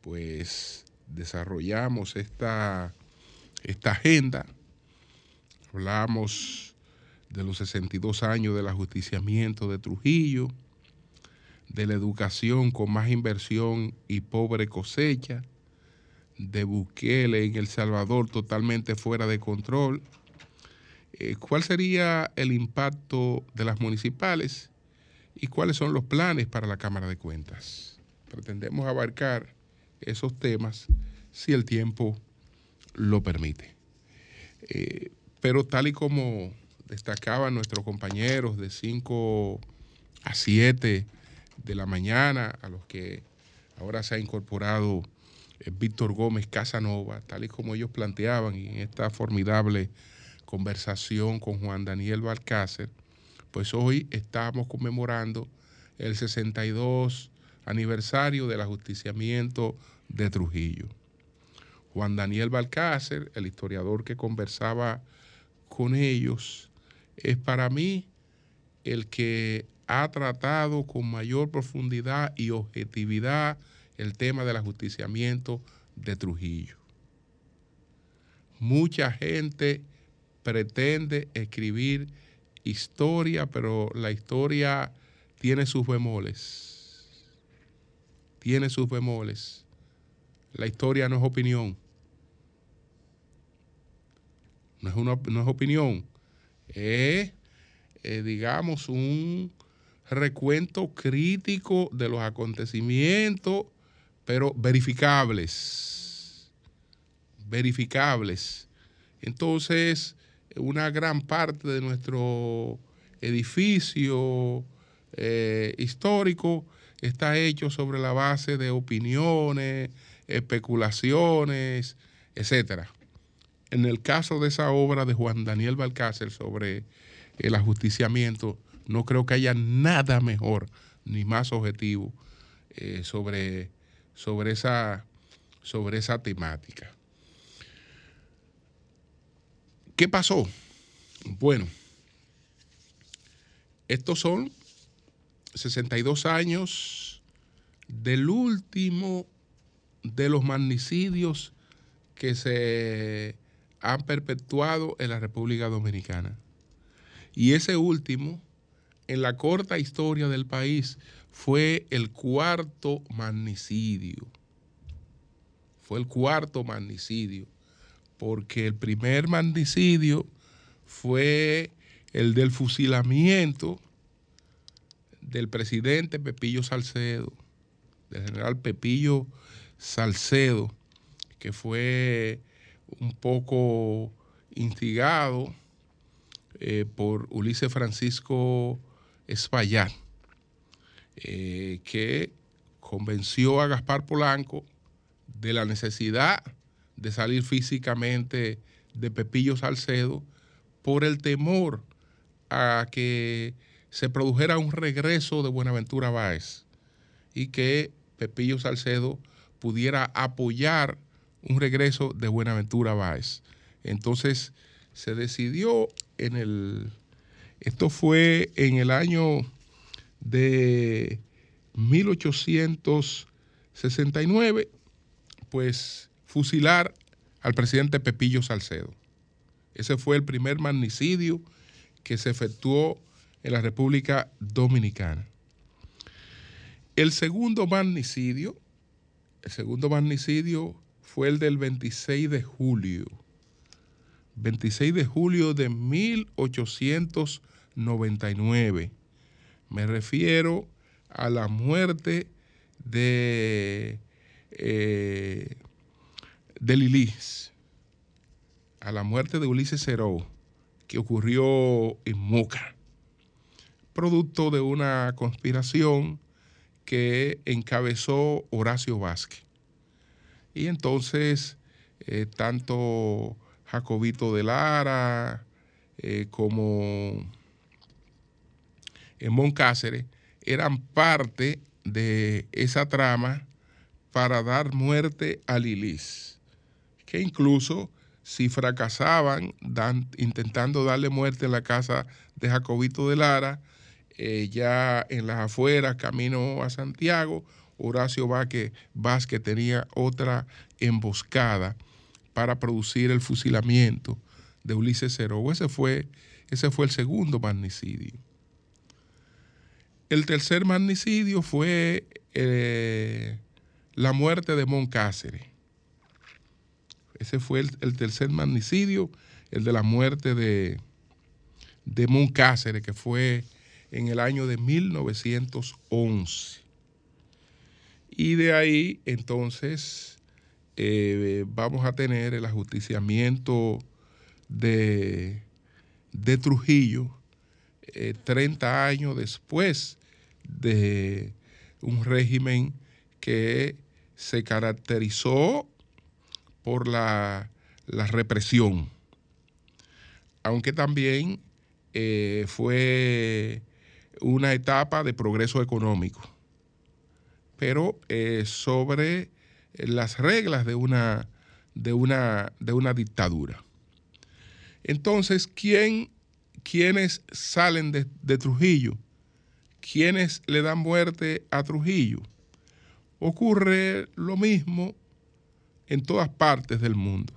pues desarrollamos esta, esta agenda Hablamos de los 62 años del ajusticiamiento de Trujillo, de la educación con más inversión y pobre cosecha, de Bukele en El Salvador totalmente fuera de control. Eh, ¿Cuál sería el impacto de las municipales y cuáles son los planes para la Cámara de Cuentas? Pretendemos abarcar esos temas si el tiempo lo permite. Eh, pero tal y como destacaban nuestros compañeros de 5 a 7 de la mañana, a los que ahora se ha incorporado eh, Víctor Gómez Casanova, tal y como ellos planteaban en esta formidable conversación con Juan Daniel Balcácer, pues hoy estamos conmemorando el 62 aniversario del ajusticiamiento de Trujillo. Juan Daniel Balcácer, el historiador que conversaba con ellos es para mí el que ha tratado con mayor profundidad y objetividad el tema del ajusticiamiento de Trujillo. Mucha gente pretende escribir historia, pero la historia tiene sus bemoles. Tiene sus bemoles. La historia no es opinión no es, una, no es opinión, es, eh, digamos, un recuento crítico de los acontecimientos, pero verificables, verificables. Entonces, una gran parte de nuestro edificio eh, histórico está hecho sobre la base de opiniones, especulaciones, etcétera en el caso de esa obra de Juan Daniel Balcácer sobre el ajusticiamiento, no creo que haya nada mejor ni más objetivo eh, sobre, sobre, esa, sobre esa temática. ¿Qué pasó? Bueno, estos son 62 años del último de los magnicidios que se han perpetuado en la República Dominicana. Y ese último, en la corta historia del país, fue el cuarto magnicidio. Fue el cuarto magnicidio, porque el primer magnicidio fue el del fusilamiento del presidente Pepillo Salcedo, del general Pepillo Salcedo, que fue un poco instigado eh, por Ulises Francisco Espaillat, eh, que convenció a Gaspar Polanco de la necesidad de salir físicamente de Pepillo Salcedo por el temor a que se produjera un regreso de Buenaventura Báez y que Pepillo Salcedo pudiera apoyar un regreso de Buenaventura Báez. Entonces se decidió en el, esto fue en el año de 1869, pues fusilar al presidente Pepillo Salcedo. Ese fue el primer magnicidio que se efectuó en la República Dominicana. El segundo magnicidio, el segundo magnicidio fue el del 26 de julio. 26 de julio de 1899. Me refiero a la muerte de, eh, de Lilis, a la muerte de Ulises Ceró, que ocurrió en Moca, producto de una conspiración que encabezó Horacio Vázquez. Y entonces, eh, tanto Jacobito de Lara eh, como Moncáceres eran parte de esa trama para dar muerte a Lilis, que incluso si fracasaban intentando darle muerte en la casa de Jacobito de Lara, eh, ya en las afueras, camino a Santiago, Horacio Vázquez, Vázquez tenía otra emboscada para producir el fusilamiento de Ulises Cero. Ese fue, ese fue el segundo magnicidio. El tercer magnicidio fue eh, la muerte de Moncáceres. Ese fue el, tercer magnicidio, el de la muerte de, de Moncáceres, que fue en el año de 1911. Y de ahí entonces eh, vamos a tener el ajusticiamiento de, de Trujillo 30 eh, años después de un régimen que se caracterizó por la, represión, aunque también eh, fue una etapa de progreso económico, pero eh, sobre las reglas de una, de una, de una dictadura. Entonces, ¿quién, ¿quiénes salen de, de Trujillo? ¿Quiénes le dan muerte a Trujillo? Ocurre lo mismo en todas partes del mundo.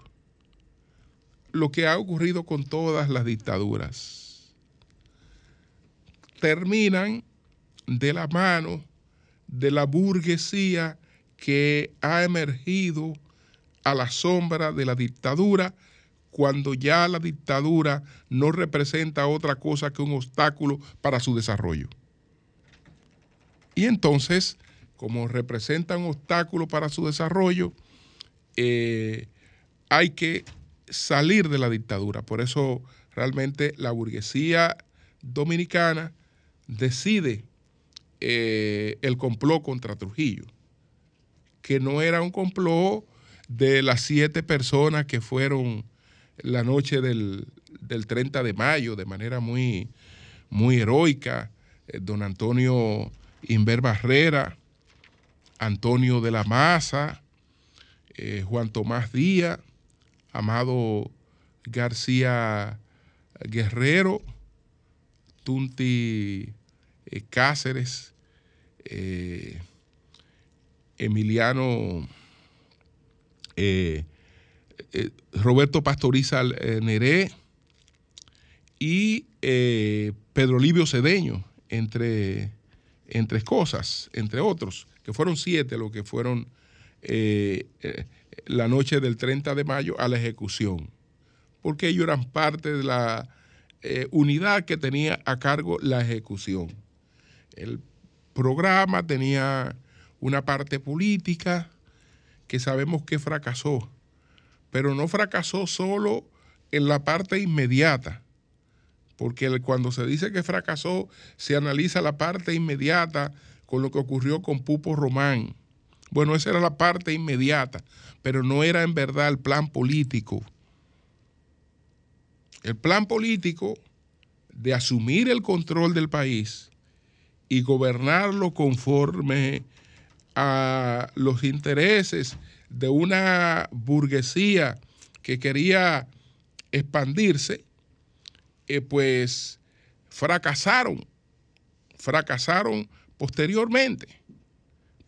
Lo que ha ocurrido con todas las dictaduras terminan de la mano de la burguesía que ha emergido a la sombra de la dictadura cuando ya la dictadura no representa otra cosa que un obstáculo para su desarrollo. Y entonces, como representa un obstáculo para su desarrollo, eh, hay que salir de la dictadura. Por eso realmente la burguesía dominicana decide eh, el complot contra Trujillo, que no era un complot de las siete personas que fueron la noche del, 30 de mayo de manera muy, muy heroica, eh, don Antonio Inver Barrera, Antonio de la Maza, eh, Juan Tomás Díaz, Amado García Guerrero, Tunti eh, Cáceres, eh, Emiliano, eh, Roberto Pastoriza Neré y Pedro Livio Cedeño, entre, entre cosas, entre otros, que fueron siete los que fueron la noche del 30 de mayo a la ejecución, porque ellos eran parte de la unidad que tenía a cargo la ejecución. El programa tenía una parte política que sabemos que fracasó, pero no fracasó solo en la parte inmediata, porque cuando se dice que fracasó, se analiza la parte inmediata con lo que ocurrió con Pupo Román. Bueno, esa era la parte inmediata, pero no era en verdad el plan político. El plan político de asumir el control del país y gobernarlo conforme a los intereses de una burguesía que quería expandirse, eh, pues fracasaron, fracasaron posteriormente,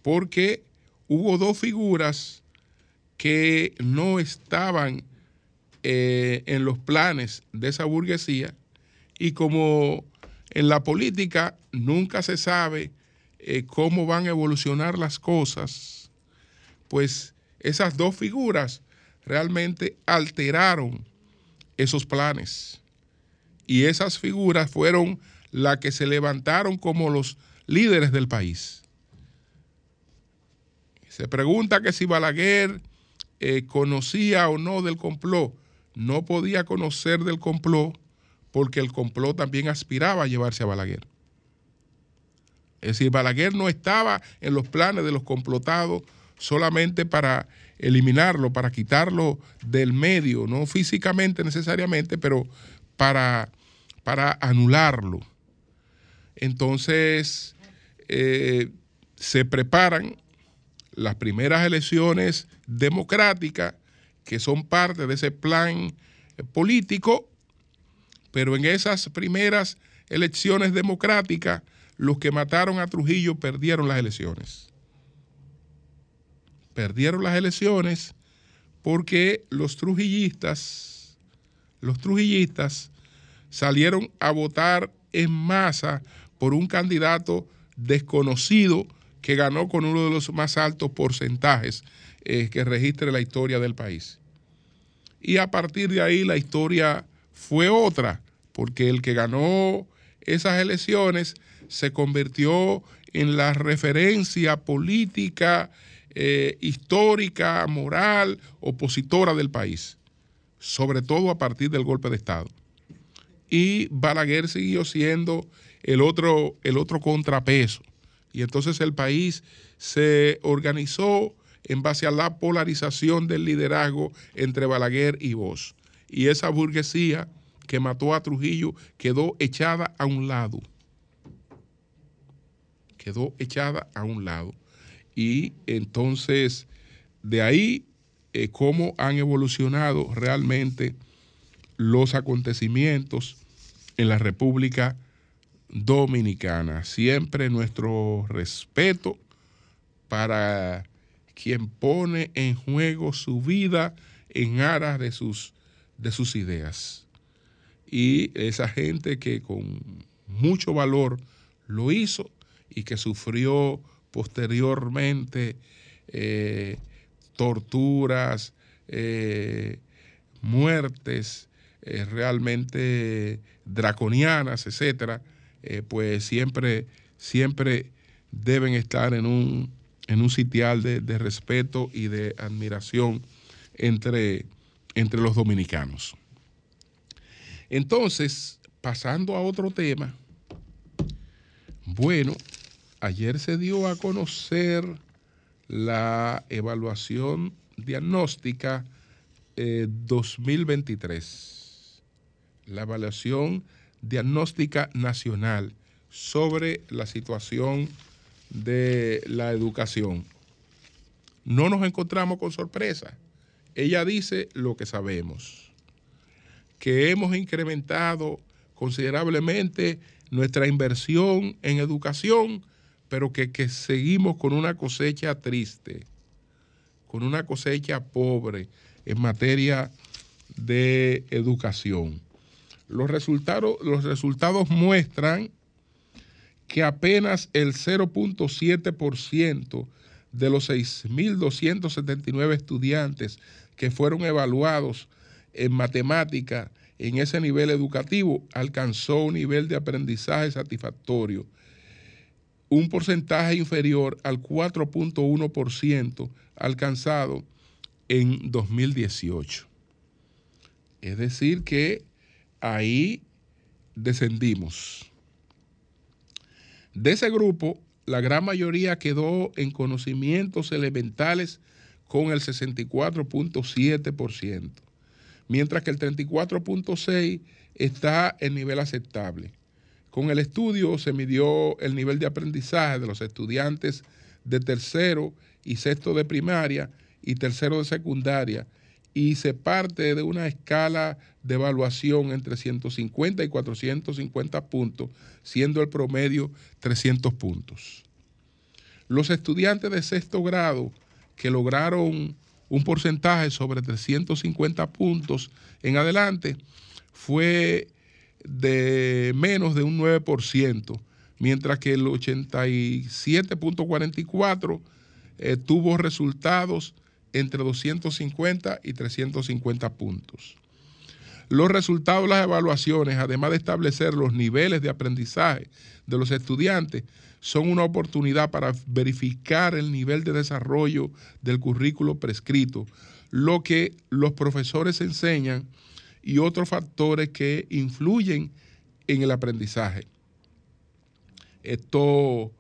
porque hubo dos figuras que no estaban eh, en los planes de esa burguesía y como en la política nunca se sabe eh, cómo van a evolucionar las cosas, pues esas dos figuras realmente alteraron esos planes. Y esas figuras fueron las que se levantaron como los líderes del país. Se pregunta que si Balaguer eh, conocía o no del complot. No podía conocer del complot porque el complot también aspiraba a llevarse a Balaguer. Es decir, Balaguer no estaba en los planes de los complotados solamente para eliminarlo, para quitarlo del medio, no físicamente necesariamente, pero para, para anularlo. Entonces, eh, se preparan las primeras elecciones democráticas que son parte de ese plan político, pero en esas primeras elecciones democráticas, los que mataron a Trujillo perdieron las elecciones. Perdieron las elecciones porque los trujillistas, los trujillistas salieron a votar en masa por un candidato desconocido que ganó con uno de los más altos porcentajes eh, que registre la historia del país. Y a partir de ahí la historia fue otra, porque el que ganó esas elecciones se convirtió en la referencia política, eh, histórica, moral, opositora del país, sobre todo a partir del golpe de Estado. Y Balaguer siguió siendo el otro, el otro contrapeso. Y entonces el país se organizó en base a la polarización del liderazgo entre Balaguer y vos. Y esa burguesía que mató a Trujillo quedó echada a un lado. Quedó echada a un lado. Y entonces, de ahí, eh, cómo han evolucionado realmente los acontecimientos en la República Dominicana. Siempre nuestro respeto para quien pone en juego su vida en aras de sus, de sus ideas. Y esa gente que con mucho valor lo hizo y que sufrió posteriormente eh, torturas, eh, muertes eh, realmente draconianas, etcétera, pues siempre, siempre deben estar en un en un sitial de, respeto y de admiración entre, entre los dominicanos. Entonces, pasando a otro tema, bueno, ayer se dio a conocer la evaluación diagnóstica 2023, eh, la evaluación diagnóstica nacional sobre la situación de la educación. No nos encontramos con sorpresa. Ella dice lo que sabemos, que hemos incrementado considerablemente nuestra inversión en educación, pero que, que seguimos con una cosecha triste, con una cosecha pobre en materia de educación. Los resultados, los resultados muestran que apenas el 0.7% de los 6.279 estudiantes que fueron evaluados en matemática en ese nivel educativo alcanzó un nivel de aprendizaje satisfactorio, un porcentaje inferior al 4.1% alcanzado en 2018. Es decir, que ahí descendimos. De ese grupo, la gran mayoría quedó en conocimientos elementales con el 64.7%, mientras que el 34.6% está en nivel aceptable. Con el estudio se midió el nivel de aprendizaje de los estudiantes de tercero y sexto de primaria y tercero de secundaria y se parte de una escala de evaluación entre 150 y 450 puntos, siendo el promedio 300 puntos. Los estudiantes de sexto grado que lograron un porcentaje sobre 350 puntos en adelante fue de menos de un 9%, mientras que el 87.44 eh, tuvo resultados entre 250 y 350 puntos. Los resultados de las evaluaciones, además de establecer los niveles de aprendizaje de los estudiantes, son una oportunidad para verificar el nivel de desarrollo del currículo prescrito, lo que los profesores enseñan y otros factores que influyen en el aprendizaje. Esto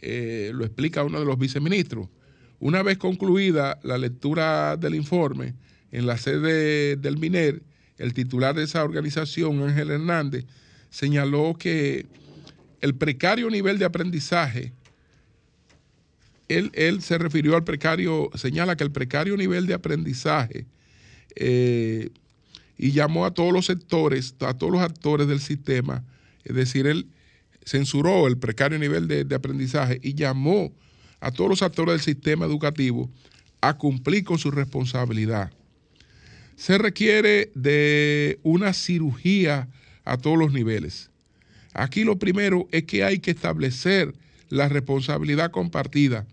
eh, lo explica uno de los viceministros Una vez concluida la lectura del informe en la sede del MINER, el titular de esa organización, Ángel Hernández, señaló que el precario nivel de aprendizaje, él, se refirió al precario, señala que el precario nivel de aprendizaje eh, y llamó a todos los sectores, a todos los actores del sistema, es decir, él censuró el precario nivel de, aprendizaje y llamó a todos los actores del sistema educativo a cumplir con su responsabilidad. Se requiere de una cirugía a todos los niveles. Aquí lo primero es que hay que establecer la responsabilidad compartida.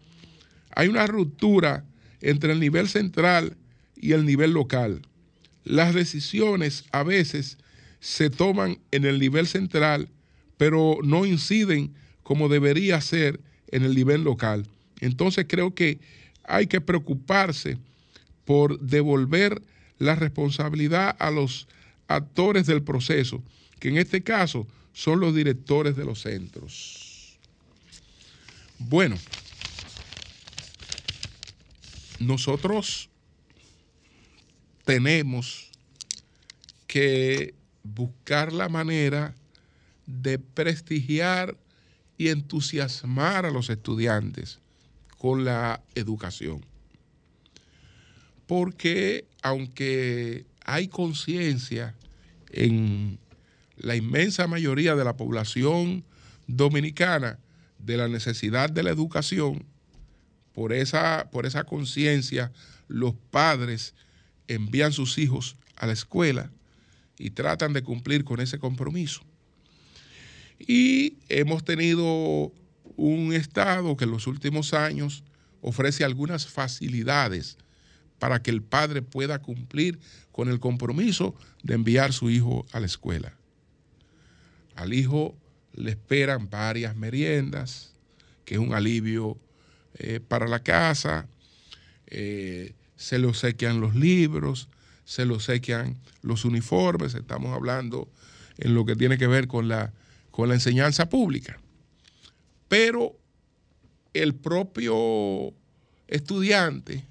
Hay una ruptura entre el nivel central y el nivel local. Las decisiones a veces se toman en el nivel central, pero no inciden como debería ser en el nivel local. Entonces creo que hay que preocuparse por devolver la responsabilidad a los actores del proceso, que en este caso son los directores de los centros. Bueno, nosotros tenemos que buscar la manera de prestigiar y entusiasmar a los estudiantes con la educación. Porque aunque hay conciencia en la inmensa mayoría de la población dominicana de la necesidad de la educación, por esa, por esa conciencia los padres envían sus hijos a la escuela y tratan de cumplir con ese compromiso. Y hemos tenido un Estado que en los últimos años ofrece algunas facilidades para que el padre pueda cumplir con el compromiso de enviar su hijo a la escuela. Al hijo le esperan varias meriendas, que es un alivio eh, para la casa. Eh, se lo sequean los libros, se lo sequean los uniformes, estamos hablando en lo que tiene que ver con la, con la enseñanza pública. Pero el propio estudiante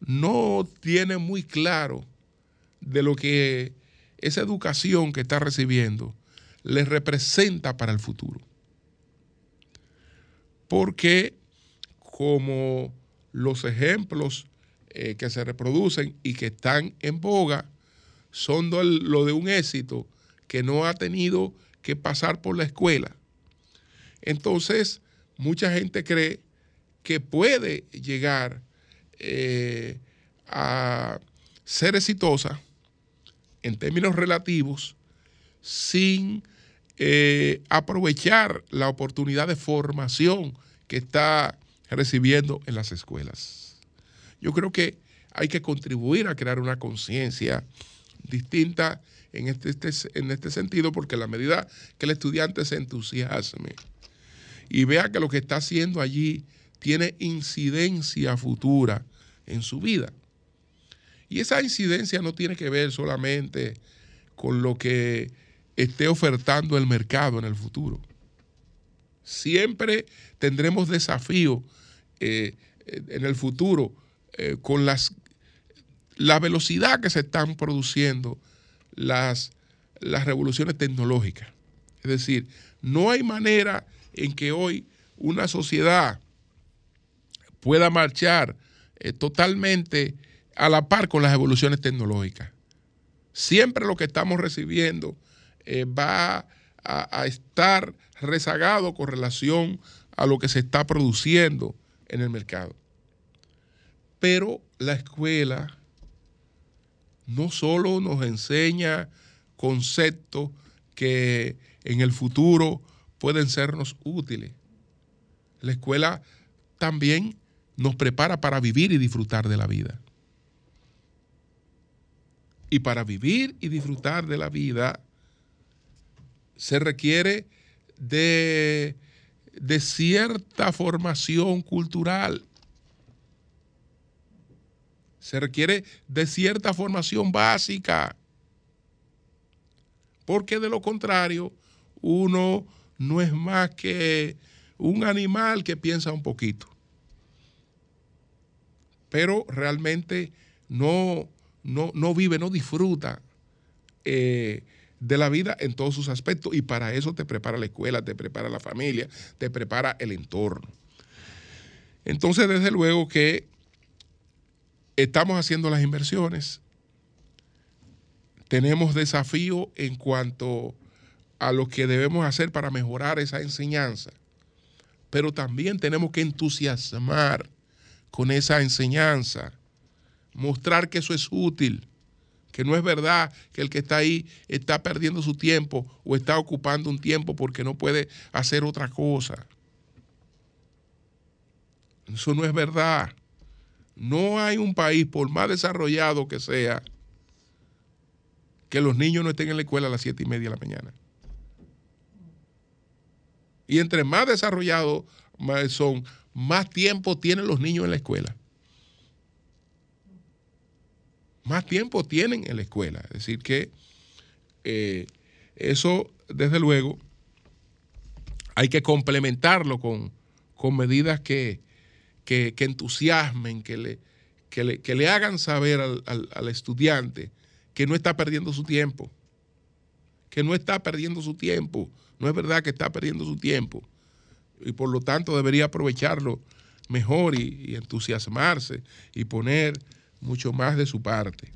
no tiene muy claro de lo que esa educación que está recibiendo le representa para el futuro. Porque como los ejemplos eh, que se reproducen y que están en boga son lo de un éxito que no ha tenido que pasar por la escuela. Entonces, mucha gente cree que puede llegar eh, a ser exitosa en términos relativos sin eh, aprovechar la oportunidad de formación que está recibiendo en las escuelas. Yo creo que hay que contribuir a crear una conciencia distinta en este, este, en este sentido, porque la medida que el estudiante se entusiasme y vea que lo que está haciendo allí tiene incidencia futura en su vida. Y esa incidencia no tiene que ver solamente con lo que esté ofertando el mercado en el futuro. Siempre tendremos desafíos eh, en el futuro eh, con las, la velocidad que se están produciendo las, las revoluciones tecnológicas. Es decir, no hay manera en que hoy una sociedad pueda marchar eh, totalmente a la par con las evoluciones tecnológicas. Siempre lo que estamos recibiendo eh, va a, a, estar rezagado con relación a lo que se está produciendo en el mercado. Pero la escuela no solo nos enseña conceptos que en el futuro pueden sernos útiles. La escuela también nos prepara para vivir y disfrutar de la vida. Y para vivir y disfrutar de la vida se requiere de, de cierta formación cultural se requiere de cierta formación básica. Porque de lo contrario, uno no es más que un animal que piensa un poquito. pero realmente no, no, vive, no disfruta eh, de la vida en todos sus aspectos y para eso te prepara la escuela, te prepara la familia, te prepara el entorno. Entonces, desde luego que estamos haciendo las inversiones, tenemos desafío en cuanto a lo que debemos hacer para mejorar esa enseñanza, pero también tenemos que entusiasmar con esa enseñanza, mostrar que eso es útil, que no es verdad que el que está ahí está perdiendo su tiempo o está ocupando un tiempo porque no puede hacer otra cosa. Eso no es verdad. No hay un país, por más desarrollado que sea, que los niños no estén en la escuela a las siete y media de la mañana. Y entre más desarrollados son, más tiempo tienen los niños en la escuela. Más tiempo tienen en la escuela. Es decir, que eh, eso, desde luego, hay que complementarlo con, medidas que, entusiasmen, que le, que le, hagan saber al estudiante que no está perdiendo su tiempo, que no está perdiendo su tiempo, no es verdad que está perdiendo su tiempo y por lo tanto debería aprovecharlo mejor y, entusiasmarse y poner mucho más de su parte.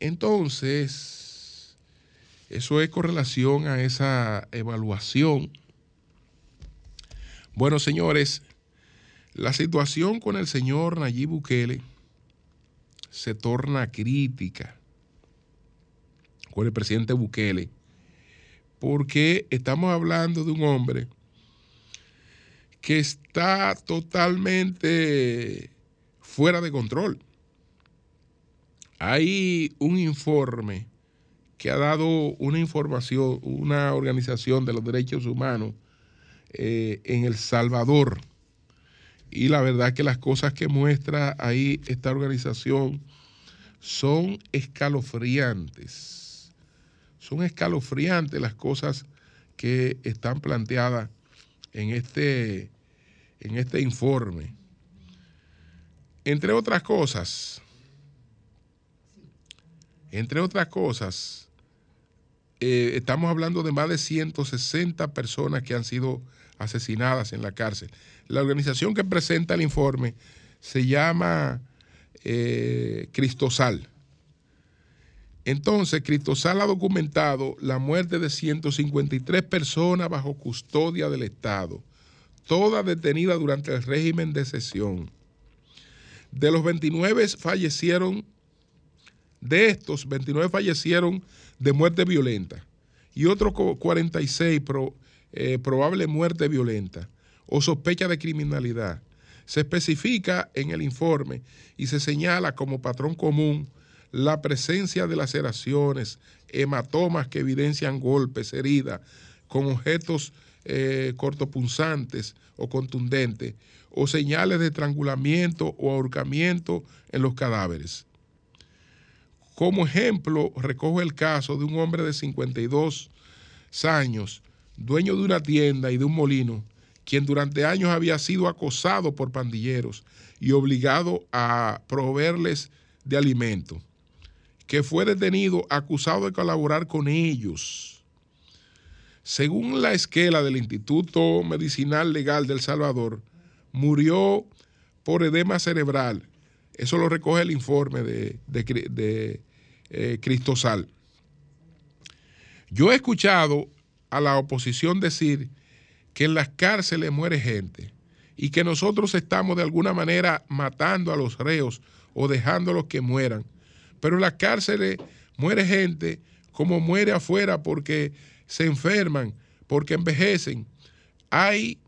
Entonces, eso es con relación a esa evaluación. Bueno, señores, la situación con el señor Nayib Bukele se torna crítica con el presidente Bukele, porque estamos hablando de un hombre que está totalmente fuera de control. Hay un informe que ha dado una información, una organización de los derechos humanos eh, en El Salvador. Y la verdad que las cosas que muestra ahí esta organización son escalofriantes son escalofriantes las cosas que están planteadas en este, en este informe. Entre otras cosas, entre otras cosas, eh, estamos hablando de más de 160 personas que han sido asesinadas en la cárcel. La organización que presenta el informe se llama eh, Cristosal. Entonces, Cristosal ha documentado la muerte de 153 personas bajo custodia del Estado, todas detenidas durante el régimen de sesión. De los 29 fallecieron, de estos 29 fallecieron de muerte violenta y otros 46 pro, eh, probable muerte violenta o sospecha de criminalidad. Se especifica en el informe y se señala como patrón común la presencia de laceraciones, hematomas que evidencian golpes, heridas, con objetos eh, cortopunzantes o contundentes, o señales de estrangulamiento o ahorcamiento en los cadáveres. Como ejemplo, recojo el caso de un hombre de 52 años, dueño de una tienda y de un molino, quien durante años había sido acosado por pandilleros y obligado a proveerles de alimento que fue detenido acusado de colaborar con ellos. Según la esquela del Instituto Medicinal Legal del Salvador, murió por edema cerebral. Eso lo recoge el informe de, de, eh, Cristosal. Yo he escuchado a la oposición decir que en las cárceles muere gente y que nosotros estamos de alguna manera matando a los reos o dejándolos que mueran pero en las cárceles muere gente como muere afuera porque se enferman, porque envejecen. Hay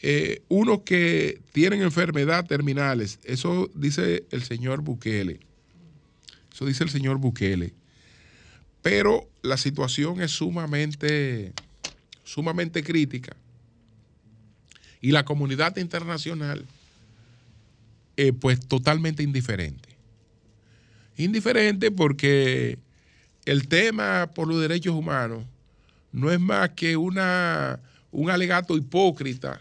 eh, unos que tienen enfermedades terminales. Eso dice el señor Bukele. Eso dice el señor Bukele. Pero la situación es sumamente, sumamente crítica. Y la comunidad internacional, eh, pues totalmente indiferente. Indiferente porque el tema por los derechos humanos no es más que una, un alegato hipócrita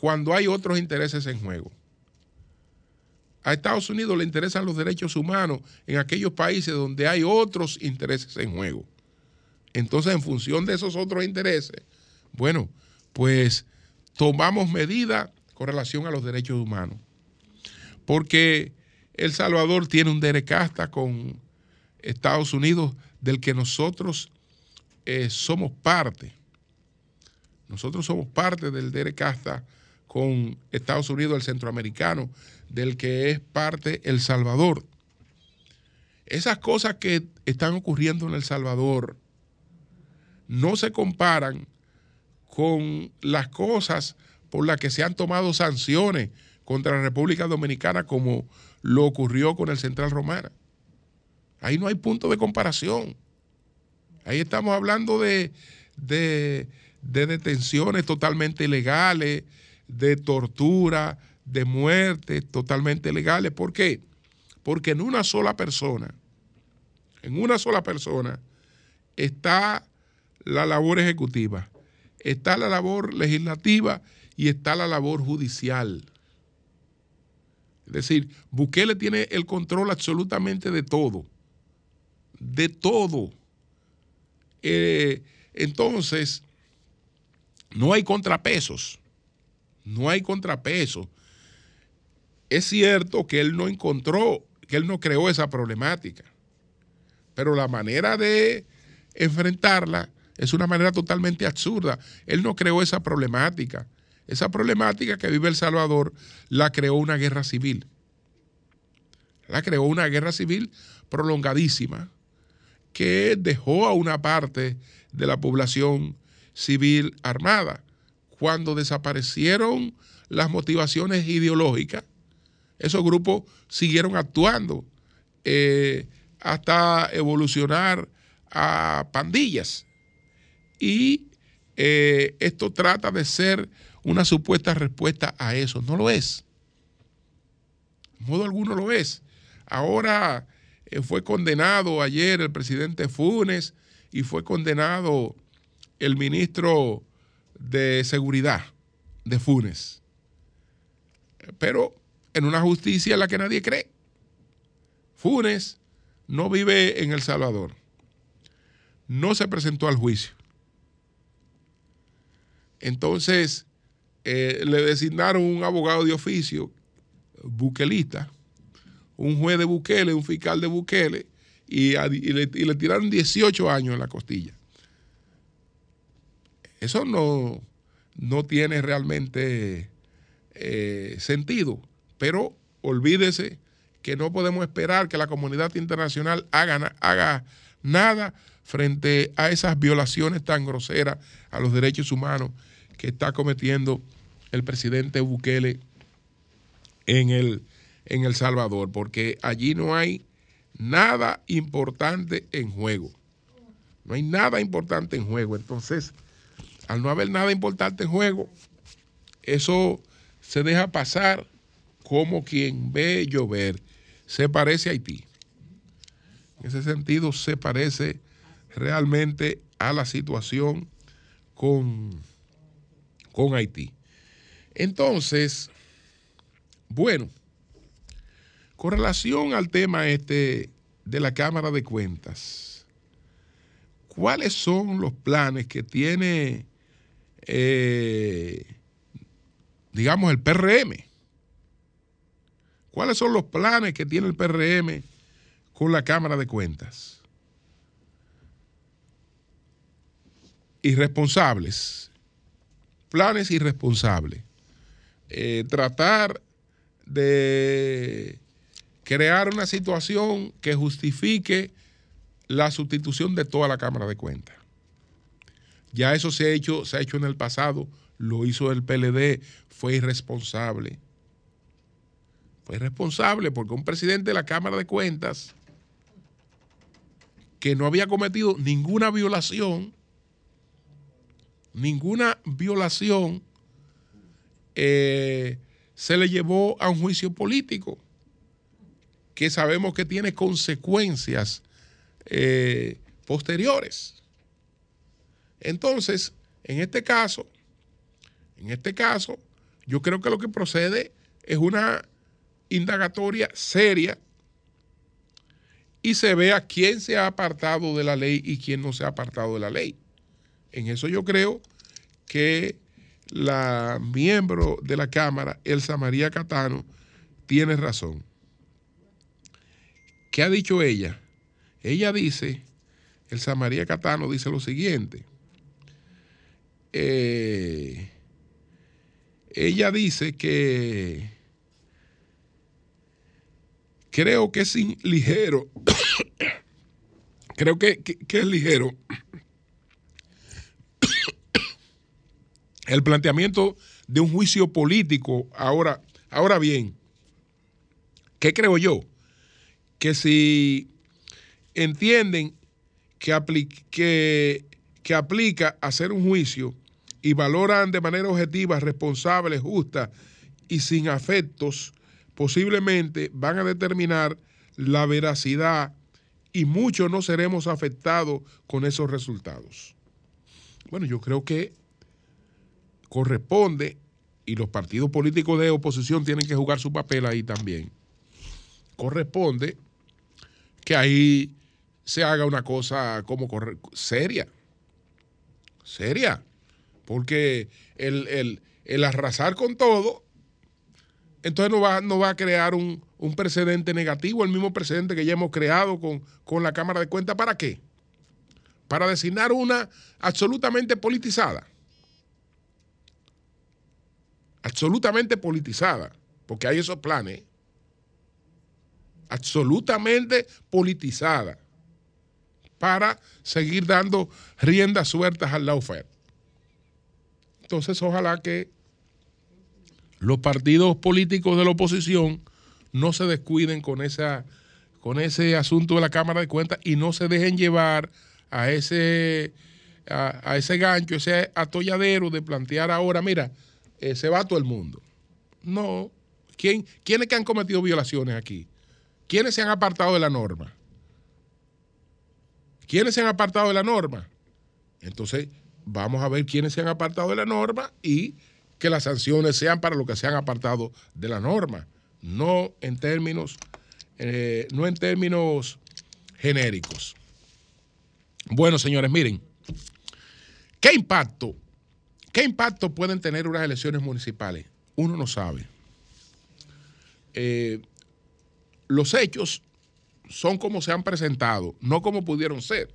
cuando hay otros intereses en juego. a Estados Unidos le interesan los derechos humanos en aquellos países donde hay otros intereses en juego. Entonces, en función de esos otros intereses, bueno, pues tomamos medidas con relación a los derechos humanos. Porque El Salvador tiene un derecasta con Estados Unidos del que nosotros eh, somos parte. Nosotros somos parte del derecasta con Estados Unidos, el centroamericano, del que es parte El Salvador. Esas cosas que están ocurriendo en El Salvador no se comparan con las cosas por las que se han tomado sanciones contra la República Dominicana como lo ocurrió con el Central Romana. Ahí no hay punto de comparación. Ahí estamos hablando de, de, detenciones totalmente ilegales, de tortura, de muerte totalmente ilegales. ¿Por qué? Porque en una sola persona, en una sola persona, está la labor ejecutiva, está la labor legislativa y está la labor judicial. Es decir, Bukele tiene el control absolutamente de todo, de todo. Eh, entonces, no hay contrapesos, no hay contrapesos. Es cierto que él no encontró, que él no creó esa problemática, pero la manera de enfrentarla es una manera totalmente absurda. Él no creó esa problemática. Esa problemática que vive El Salvador la creó una guerra civil. La creó una guerra civil prolongadísima que dejó a una parte de la población civil armada. Cuando desaparecieron las motivaciones ideológicas, esos grupos siguieron actuando eh, hasta evolucionar a pandillas y eh, esto trata de ser una supuesta respuesta a eso. No lo es. De modo alguno lo es. Ahora eh, fue condenado ayer el presidente Funes y fue condenado el ministro de Seguridad de Funes. Pero en una justicia en la que nadie cree. Funes no vive en El Salvador. No se presentó al juicio. Entonces, eh, le designaron un abogado de oficio, buquelista, un juez de Bukele, un fiscal de Bukele, y, le, tiraron 18 años en la costilla. Eso no, no tiene realmente eh, sentido, pero olvídese que no podemos esperar que la comunidad internacional haga, haga nada frente a esas violaciones tan groseras a los derechos humanos que está cometiendo el presidente Bukele en el, en El Salvador, porque allí no hay nada importante en juego. No hay nada importante en juego. Entonces, al no haber nada importante en juego, eso se deja pasar como quien ve llover. Se parece a Haití. En ese sentido, se parece realmente a la situación con con Haití. Entonces, bueno, con relación al tema este de la Cámara de Cuentas, ¿cuáles son los planes que tiene, eh, digamos, el PRM? ¿Cuáles son los planes que tiene el PRM con la Cámara de Cuentas? Irresponsables planes irresponsables. Eh, tratar de crear una situación que justifique la sustitución de toda la Cámara de Cuentas. Ya eso se ha hecho, se ha hecho en el pasado, lo hizo el PLD, fue irresponsable. Fue irresponsable porque un presidente de la Cámara de Cuentas que no había cometido ninguna violación ninguna violación eh, se le llevó a un juicio político que sabemos que tiene consecuencias eh, posteriores. Entonces, en este caso, en este caso, yo creo que lo que procede es una indagatoria seria y se vea quién se ha apartado de la ley y quién no se ha apartado de la ley. En eso yo creo que la miembro de la Cámara, Elsa María Catano, tiene razón. ¿Qué ha dicho ella? Ella dice, Elsa María Catano dice lo siguiente. Eh, ella dice que creo que es ligero, creo que, es ligero el planteamiento de un juicio político. Ahora, ahora bien, ¿qué creo yo? Que si entienden que, que, que aplica hacer un juicio y valoran de manera objetiva, responsable, justa y sin afectos, posiblemente van a determinar la veracidad y muchos no seremos afectados con esos resultados. Bueno, yo creo que corresponde, y los partidos políticos de oposición tienen que jugar su papel ahí también, corresponde que ahí se haga una cosa como seria, seria, porque el, arrasar con todo, entonces no va, no va a crear un, precedente negativo, el mismo precedente que ya hemos creado con, con la Cámara de Cuentas, ¿para qué? Para designar una absolutamente politizada absolutamente politizada, porque hay esos planes, absolutamente politizada, para seguir dando riendas sueltas al lawfare. Entonces, ojalá que los partidos políticos de la oposición no se descuiden con, esa, con ese asunto de la Cámara de Cuentas y no se dejen llevar a ese, a, a ese gancho, ese atolladero de plantear ahora, mira, eh, se va todo el mundo. No. ¿Quién, ¿Quiénes que han cometido violaciones aquí? ¿Quiénes se han apartado de la norma? ¿Quiénes se han apartado de la norma? Entonces, vamos a ver quiénes se han apartado de la norma y que las sanciones sean para los que se han apartado de la norma, no en términos, eh, no en términos genéricos. Bueno, señores, miren, ¿qué impacto ¿Qué impacto pueden tener unas elecciones municipales? Uno no sabe. Eh, los hechos son como se han presentado, no como pudieron ser.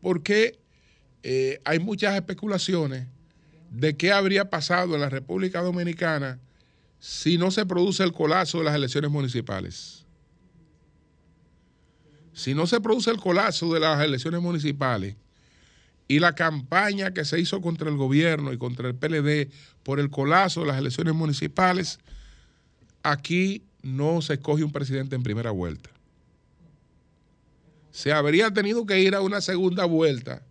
Porque eh, hay muchas especulaciones de qué habría pasado en la República Dominicana si no se produce el colapso de las elecciones municipales. Si no se produce el colapso de las elecciones municipales, y la campaña que se hizo contra el gobierno y contra el PLD por el colapso de las elecciones municipales, aquí no se escoge un presidente en primera vuelta. Se habría tenido que ir a una segunda vuelta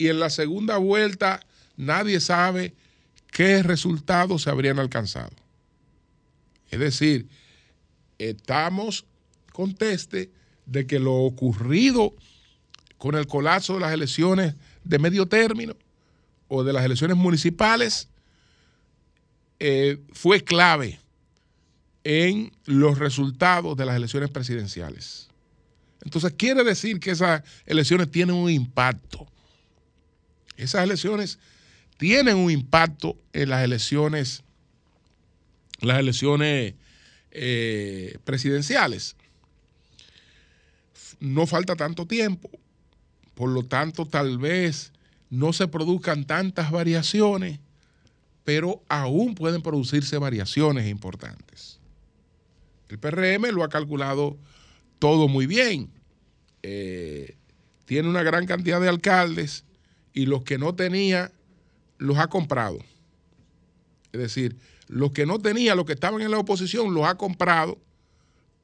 y en la segunda vuelta nadie sabe qué resultados se habrían alcanzado. Es decir, estamos conteste de que lo ocurrido con el colapso de las elecciones de medio término o de las elecciones municipales eh, fue clave en los resultados de las elecciones presidenciales. Entonces quiere decir que esas elecciones tienen un impacto. Esas elecciones tienen un impacto en las elecciones, las elecciones eh, presidenciales. No falta tanto tiempo. Por lo tanto, tal vez no se produzcan tantas variaciones, pero aún pueden producirse variaciones importantes. El PRM lo ha calculado todo muy bien. Eh, tiene una gran cantidad de alcaldes y los que no tenía los ha comprado. Es decir, los que no tenía, los que estaban en la oposición, los ha comprado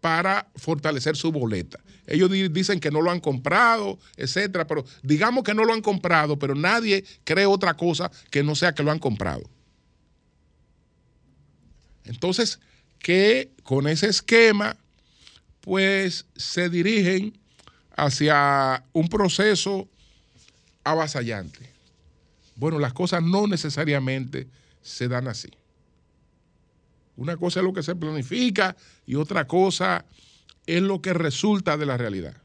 para fortalecer su boleta. Ellos dicen que no lo han comprado, etcétera, pero digamos que no lo han comprado, pero nadie cree otra cosa que no sea que lo han comprado. Entonces, que con ese esquema, pues se dirigen hacia un proceso avasallante. Bueno, las cosas no necesariamente se dan así. Una cosa es lo que se planifica y otra cosa es lo que resulta de la realidad.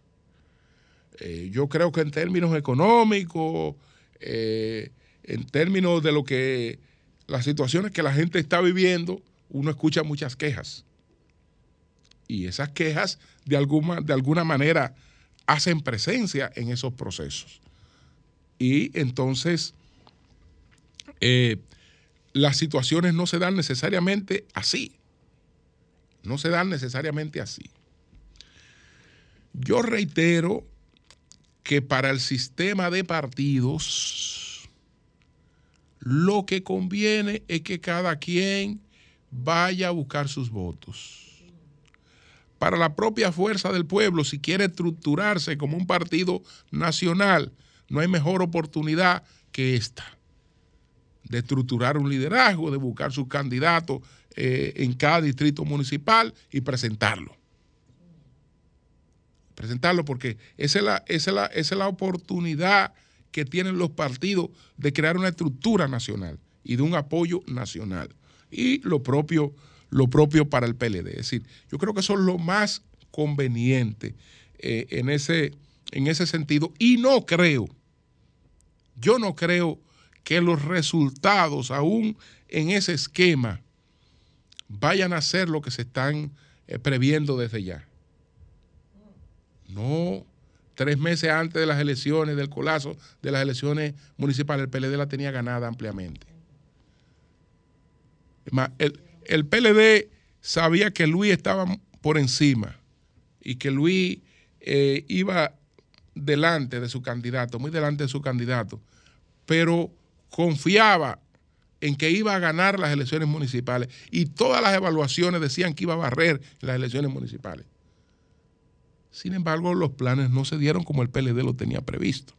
Eh, yo creo que en términos económicos, eh, en términos de lo que las situaciones que la gente está viviendo, uno escucha muchas quejas. Y esas quejas de alguna, de alguna manera hacen presencia en esos procesos. Y entonces eh, las situaciones no se dan necesariamente así. No se dan necesariamente así. Yo reitero que para el sistema de partidos lo que conviene es que cada quien vaya a buscar sus votos. Para la propia fuerza del pueblo, si quiere estructurarse como un partido nacional, no hay mejor oportunidad que esta, de estructurar un liderazgo, de buscar sus candidatos eh, en cada distrito municipal y presentarlo presentarlo, porque esa es la, oportunidad que tienen los partidos de crear una estructura nacional y de un apoyo nacional. Y lo propio, para el PLD. Es decir, yo creo que eso es lo más conveniente eh, en ese sentido. Y no creo, yo no creo que los resultados, aún en ese esquema, vayan a ser lo que se están eh, previendo desde ya. No, tres meses antes de las elecciones, del colazo de las elecciones municipales, el PLD la tenía ganada ampliamente. El, el PLD sabía que Luis estaba por encima y que Luis eh, iba delante de su candidato, muy delante de su candidato, pero confiaba en que iba a ganar las elecciones municipales y todas las evaluaciones decían que iba a barrer las elecciones municipales. Sin embargo, los planes no se dieron como el PLD lo tenía previsto.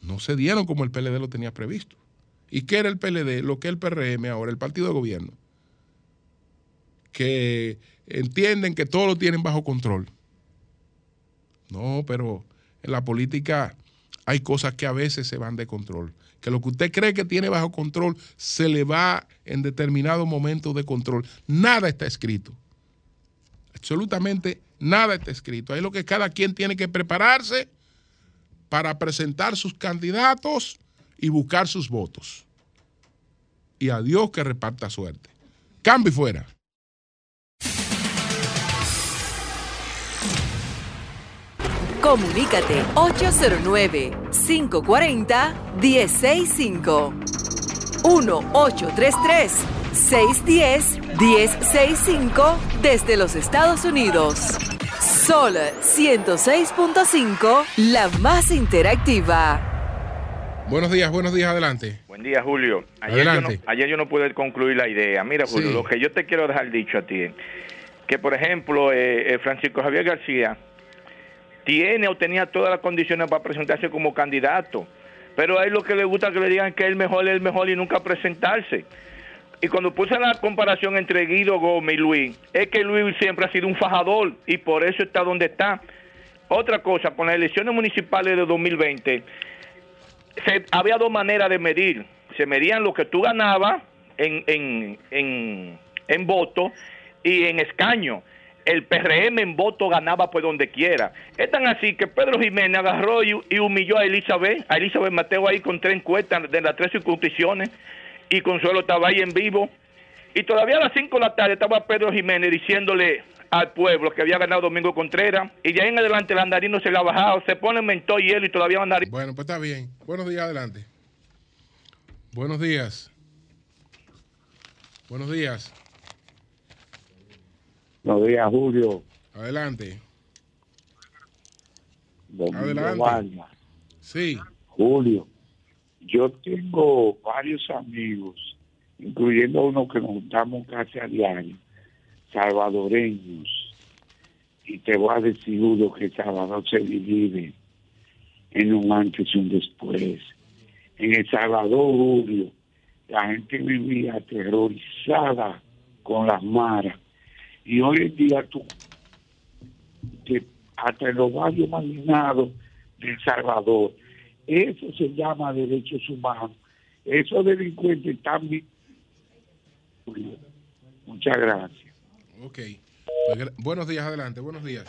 No se dieron como el PLD lo tenía previsto. ¿Y qué era el PLD? Lo que es el PRM ahora, el partido de gobierno. Que entienden que todo lo tienen bajo control. No, pero en la política hay cosas que a veces se van de control. Que lo que usted cree que tiene bajo control se le va en determinado momento de control. Nada está escrito. Absolutamente nada está escrito. Ahí lo que cada quien tiene que prepararse para presentar sus candidatos y buscar sus votos. Y a Dios que reparta suerte. Cambio fuera. Comunícate 809 540 165 1833 610-1065 desde los Estados Unidos. Sol 106.5, la más interactiva. Buenos días, buenos días, adelante. Buen día, Julio. Ayer, Yo, no, ayer yo no pude concluir la idea. Mira, Julio, lo que yo te quiero dejar dicho a ti es que, por ejemplo, eh, eh, Francisco Javier García tiene o tenía todas las condiciones para presentarse como candidato, pero a él lo que le gusta que le digan que es el mejor, es el mejor y nunca presentarse. Y cuando puse la comparación entre Guido Gómez y Luis, es que Luis siempre ha sido un fajador y por eso está donde está. Otra cosa, con las elecciones municipales de 2020, se, había dos maneras de medir. Se medían lo que tú ganabas en, en, en, en voto y en escaño. El PRM en voto ganaba por donde quiera. Es tan así que Pedro Jiménez agarró y, humilló a Elizabeth, a Elizabeth Mateo ahí con tres encuestas de las tres circunscripciones y Consuelo estaba ahí en vivo. Y todavía a las 5 de la tarde estaba Pedro Jiménez diciéndole al pueblo que había ganado Domingo Contreras. Y de ahí en adelante el andarino se le ha bajado, se pone mentó y él y todavía andarino. Bueno, pues está bien. Buenos días, adelante. Buenos días. Buenos días. Buenos días, Julio. Adelante. Domingo Adelante. Vargas. Sí. Julio, yo tengo varios amigos, incluyendo uno que nos juntamos casi a diario, salvadoreños. Y te voy a decir, Julio, que Salvador se divide en un antes y un después. En El Salvador, Julio, la gente vivía aterrorizada con las maras. Y hoy en día tú, que hasta en los barrios marginados de El Salvador, eso se llama derechos humanos. Esos delincuentes vi- Muchas gracias. Ok. Pues buenos días, adelante, buenos días.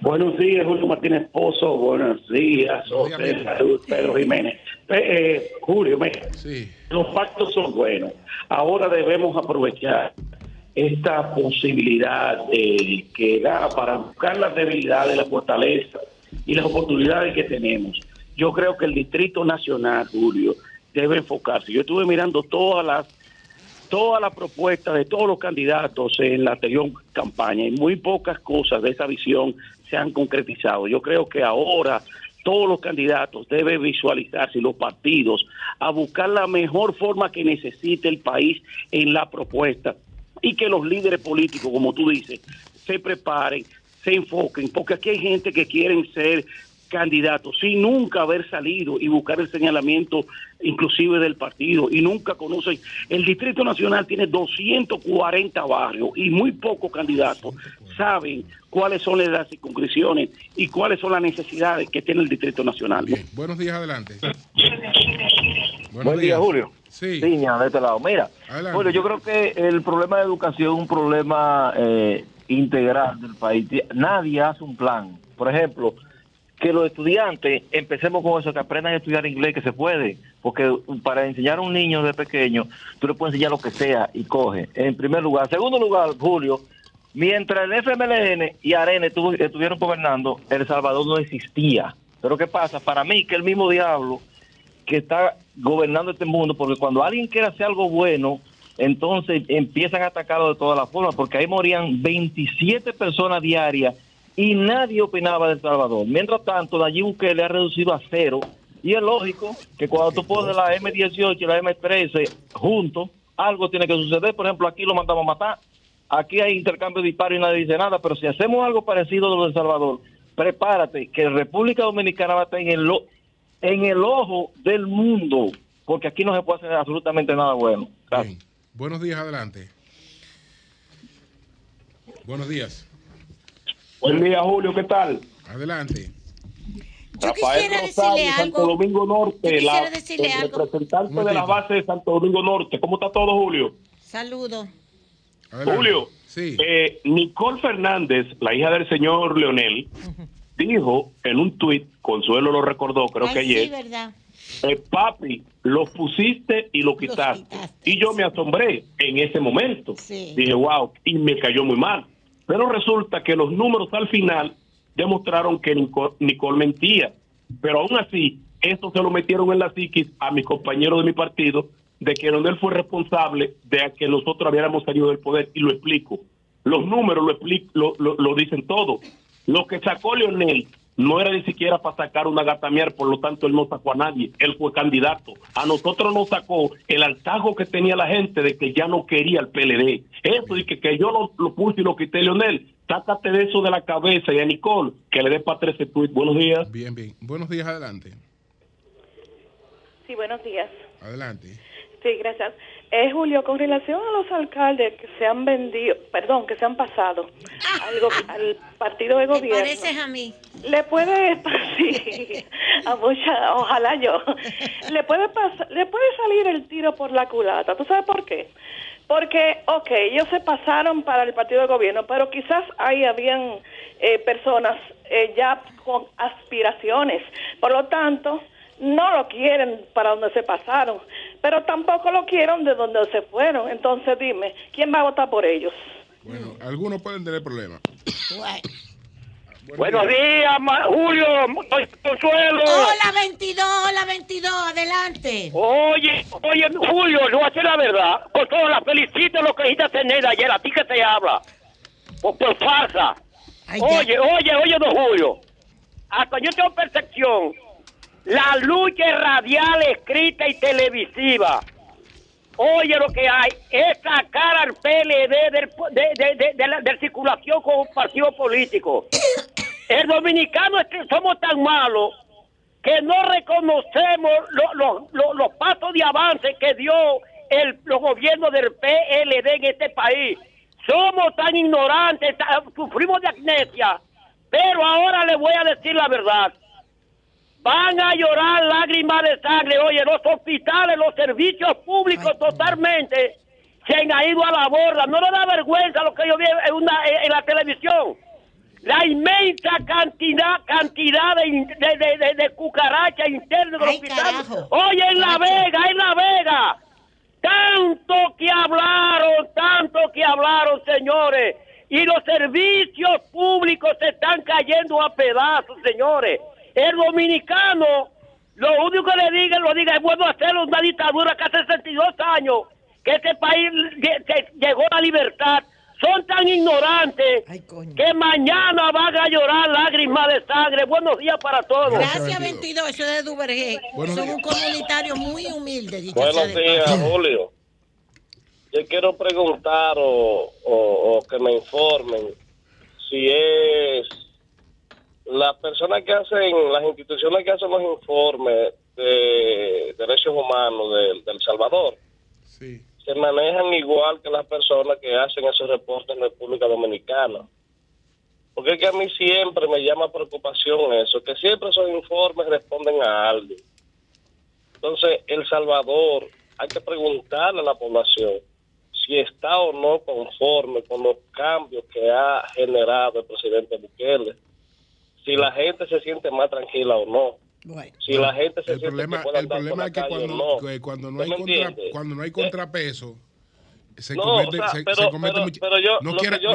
Buenos días, Julio Martínez Pozo. Buenos días, José Salud, Pedro Jiménez. Eh, Julio, sí. los pactos son buenos. Ahora debemos aprovechar esta posibilidad de que da para buscar las debilidades, la fortaleza y las oportunidades que tenemos. Yo creo que el Distrito Nacional, Julio, debe enfocarse. Yo estuve mirando todas las todas las propuestas de todos los candidatos en la anterior campaña y muy pocas cosas de esa visión se han concretizado. Yo creo que ahora todos los candidatos deben visualizarse los partidos a buscar la mejor forma que necesite el país en la propuesta y que los líderes políticos, como tú dices, se preparen, se enfoquen, porque aquí hay gente que quieren ser candidatos sin nunca haber salido y buscar el señalamiento inclusive del partido y nunca conocen. El Distrito Nacional tiene 240 barrios y muy pocos candidatos saben cuáles son las circunscripciones y cuáles son las necesidades que tiene el Distrito Nacional. Buenos días, adelante. Buen día, Julio. Sí. de este lado. Mira, Julio, yo creo que el problema de educación es un problema eh, integral del país. Nadie hace un plan. Por ejemplo, que los estudiantes, empecemos con eso, que aprendan a estudiar inglés, que se puede, porque para enseñar a un niño de pequeño, tú le puedes enseñar lo que sea y coge, en primer lugar. En segundo lugar, Julio, mientras el FMLN y Arena estuvieron gobernando, El Salvador no existía. Pero ¿qué pasa? Para mí, que el mismo diablo que está gobernando este mundo, porque cuando alguien quiere hacer algo bueno, entonces empiezan a atacarlo de todas las formas, porque ahí morían 27 personas diarias y nadie opinaba de El Salvador. Mientras tanto, Nayib le ha reducido a cero y es lógico que cuando tú pones la M18 y la M13 juntos, algo tiene que suceder. Por ejemplo, aquí lo mandamos a matar. Aquí hay intercambio de disparos y nadie dice nada, pero si hacemos algo parecido de lo de El Salvador, prepárate que República Dominicana va a estar en el, en el ojo del mundo, porque aquí no se puede hacer absolutamente nada bueno. Buenos días, adelante. Buenos días. Buen día, Julio, ¿qué tal? Adelante. Rafael Rosario, Santo Domingo Norte, el representante de la base de Santo Domingo Norte. ¿Cómo está todo, Julio? Saludo. Julio, sí. Eh, Nicole Fernández, la hija del señor Leonel, dijo en un tuit, Consuelo lo recordó, creo que ayer, sí, verdad. Eh, papi, lo pusiste y lo quitaste. Y yo me asombré en ese momento. Dije, wow, y me cayó muy mal. Pero resulta que los números al final demostraron que Nicole, mentía. Pero aún así, esto se lo metieron en la psiquis a mis compañeros de mi partido de que Leonel fue responsable de que nosotros habíamos salido del poder. Y lo explico. Los números lo, lo, lo dicen todo. Lo que sacó Leonel no era ni siquiera para sacar una gatamiar, por lo tanto él no sacó a nadie, él fue candidato. A nosotros nos sacó el altajo que tenía la gente de que ya no quería el PLD. Eso y que, que yo lo, lo, puse y lo quité, Leonel, sácate de eso de la cabeza y a Nicole que le dé para 13 tweets. Buenos días. Bien, bien. Buenos días, adelante. Sí, buenos días. Adelante. Sí, gracias. Eh, Julio, con relación a los alcaldes que se han vendido, perdón, que se han pasado algo, al partido de gobierno. pareces a mí. Le puede, sí, a mucha, ojalá yo, le puede, pasar, le puede salir el tiro por la culata. ¿Tú sabes por qué? Porque, ok, ellos se pasaron para el partido de gobierno, pero quizás ahí habían eh, personas eh, ya con aspiraciones. Por lo tanto, no lo quieren para donde se pasaron, pero tampoco lo quieren de donde se fueron. Entonces dime, ¿quién va a votar por ellos? Bueno, algunos pueden tener problemas. Buenos días, Julio, Consuelo. Hola 22, hola 22, adelante. Oye, oye, Julio, a decir la verdad. Con todo, la felicito lo que dijiste tener ayer, a ti que te habla. Por, por farsa. oye, oye, oye, don Julio. Hasta yo tengo percepción la lucha radial, escrita y televisiva. Oye, lo que hay es sacar al PLD del, de, la, circulación como partido político. El dominicano es que somos tan malos que no reconocemos los pasos de avance que dio el, los gobiernos del PLD en este país. Somos tan ignorantes, sufrimos de amnesia. Pero ahora le voy a decir la verdad van a llorar lágrimas de sangre. Oye, los hospitales, los servicios públicos totalmente se han ido a la borda. No le da vergüenza lo que yo vi en, una, en la televisión. La inmensa cantidad cantidad de, de, de, de cucarachas internas del hospital. Oye, en La Vega, en La Vega. Tanto que hablaron, tanto que hablaron, señores. Y los servicios públicos se están cayendo a pedazos, señores. El dominicano, lo único que le diga, lo diga, es bueno hacer una dictadura que hace 62 años, que este país llegó a la libertad son tan ignorantes que mañana van a llorar lágrimas de sangre. Buenos días para todos. Gracias, 22. Eso es de Duvergé. Son un comunitario muy humilde. Buenos días, Julio. Yo quiero preguntar o, que me informen si es las personas que hacen, las instituciones que hacen los informes de derechos humanos de, de El Salvador. Sí se manejan igual que las personas que hacen esos reportes en República Dominicana. Porque es que a mí siempre me llama preocupación eso, que siempre esos informes responden a algo. Entonces, El Salvador, hay que preguntarle a la población si está o no conforme con los cambios que ha generado el presidente Bukele, si la gente se siente más tranquila o no. Si la gente se el problema, el problema es que cuando, no. cuando, no hay contra, cuando no hay contrapeso, se no, comete, o sea, se, pero, se comete pero, mucho. Pero yo, no quiera, no,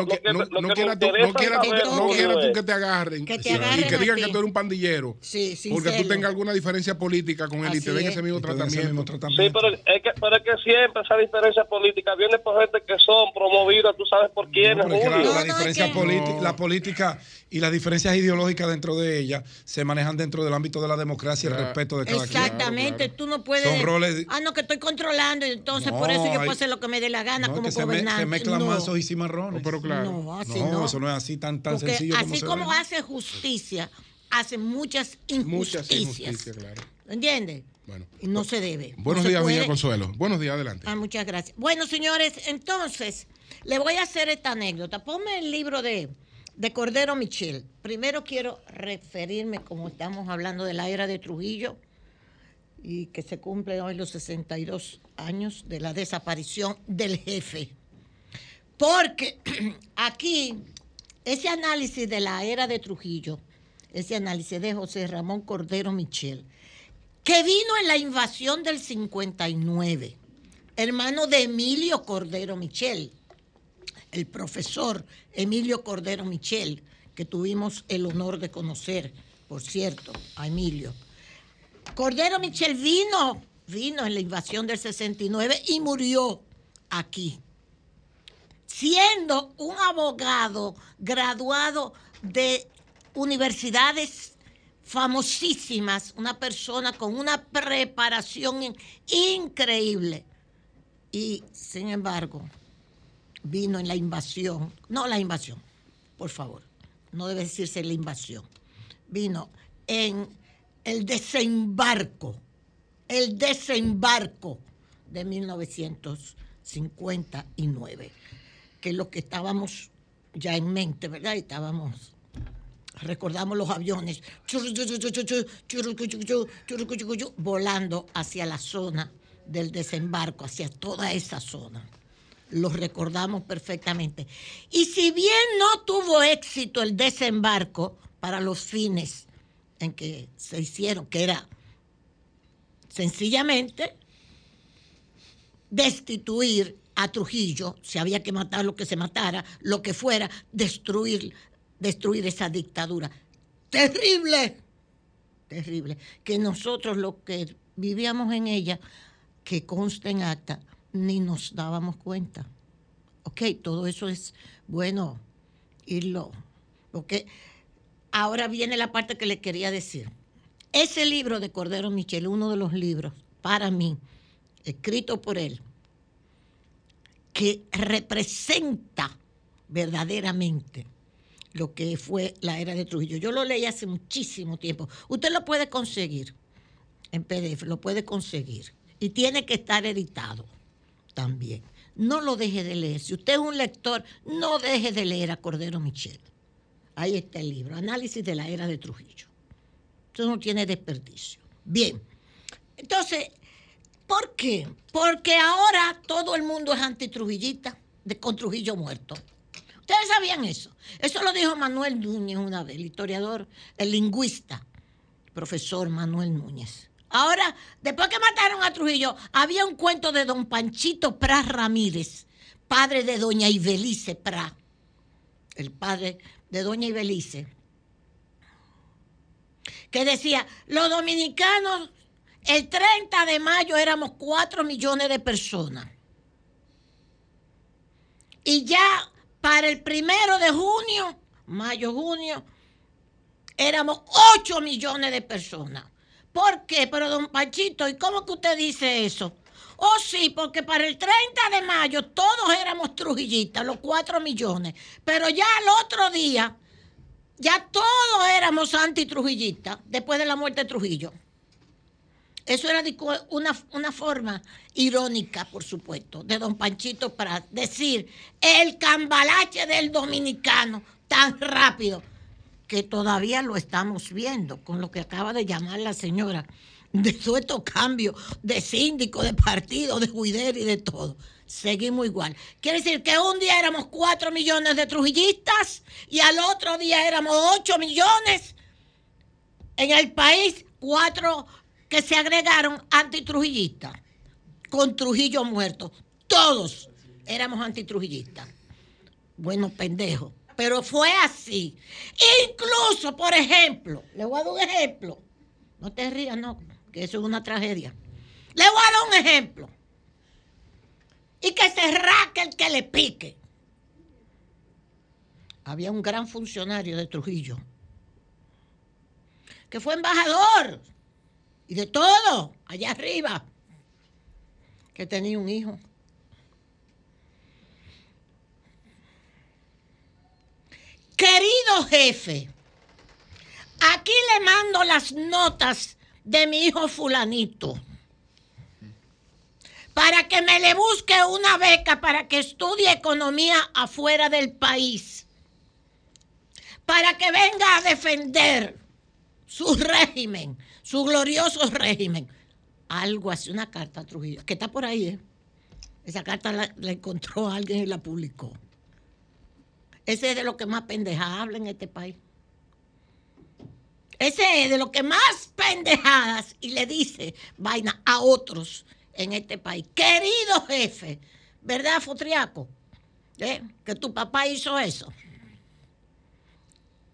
no, quiera tú, no quiera tú, no quiera tú que te agarren, que te agarren y que digan que tú eres un pandillero. Sí, porque tú tengas alguna diferencia política con él Así y te den ese mismo tratamiento. Sí, pero es, que, pero es que siempre esa diferencia política viene por gente que son promovidas, tú sabes por quiénes. la diferencia política, la política y las diferencias ideológicas dentro de ella se manejan dentro del ámbito de la democracia y el respeto de cada quien. Exactamente, tú no puedes. Son roles. Ah, no, que estoy controlando, y entonces por eso yo puedo hacer lo que me dé la gana como gobernante. Se, mezclan mazos y cimarrones. pero claro. No, así no, eso no es así tan, tan sencillo así como, hace justicia, hace muchas injusticias. Muchas injusticias, claro. ¿Entiendes? Bueno, y no se debe. Buenos días, Doña Consuelo. Buenos días, adelante. Ah, muchas gracias. Bueno, señores, entonces, le voy a hacer esta anécdota. Ponme el libro de de Cordero Michel. Primero quiero referirme, como estamos hablando de la era de Trujillo, y que se cumplen hoy los 62 años de la desaparición del jefe. Porque aquí, ese análisis de la era de Trujillo, ese análisis de José Ramón Cordero Michel, que vino en la invasión del 59, hermano de Emilio Cordero Michel, el profesor Emilio Cordero Michel, que tuvimos el honor de conocer, por cierto, a Emilio. Cordero Michel vino, vino en la invasión del 69 y murió aquí, siendo un abogado graduado de universidades famosísimas, una persona con una preparación increíble. Y sin embargo, vino en la invasión, no la invasión, por favor, no debe decirse la invasión, vino en el desembarco, el desembarco de 1959, que es lo que estábamos ya en mente, ¿verdad? Estábamos, recordamos los aviones volando hacia la zona del desembarco, hacia toda esa zona los recordamos perfectamente. Y si bien no tuvo éxito el desembarco para los fines en que se hicieron, que era sencillamente destituir a Trujillo, si había que matar lo que se matara, lo que fuera, destruir, destruir esa dictadura. Terrible, terrible, que nosotros lo que vivíamos en ella, que consta en acta, ni nos dábamos cuenta. Ok, todo eso es bueno irlo. Porque ahora viene la parte que le quería decir. Ese libro de Cordero Michel, uno de los libros, para mí, escrito por él, que representa verdaderamente lo que fue la era de Trujillo. Yo lo leí hace muchísimo tiempo. Usted lo puede conseguir en PDF, lo puede conseguir. Y tiene que estar editado también. No lo deje de leer. Si usted es un lector, no deje de leer a Cordero Michel. Ahí está el libro, Análisis de la Era de Trujillo. Eso no tiene desperdicio. Bien, entonces, ¿Por qué? Porque ahora todo el mundo es antitrujillita de, con Trujillo muerto. Ustedes sabían eso. Eso lo dijo Manuel Núñez una vez, el historiador, el lingüista, profesor Manuel Núñez. Ahora, después que mataron a Trujillo, había un cuento de don Panchito Pras Ramírez, padre de doña Ibelice Pras, el padre de doña Ibelice, que decía, los dominicanos, el 30 de mayo éramos 4 millones de personas. Y ya para el primero de junio, mayo, junio, éramos 8 millones de personas. ¿Por qué? Pero don Pachito, ¿y cómo que usted dice eso? Oh, sí, porque para el 30 de mayo todos éramos trujillistas, los 4 millones. Pero ya al otro día, ya todos éramos antitrujillistas, después de la muerte de Trujillo. Eso era una, una, forma irónica, por supuesto, de don Panchito para decir el cambalache del dominicano tan rápido que todavía lo estamos viendo con lo que acaba de llamar la señora, de todos estos cambios de síndico, de partido, de juidero y de todo. Seguimos igual. Quiere decir que un día éramos 4 millones de trujillistas y al otro día éramos 8 millones. En el país, 4 que se agregaron antitrujillistas con Trujillo muerto. Todos éramos antitrujillistas. Bueno, pendejos. Pero fue así. Incluso, por ejemplo, le voy a dar un ejemplo. No te rías, no, que eso es una tragedia. Le voy a dar un ejemplo. Y que se raque el que le pique. Había un gran funcionario de Trujillo que fue embajador y de todo, allá arriba, que tenía un hijo. Querido jefe, aquí le mando las notas de mi hijo fulanito para que me le busque una beca para que estudie economía afuera del país, para que venga a defender su régimen, su glorioso régimen. Algo así, una carta a Trujillo, que está por ahí, ¿eh? Esa carta la, la encontró alguien y la publicó. Ese es de lo que más pendejadas habla en este país. Ese es de lo que más pendejadas y le dice vaina a otros en este país. Querido jefe, ¿verdad, Futriaco? ¿Eh? Que tu papá hizo eso.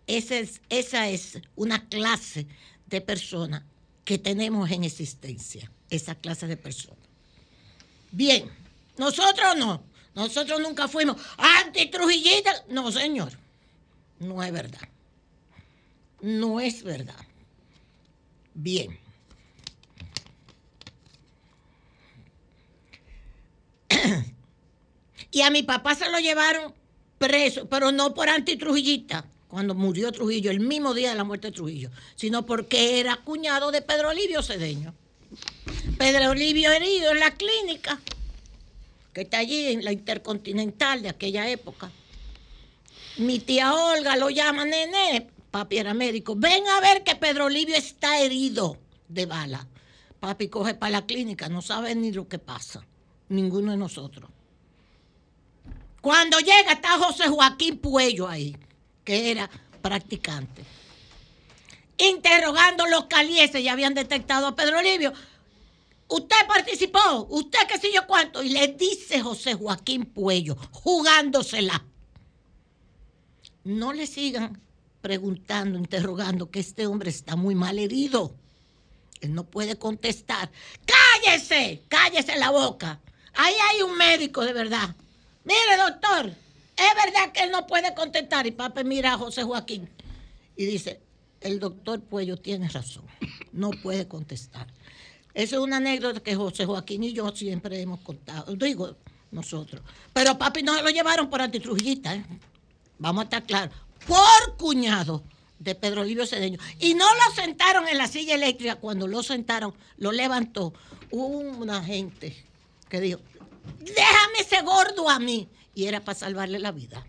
Esa es, una clase de persona que tenemos en existencia. Esa clase de personas. Bien, nosotros no. Nosotros nunca fuimos antitrujillistas. No, señor. No es verdad. No es verdad. Bien. y a mi papá se lo llevaron preso, pero no por antitrujillista, cuando murió Trujillo, el mismo día de la muerte de Trujillo, sino porque era cuñado de Pedro Olivio Cedeño. Pedro Olivio herido en la clínica que está allí en la Intercontinental de aquella época. Mi tía Olga lo llama nene, papi era médico. Ven a ver que Pedro Olivio está herido de bala. Papi coge para la clínica, no sabe ni lo que pasa. Ninguno de nosotros. Cuando llega está José Joaquín Puello ahí, que era practicante. Interrogando los calieses, ya habían detectado a Pedro Olivio. Usted participó, usted qué sé yo cuánto. Y le dice José Joaquín Puello, jugándosela. No le sigan preguntando, interrogando, que este hombre está muy mal herido. Él no puede contestar. ¡Cállese! ¡Cállese la boca! Ahí hay un médico de verdad. Mire, doctor, es verdad que él no puede contestar. Y papá mira a José Joaquín y dice, el doctor Puello tiene razón, no puede contestar. Esa es una anécdota que José Joaquín y yo siempre hemos contado, digo nosotros. Pero papi no lo llevaron por antitrujillista, ¿eh? vamos a estar claros, por cuñado de Pedro Livio Cedeño. Y no lo sentaron en la silla eléctrica, cuando lo sentaron, lo levantó una gente que dijo, déjame ese gordo a mí. Y era para salvarle la vida,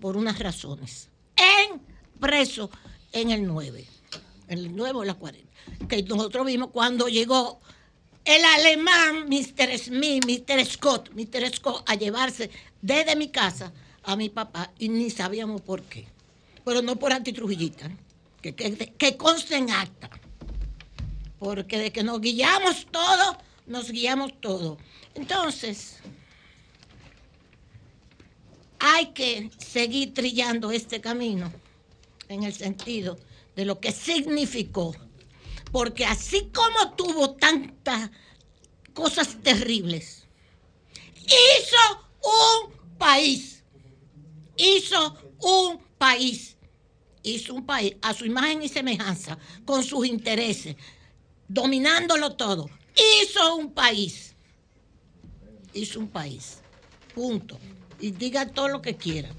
por unas razones. En preso en el 9, en el 9 o la 40 que nosotros vimos cuando llegó el alemán Mr. Smith, Mr. Scott, Mr. Scott a llevarse desde mi casa a mi papá y ni sabíamos por qué. Pero no por antitrujillita, que, que, que conste en acta. Porque de que nos guiamos todo, nos guiamos todo. Entonces, hay que seguir trillando este camino en el sentido de lo que significó. Porque así como tuvo tantas cosas terribles, hizo un país. Hizo un país. Hizo un país a su imagen y semejanza, con sus intereses, dominándolo todo. Hizo un país. Hizo un país. Punto. Y diga todo lo que quiera.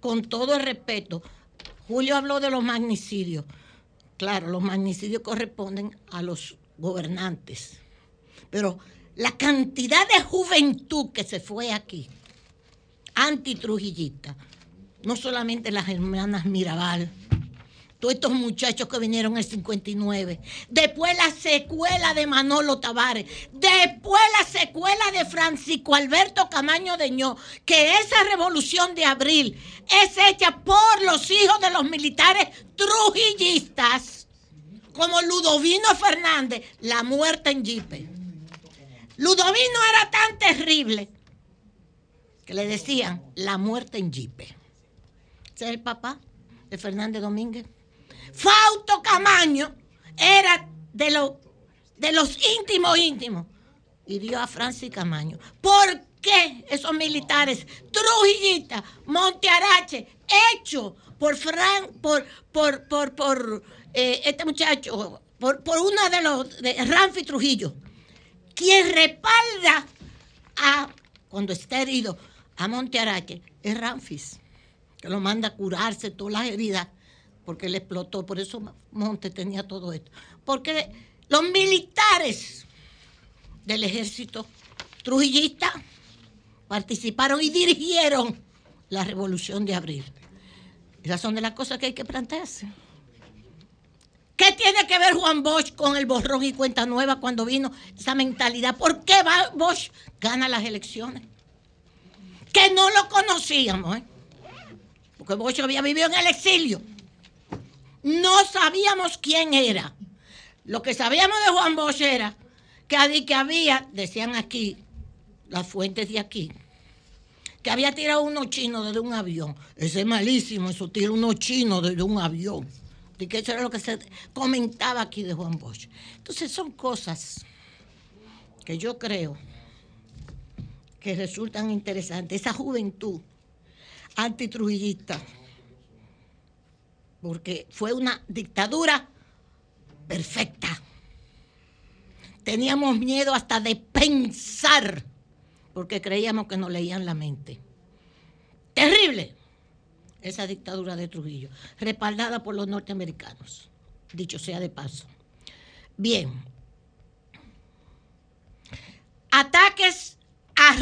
Con todo el respeto. Julio habló de los magnicidios. Claro, los magnicidios corresponden a los gobernantes. Pero la cantidad de juventud que se fue aquí, antitrujillista, no solamente las hermanas Mirabal, todos estos muchachos que vinieron en el 59, después la secuela de Manolo Tavares, después la secuela de Francisco Alberto Camaño Deñó, que esa revolución de abril es hecha por los hijos de los militares trujillistas, como Ludovino Fernández, la muerte en Jipe. Ludovino era tan terrible que le decían la muerte en. Ese es el papá de Fernández Domínguez. Fausto Camaño era de, de los íntimos íntimos dio a Francis Camaño. ¿Por qué esos militares trujillistas, Montearache, hechos por Fran, por, por, por, por eh, este muchacho, por, por uno de los de Trujillo, quien respalda a, cuando está herido, a Montearache, es Ramfis, que lo manda a curarse todas las heridas porque le explotó, por eso Monte tenía todo esto. Porque los militares del ejército trujillista participaron y dirigieron la revolución de abril. Esas son de las cosas que hay que plantearse. ¿Qué tiene que ver Juan Bosch con el borrón y cuenta nueva cuando vino esa mentalidad? ¿Por qué Bosch gana las elecciones? Que no lo conocíamos, ¿eh? porque Bosch había vivido en el exilio. No sabíamos quién era. Lo que sabíamos de Juan Bosch era que, había, decían aquí, las fuentes de aquí, que había tirado unos chinos desde un avión. Ese es malísimo, eso tira unos chinos desde un avión. Y que eso era lo que se comentaba aquí de Juan Bosch. Entonces son cosas que yo creo que resultan interesantes. Esa juventud antitrujillista porque fue una dictadura perfecta. Teníamos miedo hasta de pensar, porque creíamos que nos leían la mente. Terrible esa dictadura de Trujillo, respaldada por los norteamericanos, dicho sea de paso. Bien, ataques a,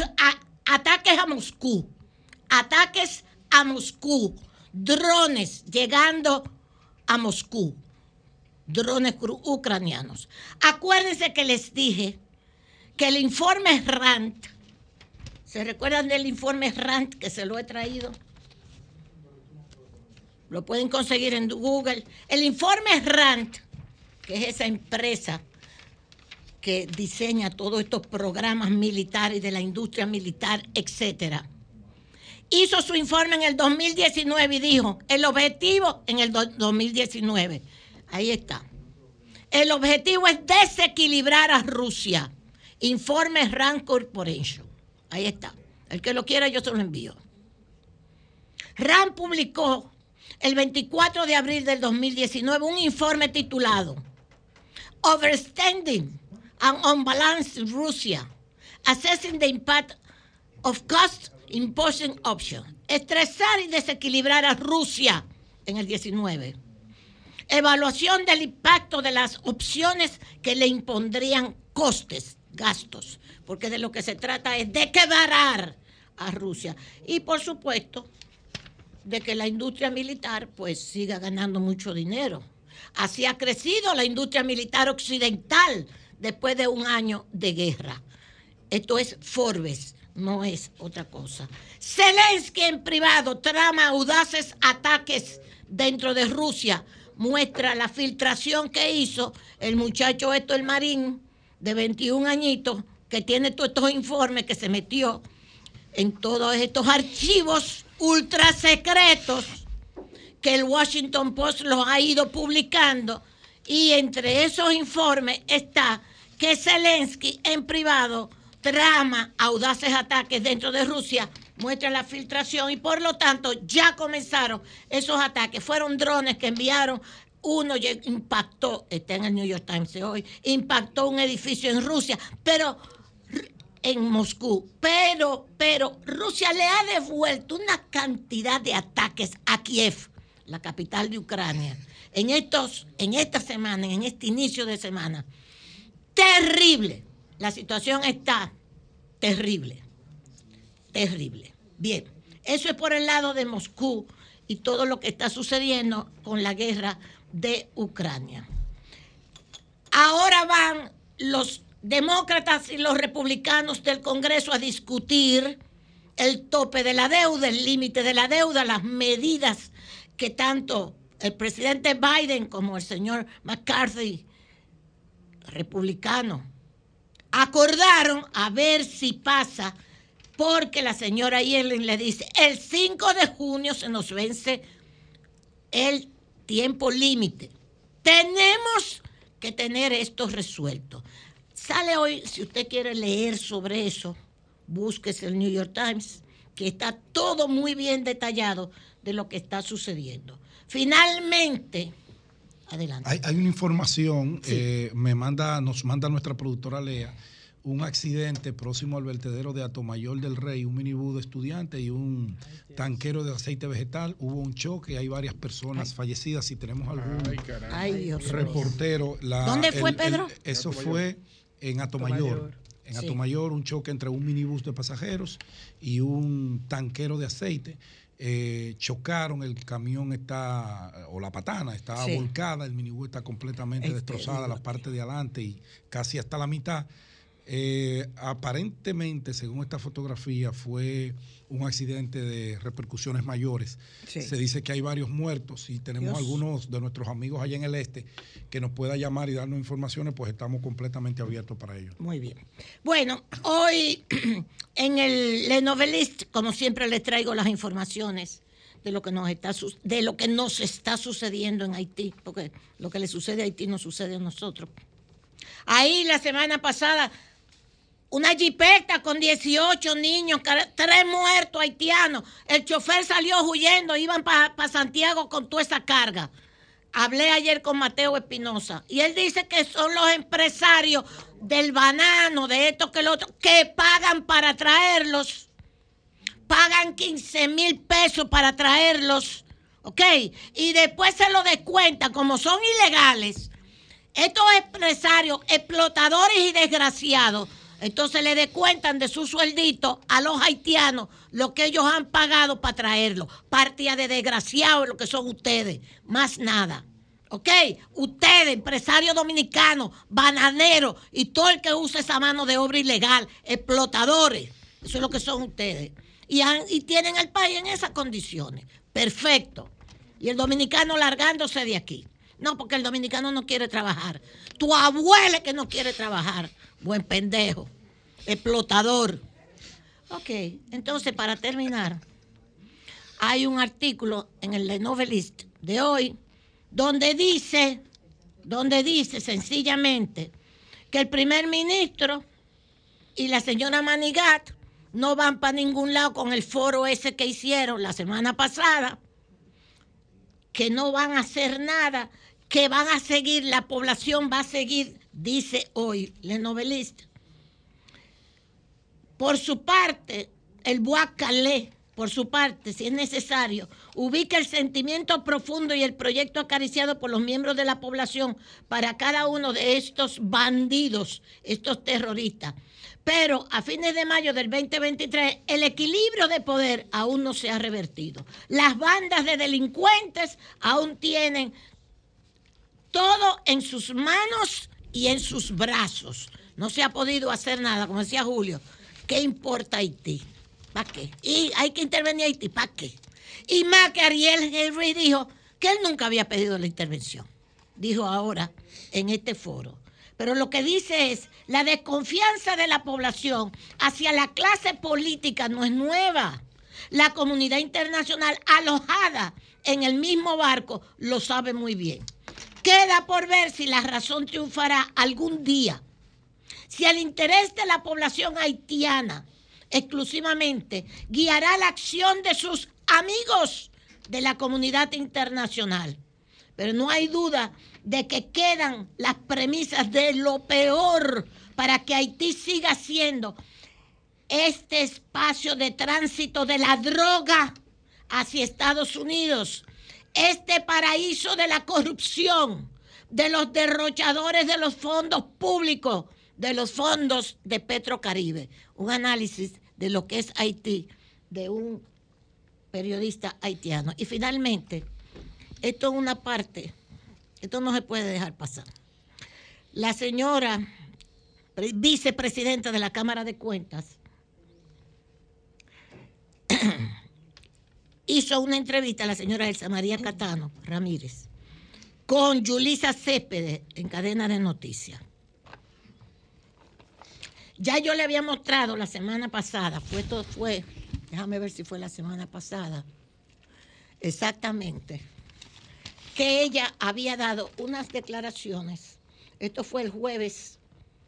ataques a Moscú, ataques a Moscú drones llegando a Moscú, drones ucranianos. Acuérdense que les dije que el informe RAND, ¿se recuerdan del informe RAND que se lo he traído? Lo pueden conseguir en Google. El informe RAND, que es esa empresa que diseña todos estos programas militares de la industria militar, etcétera hizo su informe en el 2019 y dijo, el objetivo en el 2019, ahí está, el objetivo es desequilibrar a Rusia. Informe Rand Corporation. Ahí está. El que lo quiera yo se lo envío. Rand publicó el 24 de abril del 2019 un informe titulado Overstanding and Unbalanced Russia, Assessing the Impact of Cost Imposing Option. Estresar y desequilibrar a Rusia en el 19. Evaluación del impacto de las opciones que le impondrían costes, gastos, porque de lo que se trata es de quebrar a Rusia. Y por supuesto, de que la industria militar pues siga ganando mucho dinero. Así ha crecido la industria militar occidental después de un año de guerra. Esto es Forbes, no es otra cosa. Zelensky en privado trama audaces ataques dentro de Rusia. Muestra la filtración que hizo el muchacho esto, el marín, de 21 añitos, que tiene todos estos informes que se metió en todos estos archivos ultra secretos que el Washington Post los ha ido publicando. Y entre esos informes está que Zelensky en privado trama audaces ataques dentro de Rusia, muestra la filtración y por lo tanto ya comenzaron esos ataques. Fueron drones que enviaron, uno impactó, está en el New York Times hoy, impactó un edificio en Rusia, pero en Moscú, pero, pero Rusia le ha devuelto una cantidad de ataques a Kiev, la capital de Ucrania, en estos, en esta semana, en este inicio de semana. Terrible. La situación está terrible. Terrible. Bien, eso es por el lado de Moscú y todo lo que está sucediendo con la guerra de Ucrania. Ahora van los demócratas y los republicanos del Congreso a discutir el tope de la deuda, el límite de la deuda, las medidas que tanto el presidente Biden como el señor McCarthy, republicano, acordaron a ver si pasa, porque la señora Yellen le dice, el 5 de junio se nos vence el tiempo límite. Tenemos que tener esto resuelto. Sale hoy, si usted quiere leer sobre eso, búsquese el New York Times, que está todo muy bien detallado de lo que está sucediendo. Finalmente, adelante. Hay, una información, eh, me manda, nos manda nuestra productora Lea, un accidente próximo al vertedero de Atomayor del Rey, un minibús de estudiantes y un tanquero de aceite vegetal. Hubo un choque, hay varias personas fallecidas. Si tenemos algún reportero. ¿Dónde fue, Pedro? eso fue en Atomayor. En Atomayor, un choque entre un minibús de pasajeros y un tanquero de aceite. Eh, chocaron, el camión está, o la patana está volcada, el minibús está completamente destrozada, la parte de adelante y casi hasta la mitad. Eh, aparentemente, según esta fotografía, fue un accidente de repercusiones mayores. Se dice que hay varios muertos y tenemos algunos de nuestros amigos allá en el este que nos pueda llamar y darnos informaciones, pues estamos completamente abiertos para ello. Muy bien. Bueno, hoy en el Le Novelist, como siempre, les traigo las informaciones de lo que nos está de lo que nos está sucediendo en Haití, porque lo que le sucede a Haití no sucede a nosotros. Ahí la semana pasada una jipeta con 18 niños, tres muertos haitianos. El chofer salió huyendo, iban para Santiago con toda esa carga. Hablé ayer con Mateo Espinosa y él dice que son los empresarios del banano, de esto que lo otro, que pagan para traerlos. Pagan 15 mil pesos para traerlos. ¿Ok? Y después se lo descuentan, como son ilegales. Estos empresarios, explotadores y desgraciados, entonces le descuentan de su sueldito a los haitianos lo que ellos han pagado para traerlo. Partida de desgraciados lo que son ustedes, más nada. ¿Ok? Ustedes, empresarios dominicanos, bananeros y todo el que usa esa mano de obra ilegal, explotadores. Eso es lo que son ustedes. Y, tienen el país en esas condiciones. Perfecto. Y el dominicano largándose de aquí. No, porque el dominicano no quiere trabajar. Tu abuela que no quiere trabajar. Buen pendejo. Explotador. Ok, entonces para terminar, hay un artículo en el The Novelist de hoy donde dice, donde dice sencillamente que el primer ministro y la señora Manigat no van para ningún lado con el foro ese que hicieron la semana pasada, que no van a hacer nada, que van a seguir, la población va a seguir, dice hoy el novelista. Por su parte, el Bois por su parte, si es necesario, ubica el sentimiento profundo y el proyecto acariciado por los miembros de la población para cada uno de estos bandidos, estos terroristas. Pero a fines de mayo del 2023, el equilibrio de poder aún no se ha revertido. Las bandas de delincuentes aún tienen todo en sus manos y en sus brazos. No se ha podido hacer nada, como decía Julio. ¿Qué importa Haití? ¿Para qué? Y hay que intervenir Haití, ¿para qué? Y más que Ariel Henry dijo que él nunca había pedido la intervención. Dijo ahora en este foro. Pero lo que dice es, la desconfianza de la población hacia la clase política no es nueva. La comunidad internacional alojada en el mismo barco lo sabe muy bien. Queda por ver si la razón triunfará algún día. Si el interés de la población haitiana exclusivamente guiará la acción de sus amigos de la comunidad internacional. Pero no hay duda de que quedan las premisas de lo peor para que Haití siga siendo este espacio de tránsito de la droga hacia Estados Unidos, este paraíso de la corrupción, de los derrochadores de los fondos públicos, de los fondos de Petrocaribe. Un análisis de lo que es Haití de un periodista haitiano. Y finalmente, esto es una parte, esto no se puede dejar pasar. La señora vicepresidenta de la Cámara de Cuentas hizo una entrevista a la señora Elsa María Catano Ramírez con Yulisa Céspedes en cadena de noticias. Ya yo le había mostrado la semana pasada, fue, todo, fue, déjame ver si fue la semana pasada, exactamente, que ella había dado unas declaraciones. Esto fue el jueves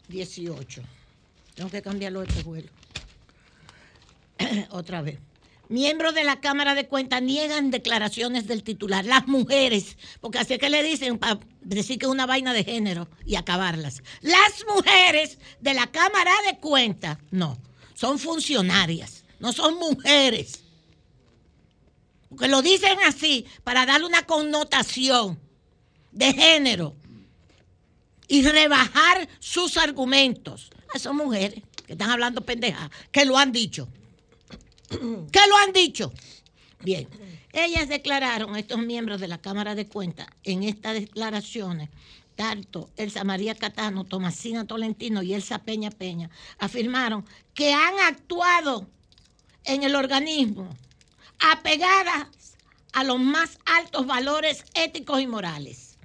18. Tengo que cambiarlo este vuelo. Otra vez. Miembros de la Cámara de Cuentas niegan declaraciones del titular, las mujeres, porque así es que le dicen para decir que es una vaina de género y acabarlas. Las mujeres de la Cámara de Cuentas, no, son funcionarias, no son mujeres. Porque lo dicen así para darle una connotación de género y rebajar sus argumentos. A ah, mujeres que están hablando pendejas, que lo han dicho. ¿Qué lo han dicho? Bien, ellas declararon, estos miembros de la Cámara de Cuentas, en estas declaraciones, tanto Elsa María Catano, Tomasina Tolentino y Elsa Peña Peña, afirmaron que han actuado en el organismo apegadas a los más altos valores éticos y morales.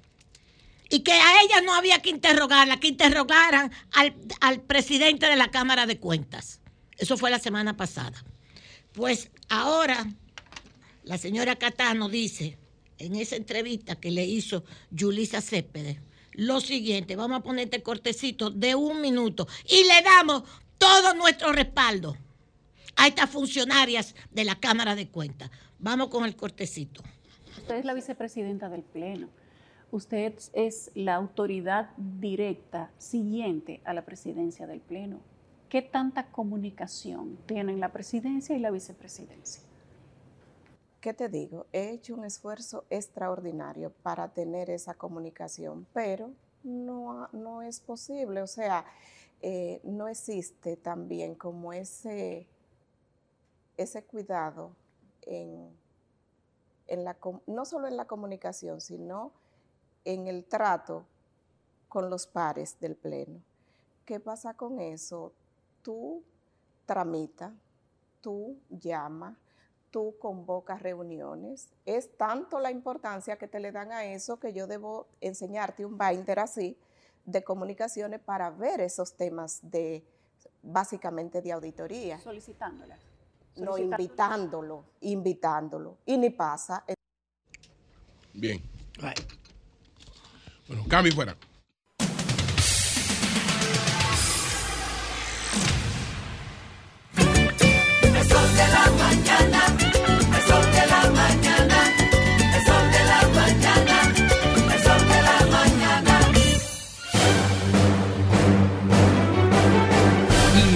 Y que a ellas no había que interrogarla, que interrogaran al, al presidente de la Cámara de Cuentas. Eso fue la semana pasada. Pues ahora la señora Catano dice en esa entrevista que le hizo Julisa Céspedes lo siguiente, vamos a poner este cortecito de un minuto y le damos todo nuestro respaldo a estas funcionarias de la Cámara de Cuentas. Vamos con el cortecito. Usted es la vicepresidenta del Pleno. Usted es la autoridad directa siguiente a la presidencia del Pleno. ¿Qué tanta comunicación tienen la presidencia y la vicepresidencia? ¿Qué te digo? He hecho un esfuerzo extraordinario para tener esa comunicación, pero no, no es posible. O sea, eh, no existe también como ese, ese cuidado en, en la, no solo en la comunicación, sino en el trato con los pares del Pleno. ¿Qué pasa con eso? Tú tramitas, tú llamas, tú convocas reuniones. Es tanto la importancia que te le dan a eso que yo debo enseñarte un binder así de comunicaciones para ver esos temas de básicamente de auditoría. Solicitándolas. No invitándolo, invitándolo. Y ni pasa. Bien. Bueno, cambio fuera.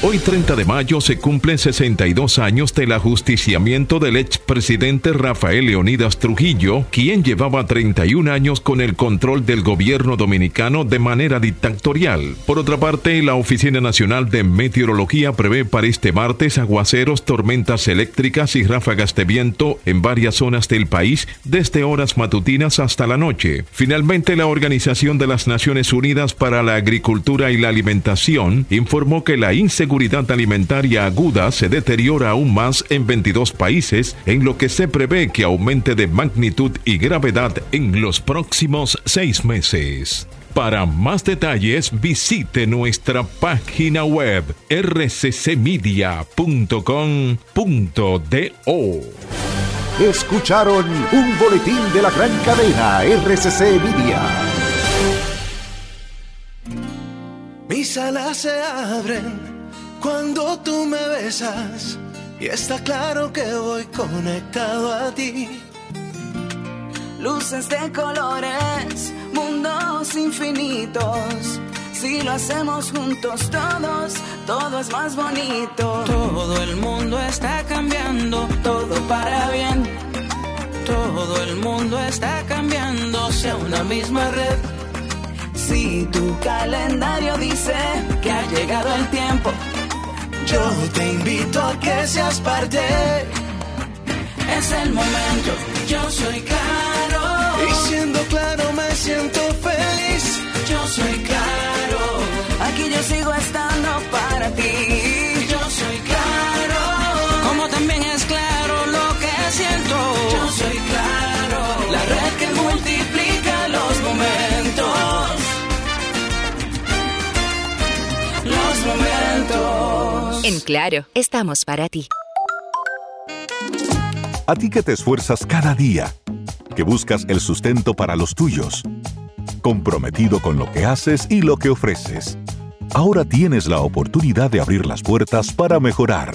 Hoy 30 de mayo se cumplen 62 años del ajusticiamiento del expresidente Rafael Leonidas Trujillo, quien llevaba 31 años con el control del gobierno dominicano de manera dictatorial. Por otra parte, la Oficina Nacional de Meteorología prevé para este martes aguaceros, tormentas eléctricas y ráfagas de viento en varias zonas del país desde horas matutinas hasta la noche. Finalmente, la Organización de las Naciones Unidas para la Agricultura y la Alimentación informó que la inseguridad seguridad alimentaria aguda se deteriora aún más en 22 países, en lo que se prevé que aumente de magnitud y gravedad en los próximos seis meses. Para más detalles visite nuestra página web rccmedia.com.do. Escucharon un boletín de la gran cadena RCC Media. Mis alas se abren cuando tú me besas y está claro que voy conectado a ti. Luces de colores, mundos infinitos. Si lo hacemos juntos todos, todo es más bonito. Todo el mundo está cambiando, todo para bien. Todo el mundo está cambiando, sea una misma red. Si tu calendario dice que ha llegado el tiempo yo te invito a que seas parte. Es el momento, yo soy claro. Y siendo claro me siento feliz. Yo soy claro. Aquí yo sigo estando para ti. En Claro, estamos para ti. A ti que te esfuerzas cada día, que buscas el sustento para los tuyos, comprometido con lo que haces y lo que ofreces. Ahora tienes la oportunidad de abrir las puertas para mejorar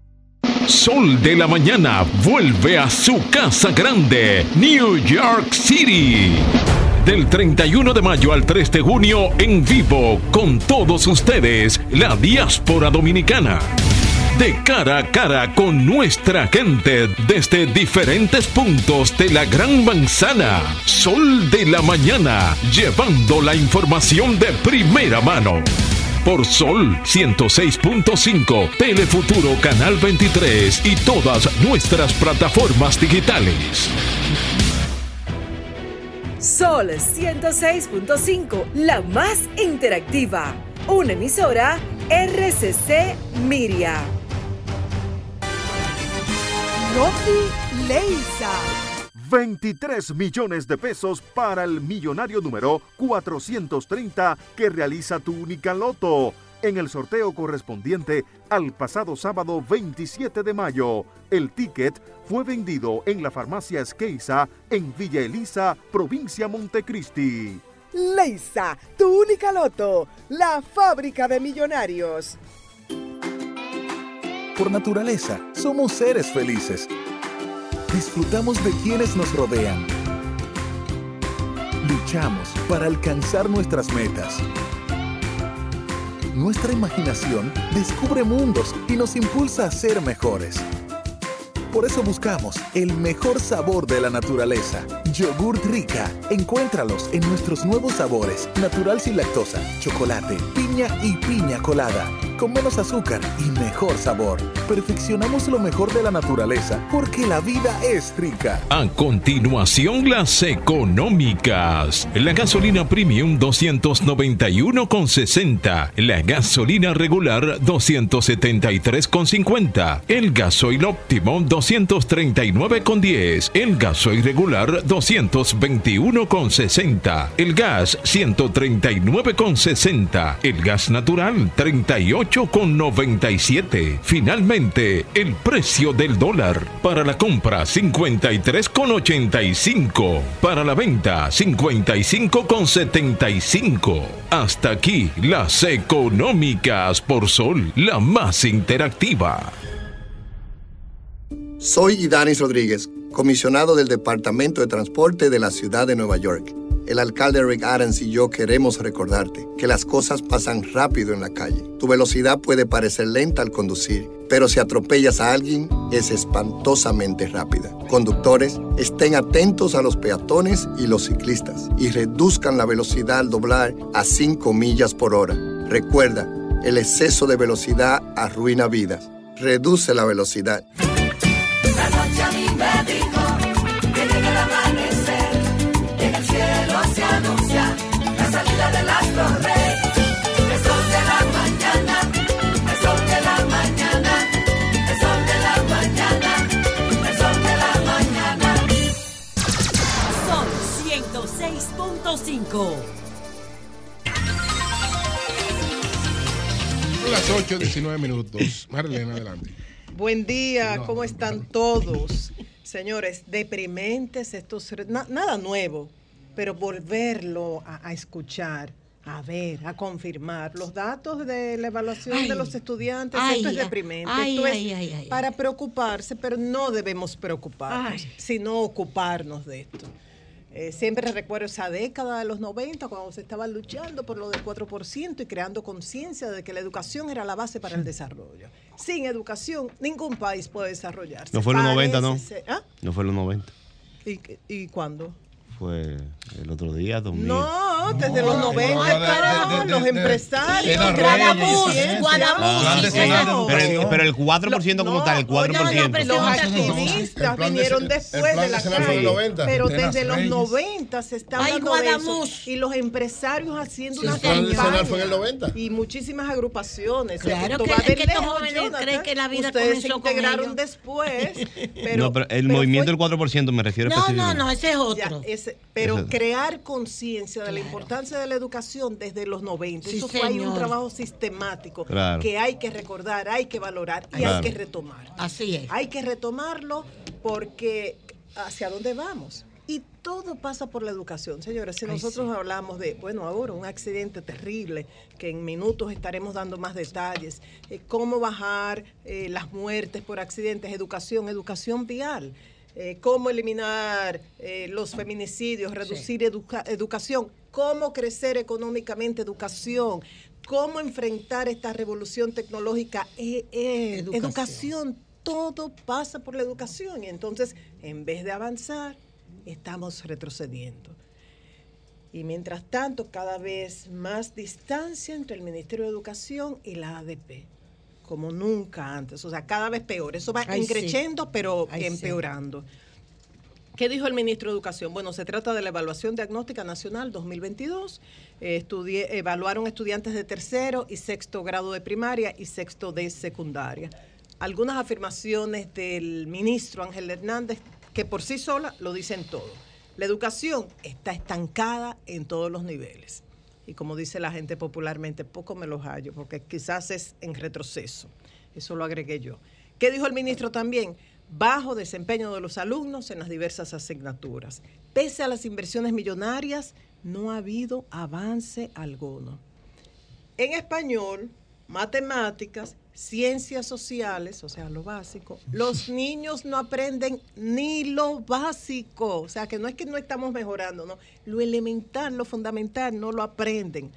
Sol de la Mañana vuelve a su casa grande, New York City. Del 31 de mayo al 3 de junio en vivo con todos ustedes, la diáspora dominicana. De cara a cara con nuestra gente desde diferentes puntos de la Gran Manzana. Sol de la Mañana, llevando la información de primera mano por Sol 106.5, Telefuturo Canal 23 y todas nuestras plataformas digitales. Sol 106.5, la más interactiva. Una emisora RCC Miria. Noti Leisa. 23 millones de pesos para el millonario número 430 que realiza tu única loto en el sorteo correspondiente al pasado sábado 27 de mayo. El ticket fue vendido en la farmacia Esqueiza en Villa Elisa, provincia Montecristi. Leisa, tu única loto, la fábrica de millonarios. Por naturaleza, somos seres felices disfrutamos de quienes nos rodean. Luchamos para alcanzar nuestras metas. Nuestra imaginación descubre mundos y nos impulsa a ser mejores. Por eso buscamos el mejor sabor de la naturaleza. Yogurt Rica. Encuéntralos en nuestros nuevos sabores. Natural sin lactosa, chocolate, piña y piña colada con menos azúcar y mejor sabor. Perfeccionamos lo mejor de la naturaleza porque la vida es rica. A continuación, las económicas. La gasolina premium 291,60. La gasolina regular 273,50. El gasoil óptimo 239,10. El gasoil regular 200 221,60. El gas 139,60. El gas natural 38,97. Finalmente, el precio del dólar. Para la compra 53,85. Para la venta 55,75. Hasta aquí las económicas por Sol, la más interactiva. Soy Idanis Rodríguez, comisionado del Departamento de Transporte de la Ciudad de Nueva York. El alcalde Rick Adams y yo queremos recordarte que las cosas pasan rápido en la calle. Tu velocidad puede parecer lenta al conducir, pero si atropellas a alguien es espantosamente rápida. Conductores, estén atentos a los peatones y los ciclistas y reduzcan la velocidad al doblar a 5 millas por hora. Recuerda, el exceso de velocidad arruina vidas. Reduce la velocidad. Me dijo que llega el amanecer, que en el cielo se anuncia la salida del astro rey. El sol de la mañana, el sol de la mañana, el sol de la mañana, el sol de la mañana. Sol 106.5. Son las 8, 19 minutos. Marlene, adelante. Buen día, ¿cómo están todos? Señores, deprimentes estos, na- nada nuevo, pero volverlo a, a escuchar, a ver, a confirmar los datos de la evaluación Ay. de los estudiantes, Ay, esto es deprimente, ay, esto es para preocuparse, pero no debemos preocuparnos, sino ocuparnos de esto. Eh, siempre recuerdo esa década de los 90 cuando se estaba luchando por lo del 4% y creando conciencia de que la educación era la base para el desarrollo. Sin educación, ningún país puede desarrollarse. No fue en los 90, ¿no? ¿Ah? No fue en los 90. ¿Y, y cuándo? Fue el otro día, 2000. No, desde los No, 90, de- carajo, de- de- los empresarios. Guadamuz, Ah, sí, pero, pero el, pero el 4% como tal, el 4%. Los activistas vinieron después de la calle, pero desde los 90 se está hablando de eso. Y los empresarios haciendo una campaña. fue en el 90. Y muchísimas agrupaciones. Claro que- es que estos jóvenes creen que la vida Ustedes se comenzó con integraron ellos. después, pero... no, pero el movimiento del 4% me refiero no, no, específicamente. no, ese es otro. pero Ese- crear conciencia de la importancia de la educación desde los 90. Sí, Eso fue ahí un trabajo sistemático Claro. que hay que recordar, hay que valorar y Claro. hay que retomar. Así es. Hay que retomarlo porque hacia dónde vamos. Y todo pasa por la educación, señores. Si Ay, nosotros hablamos de, bueno, ahora un accidente terrible, que en minutos estaremos dando más detalles, eh, cómo bajar eh, las muertes por accidentes, educación, educación vial, eh, cómo eliminar eh, los feminicidios, reducir educa- educación, cómo crecer económicamente, educación, cómo enfrentar esta revolución tecnológica, eh, Educación. educación, todo pasa por la educación y entonces en vez de avanzar, estamos retrocediendo. Y mientras tanto, cada vez más distancia entre el Ministerio de Educación y la ADP, como nunca antes. O sea, cada vez peor. Eso va Ay, sí. increciendo, pero Ay, sí. empeorando. ¿Qué dijo el ministro de Educación? Bueno, se trata de la Evaluación Diagnóstica Nacional 2022. Eh, estudi- evaluaron estudiantes de tercero y sexto grado de primaria y sexto de secundaria. Algunas afirmaciones del ministro Ángel Hernández que por sí sola lo dicen todo. La educación está estancada en todos los niveles. Y como dice la gente popularmente, poco me los hallo, porque quizás es en retroceso. Eso lo agregué yo. ¿Qué dijo el ministro también? Bajo desempeño de los alumnos en las diversas asignaturas. Pese a las inversiones millonarias, no ha habido avance alguno. En español, matemáticas, ciencias sociales, o sea, lo básico, los niños no aprenden ni lo básico. O sea, que no es que no estamos mejorando, no. Lo elemental, lo fundamental, no lo aprenden.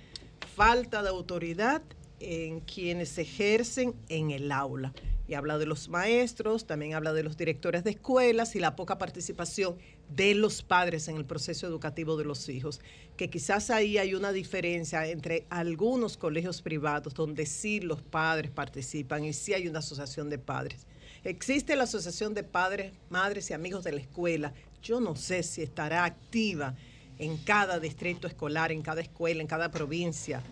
Falta de autoridad en quienes ejercen en el aula. Y habla de los maestros, también habla de los directores de escuelas y la poca participación de los padres en el proceso educativo de los hijos. Que quizás ahí hay una diferencia entre algunos colegios privados donde sí los padres participan y sí hay una asociación de padres. Existe la asociación de padres, madres y amigos de la escuela. Yo no sé si estará activa en cada distrito escolar, en cada escuela, en cada provincia.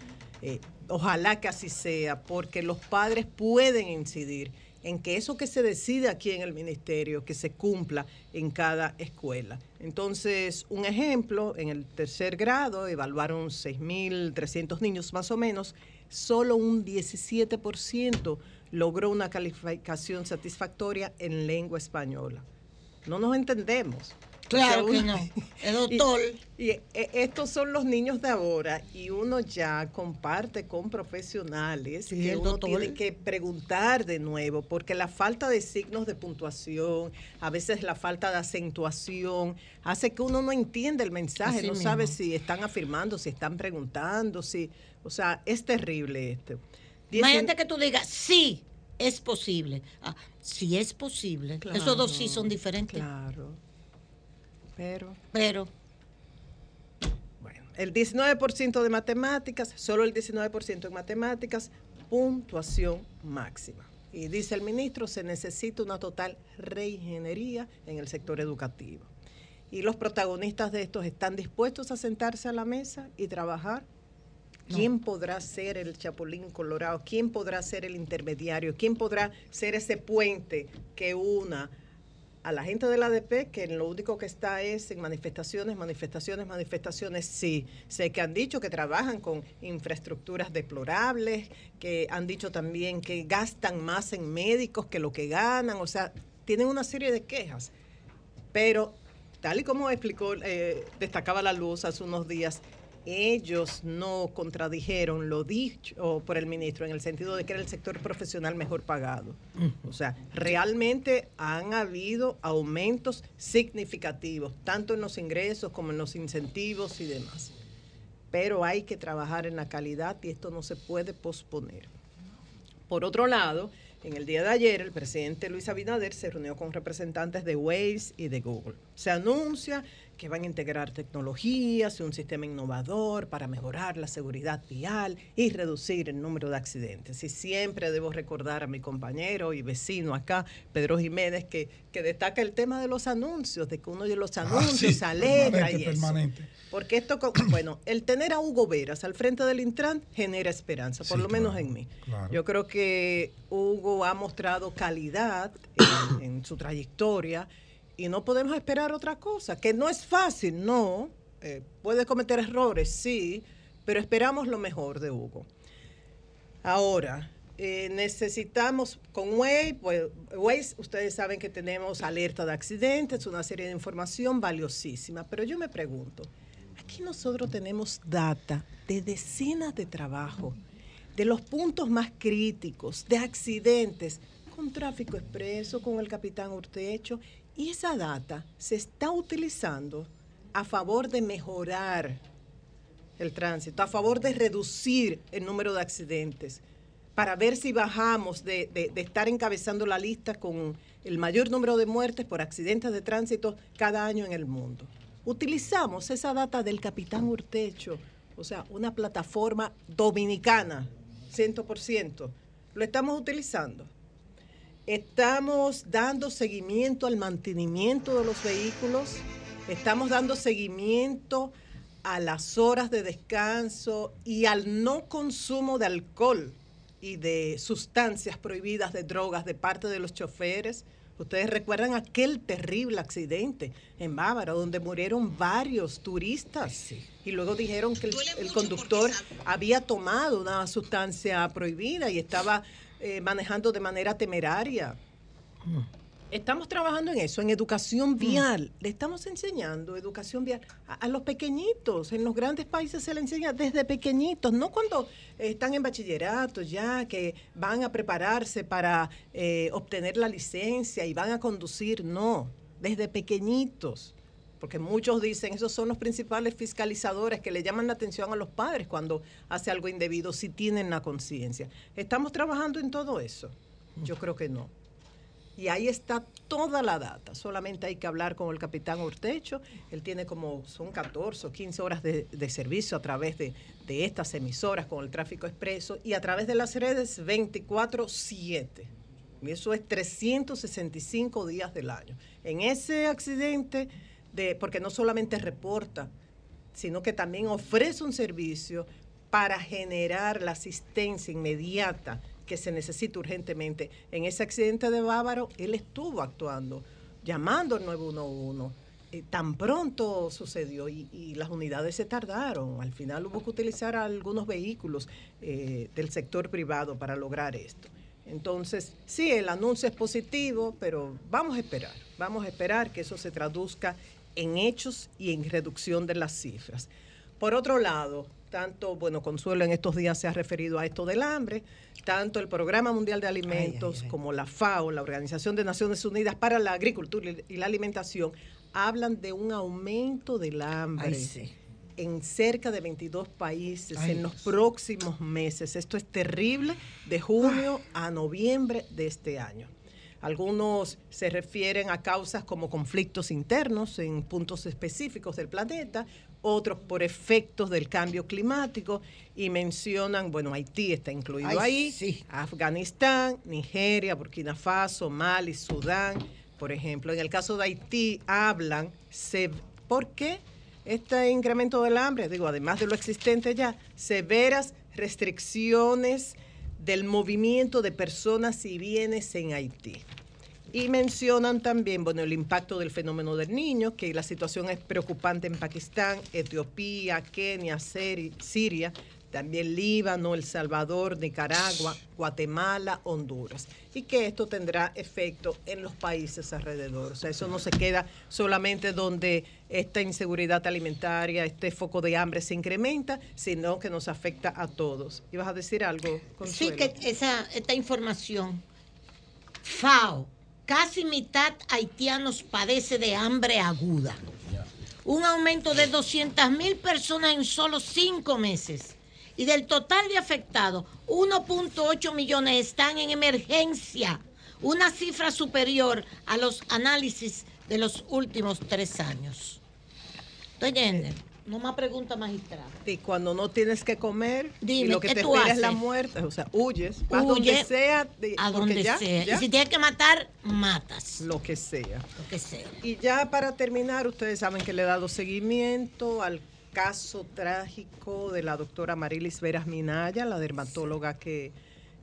Eh, ojalá que así sea, porque los padres pueden incidir en que eso que se decide aquí en el ministerio, que se cumpla en cada escuela. Entonces, un ejemplo, en el tercer grado evaluaron 6.300 niños más o menos, solo un 17% logró una calificación satisfactoria en lengua española. No nos entendemos. Claro que no. El doctor. Y, y, eh, estos son los niños de ahora y uno ya comparte con profesionales Sí, que el uno doctor. tiene que preguntar de nuevo porque la falta de signos de puntuación, a veces la falta de acentuación hace que uno no entienda el mensaje, Así no sabe si están afirmando, si están preguntando, si, o sea, es terrible esto. Imagínate que tú digas, sí, es posible. Ah, si es posible. Esos dos sí son diferentes. Claro. Pero. Pero. El 19% de matemáticas, solo el 19% en matemáticas, puntuación máxima. Y dice el ministro, se necesita una total reingeniería en el sector educativo. Y los protagonistas de estos están dispuestos a sentarse a la mesa y trabajar. ¿Quién podrá ser el chapulín colorado? ¿Quién podrá ser el intermediario? ¿Quién podrá ser ese puente que una a la gente de la ADP que lo único que está es en manifestaciones, manifestaciones, manifestaciones. Sí, sé que han dicho que trabajan con infraestructuras deplorables, que han dicho también que gastan más en médicos que lo que ganan, o sea, tienen una serie de quejas. Pero, tal y como explicó, eh, destacaba la luz hace unos días, ellos no contradijeron lo dicho por el ministro en el sentido de que era el sector profesional mejor pagado. O sea, realmente han habido aumentos significativos, tanto en los ingresos como en los incentivos y demás. Pero hay que trabajar en la calidad y esto no se puede posponer. Por otro lado, en el día de ayer, el presidente Luis Abinader se reunió con representantes de Waze y de Google. Se anuncia que van a integrar tecnologías y un sistema innovador para mejorar la seguridad vial y reducir el número de accidentes. Y siempre debo recordar a mi compañero y vecino acá, Pedro Jiménez, que, que destaca el tema de los anuncios, de que uno de los anuncios sí, se alegra permanente, y eso. permanente. Porque esto, bueno, el tener a Hugo Veras al frente del Intran genera esperanza, por Sí, lo menos en mí. claro. Yo creo que Hugo ha mostrado calidad en, en su trayectoria y no podemos esperar otra cosa, que no es fácil, no. Eh, puede cometer errores, sí, pero esperamos lo mejor de Hugo. Ahora, eh, necesitamos con Waze, pues, Waze, ustedes saben que tenemos alerta de accidentes, una serie de información valiosísima, pero yo me pregunto, aquí nosotros tenemos data de decenas de trabajos, de los puntos más críticos, de accidentes, con tráfico expreso, con el capitán Urtecho, y esa data se está utilizando a favor de mejorar el tránsito, a favor de reducir el número de accidentes, para ver si bajamos de, estar encabezando la lista con el mayor número de muertes por accidentes de tránsito cada año en el mundo. Utilizamos esa data del capitán Urtecho, o sea, una plataforma dominicana, 100%. Lo estamos utilizando. Estamos dando seguimiento al mantenimiento de los vehículos, estamos dando seguimiento a las horas de descanso y al no consumo de alcohol y de sustancias prohibidas de drogas de parte de los choferes. Ustedes recuerdan aquel terrible accidente en Bávara donde murieron varios turistas. Y luego dijeron que el, el conductor había tomado una sustancia prohibida y estaba eh, manejando de manera temeraria. Estamos trabajando en eso, en educación vial. Le estamos enseñando educación vial a, a los pequeñitos. En los grandes países se le enseña desde pequeñitos, no cuando eh, están en bachillerato ya, que van a prepararse para eh, obtener la licencia y van a conducir. No, desde pequeñitos. Porque muchos dicen, esos son los principales fiscalizadores que le llaman la atención a los padres cuando hace algo indebido, si tienen la conciencia. ¿Estamos trabajando en todo eso? Yo creo que no. Y ahí está toda la data. Solamente hay que hablar con el capitán Ortecho. Él tiene como, son 14 o 15 horas de, servicio a través de, de estas emisoras con el tráfico expreso y a través de las redes 24-7. Y eso es 365 días del año. En ese accidente, de, porque no solamente reporta, sino que también ofrece un servicio para generar la asistencia inmediata que se necesita urgentemente. En ese accidente de Bávaro, él estuvo actuando, llamando al 911. Eh, tan pronto sucedió y, y las unidades se tardaron. Al final hubo que utilizar algunos vehículos eh, del sector privado para lograr esto. Entonces, sí, el anuncio es positivo, pero vamos a esperar, vamos a esperar que eso se traduzca en hechos y en reducción de las cifras. Por otro lado, tanto, bueno, Consuelo en estos días se ha referido a esto del hambre, tanto el Programa Mundial de Alimentos como la FAO, la Organización de Naciones Unidas para la Agricultura y- la Alimentación, hablan de un aumento del hambre sí. en cerca de 22 países en los próximos meses. Esto es terrible, de junio a noviembre de este año. Algunos se refieren a causas como conflictos internos en puntos específicos del planeta, otros por efectos del cambio climático y mencionan, bueno, Haití está incluido Ay, ahí, Afganistán, Nigeria, Burkina Faso, Mali, Sudán, por ejemplo. En el caso de Haití hablan, se, ¿por qué este incremento del hambre? Digo, además de lo existente ya, severas restricciones del movimiento de personas y bienes en Haití. Y mencionan también, bueno, el impacto del fenómeno del niño, que la situación es preocupante en Pakistán, Etiopía, Kenia, Siria, también Líbano, El Salvador, Nicaragua, Guatemala, Honduras. Y que esto tendrá efecto en los países alrededor. O sea, eso no se queda solamente donde esta inseguridad alimentaria, este foco de hambre se incrementa, sino que nos afecta a todos. ¿Ibas a decir algo, Sí, Consuelo? que esa, esta información, FAO, casi mitad haitianos padece de hambre aguda. Un aumento de 200 mil personas en solo cinco meses. Y del total de afectados, 1.8 millones están en emergencia, una cifra superior a los análisis de los últimos tres años. ¿Entiendes? No más pregunta magistrada. Y cuando no tienes que comer y Dime, lo que ¿qué te tú es la muerte, o sea, huyes, vas donde sea, de- a donde ya- sea. ya, Y si tienes que matar, matas. lo que sea. Lo que sea. Y ya para terminar, ustedes saben que le he dado seguimiento al caso trágico de la doctora Marilis Veras Minaya, la dermatóloga que,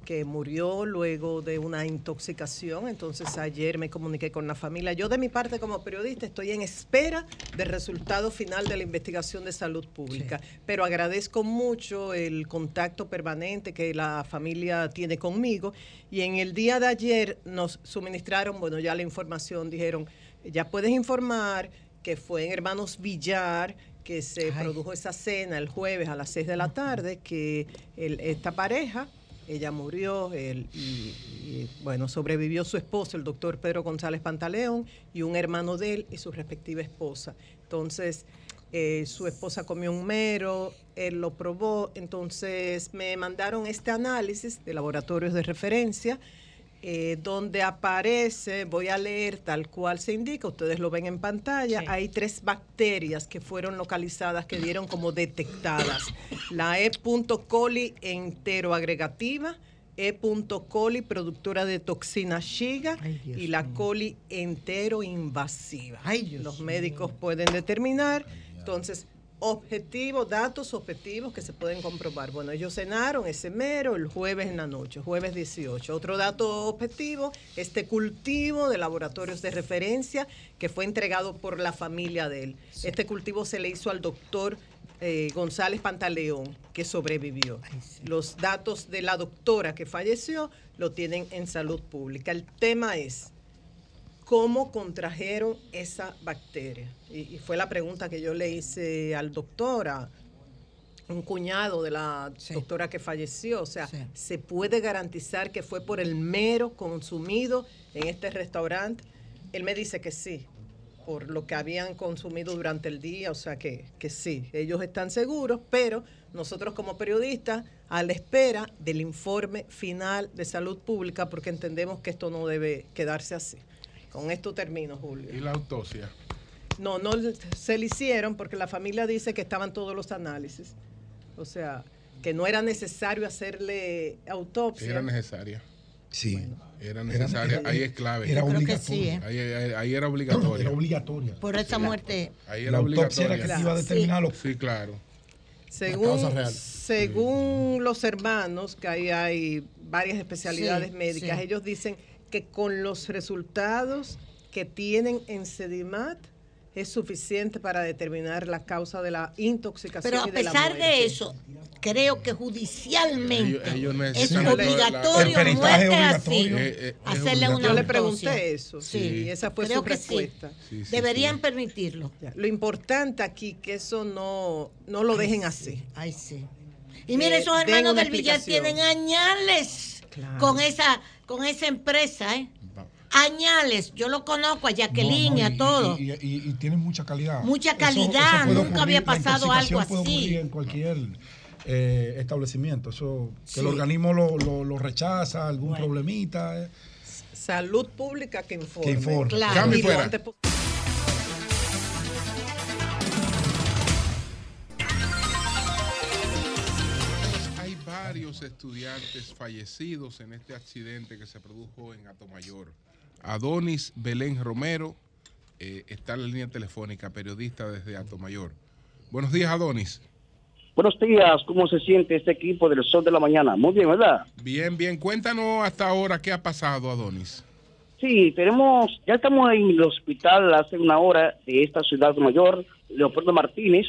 que murió luego de una intoxicación. Entonces ayer me comuniqué con la familia. Yo de mi parte como periodista estoy en espera del resultado final de la investigación de salud pública. Pero agradezco mucho el contacto permanente que la familia tiene conmigo. Y en el día de ayer nos suministraron, bueno, ya la información, dijeron, ya puedes informar que fue en Hermanos Villar que se produjo esa cena el jueves a las 6 de la tarde, que el- esta pareja, ella murió él, y, y, bueno, sobrevivió su esposo, el doctor Pedro González Pantaleón, y un hermano de él y su respectiva esposa. Entonces, eh, su esposa comió un mero, él lo probó, entonces me mandaron este análisis de laboratorios de referencia, eh, donde aparece, voy a leer tal cual se indica, ustedes lo ven en pantalla, hay tres bacterias que fueron localizadas, que dieron como detectadas. La E. coli enteroagregativa, E. coli productora de toxina Shiga y la coli enteroinvasiva. Los médicos pueden determinar, entonces, objetivos, datos objetivos que se pueden comprobar. Bueno, ellos cenaron ese mero el jueves en la noche, jueves 18. Otro dato objetivo, este cultivo de laboratorios de referencia que fue entregado por la familia de él. Este cultivo se le hizo al doctor eh, González Pantaleón, que sobrevivió. Los datos de la doctora que falleció lo tienen en salud pública. El tema es cómo contrajeron esa bacteria. Y, y fue la pregunta que yo le hice al doctor, a un cuñado de la doctora que falleció. O sea, ¿se puede garantizar que fue por el mero consumido en este restaurante? Él me dice que sí, por lo que habían consumido durante el día, o sea que, que sí, ellos están seguros, pero nosotros como periodistas a la espera del informe final de salud pública porque entendemos que esto no debe quedarse así. Con esto termino, Julio. ¿Y la autopsia? No, no se le hicieron porque la familia dice que estaban todos los análisis. O sea, que no era necesario hacerle autopsia. Era necesaria. Sí. Era necesaria. Ahí es clave. Era sí, ¿eh? Ahí, ahí- ahí era obligatoria. Era obligatoria. Por esa muerte. Ahí La era autopsia obligatoria. era que iba a determinar lo- Sí, claro. Según, los hermanos, que ahí hay varias especialidades Sí, médicas, sí. ellos dicen que con los resultados que tienen en Sedimat es suficiente para determinar la causa de la intoxicación. Pero a y de la pesar de eso, creo que judicialmente Ellos- ellos es la- obligatorio, muerte es así. Eh, eh, es hacerle una Yo le pregunté eso, sí, y esa fue creo su respuesta. Sí, sí, Deberían sí. permitirlo. Lo importante aquí que eso no, no lo dejen así. Ay, sí. Y mire, esos hermanos del Villar tienen añales Claro. con esa con esa empresa, ¿eh? Añales. Yo lo conozco a Jacqueline, No, no, a y- todos. Y, y- y- y tienen mucha calidad. Mucha Eso- calidad, nunca había la pasado algo así. en cualquier eh, establecimiento. Eso, que Sí. el organismo lo, lo- lo rechaza, algún problemita. eh. Salud pública que informe. Que informe. Claro. Cambio fuera. Varios estudiantes fallecidos en este accidente que se produjo en Atomayor. Adonis Belén Romero eh, está en la línea telefónica, periodista desde Atomayor. Buenos días, Adonis. Buenos días, ¿cómo se siente este equipo del Sol de la Mañana? Muy bien, ¿verdad? Bien, bien. Cuéntanos hasta ahora qué ha pasado, Adonis. Sí, tenemos, ya estamos en el hospital hace una hora de esta ciudad mayor, Leopoldo Martínez,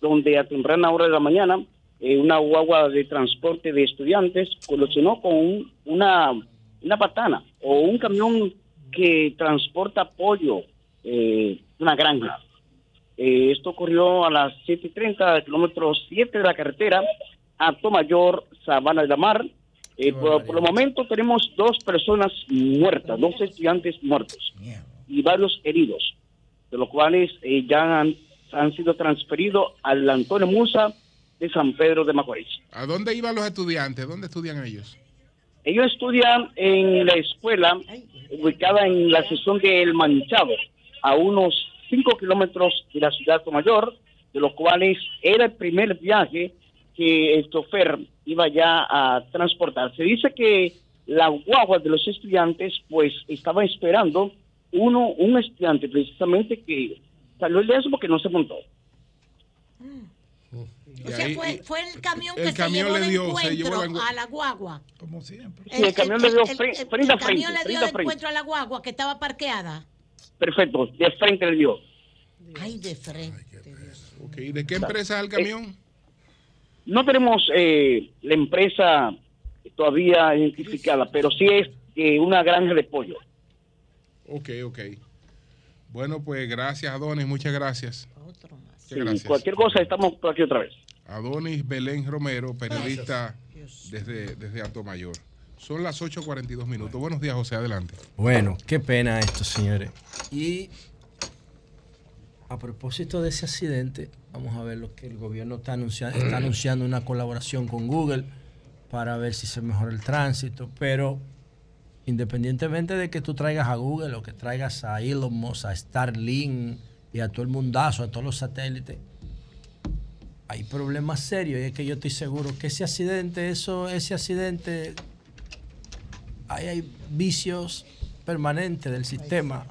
donde a temprana hora de la mañana eh, una guagua de transporte de estudiantes colisionó con un- una, una patana o un camión que transporta pollo eh, una granja. Eh, esto ocurrió a las 7.30, kilómetros 7 de la carretera, Alto Mayor, Sabana de la Mar. Eh, por, por el momento tenemos dos personas muertas, dos estudiantes muertos y varios heridos, de los cuales eh, ya han, han sido transferidos al Antonio Musa de San Pedro de Macorís. ¿A dónde iban los estudiantes? ¿Dónde estudian ellos? Ellos estudian en la escuela ubicada en la sección de El Manchado, a unos 5 kilómetros de la ciudad de Mayor, de los cuales era el primer viaje que el chofer iba ya a transportar. Se dice que la guagua de los estudiantes pues estaba esperando uno, un estudiante precisamente que salió de eso porque no se montó. O sea, fue, fue el camión el que camión se llevó le de dio- se llevó la- a la guagua. Como siempre. Sí, el camión le dio el- fre- el- frente el camión frente, le dio frente de frente. encuentro a la guagua que estaba parqueada. Perfecto, de frente le dio. Ay, de frente. Ok, ¿De qué empresa es el camión? No tenemos eh, la empresa todavía identificada, pero sí es eh, una granja de pollo. Ok, ok. Bueno, pues gracias, Adonis. Muchas gracias. Muchas Sí, gracias. cualquier cosa, estamos por aquí otra vez. Adonis Belén Romero, periodista desde, desde Alto Mayor. Son las 8.42 minutos. Buenos días, José. Adelante. Bueno, qué pena esto, señores. Y a propósito de ese accidente, vamos a ver lo que el gobierno está anunciando. Está anunciando una colaboración con Google para ver si se mejora el tránsito. Pero independientemente de que tú traigas a Google o que traigas a Elon Musk, a Starlink y a todo el mundazo, a todos los satélites, hay problemas serios y es que yo estoy seguro que ese accidente, eso, ese accidente, ahí hay vicios permanentes del sistema.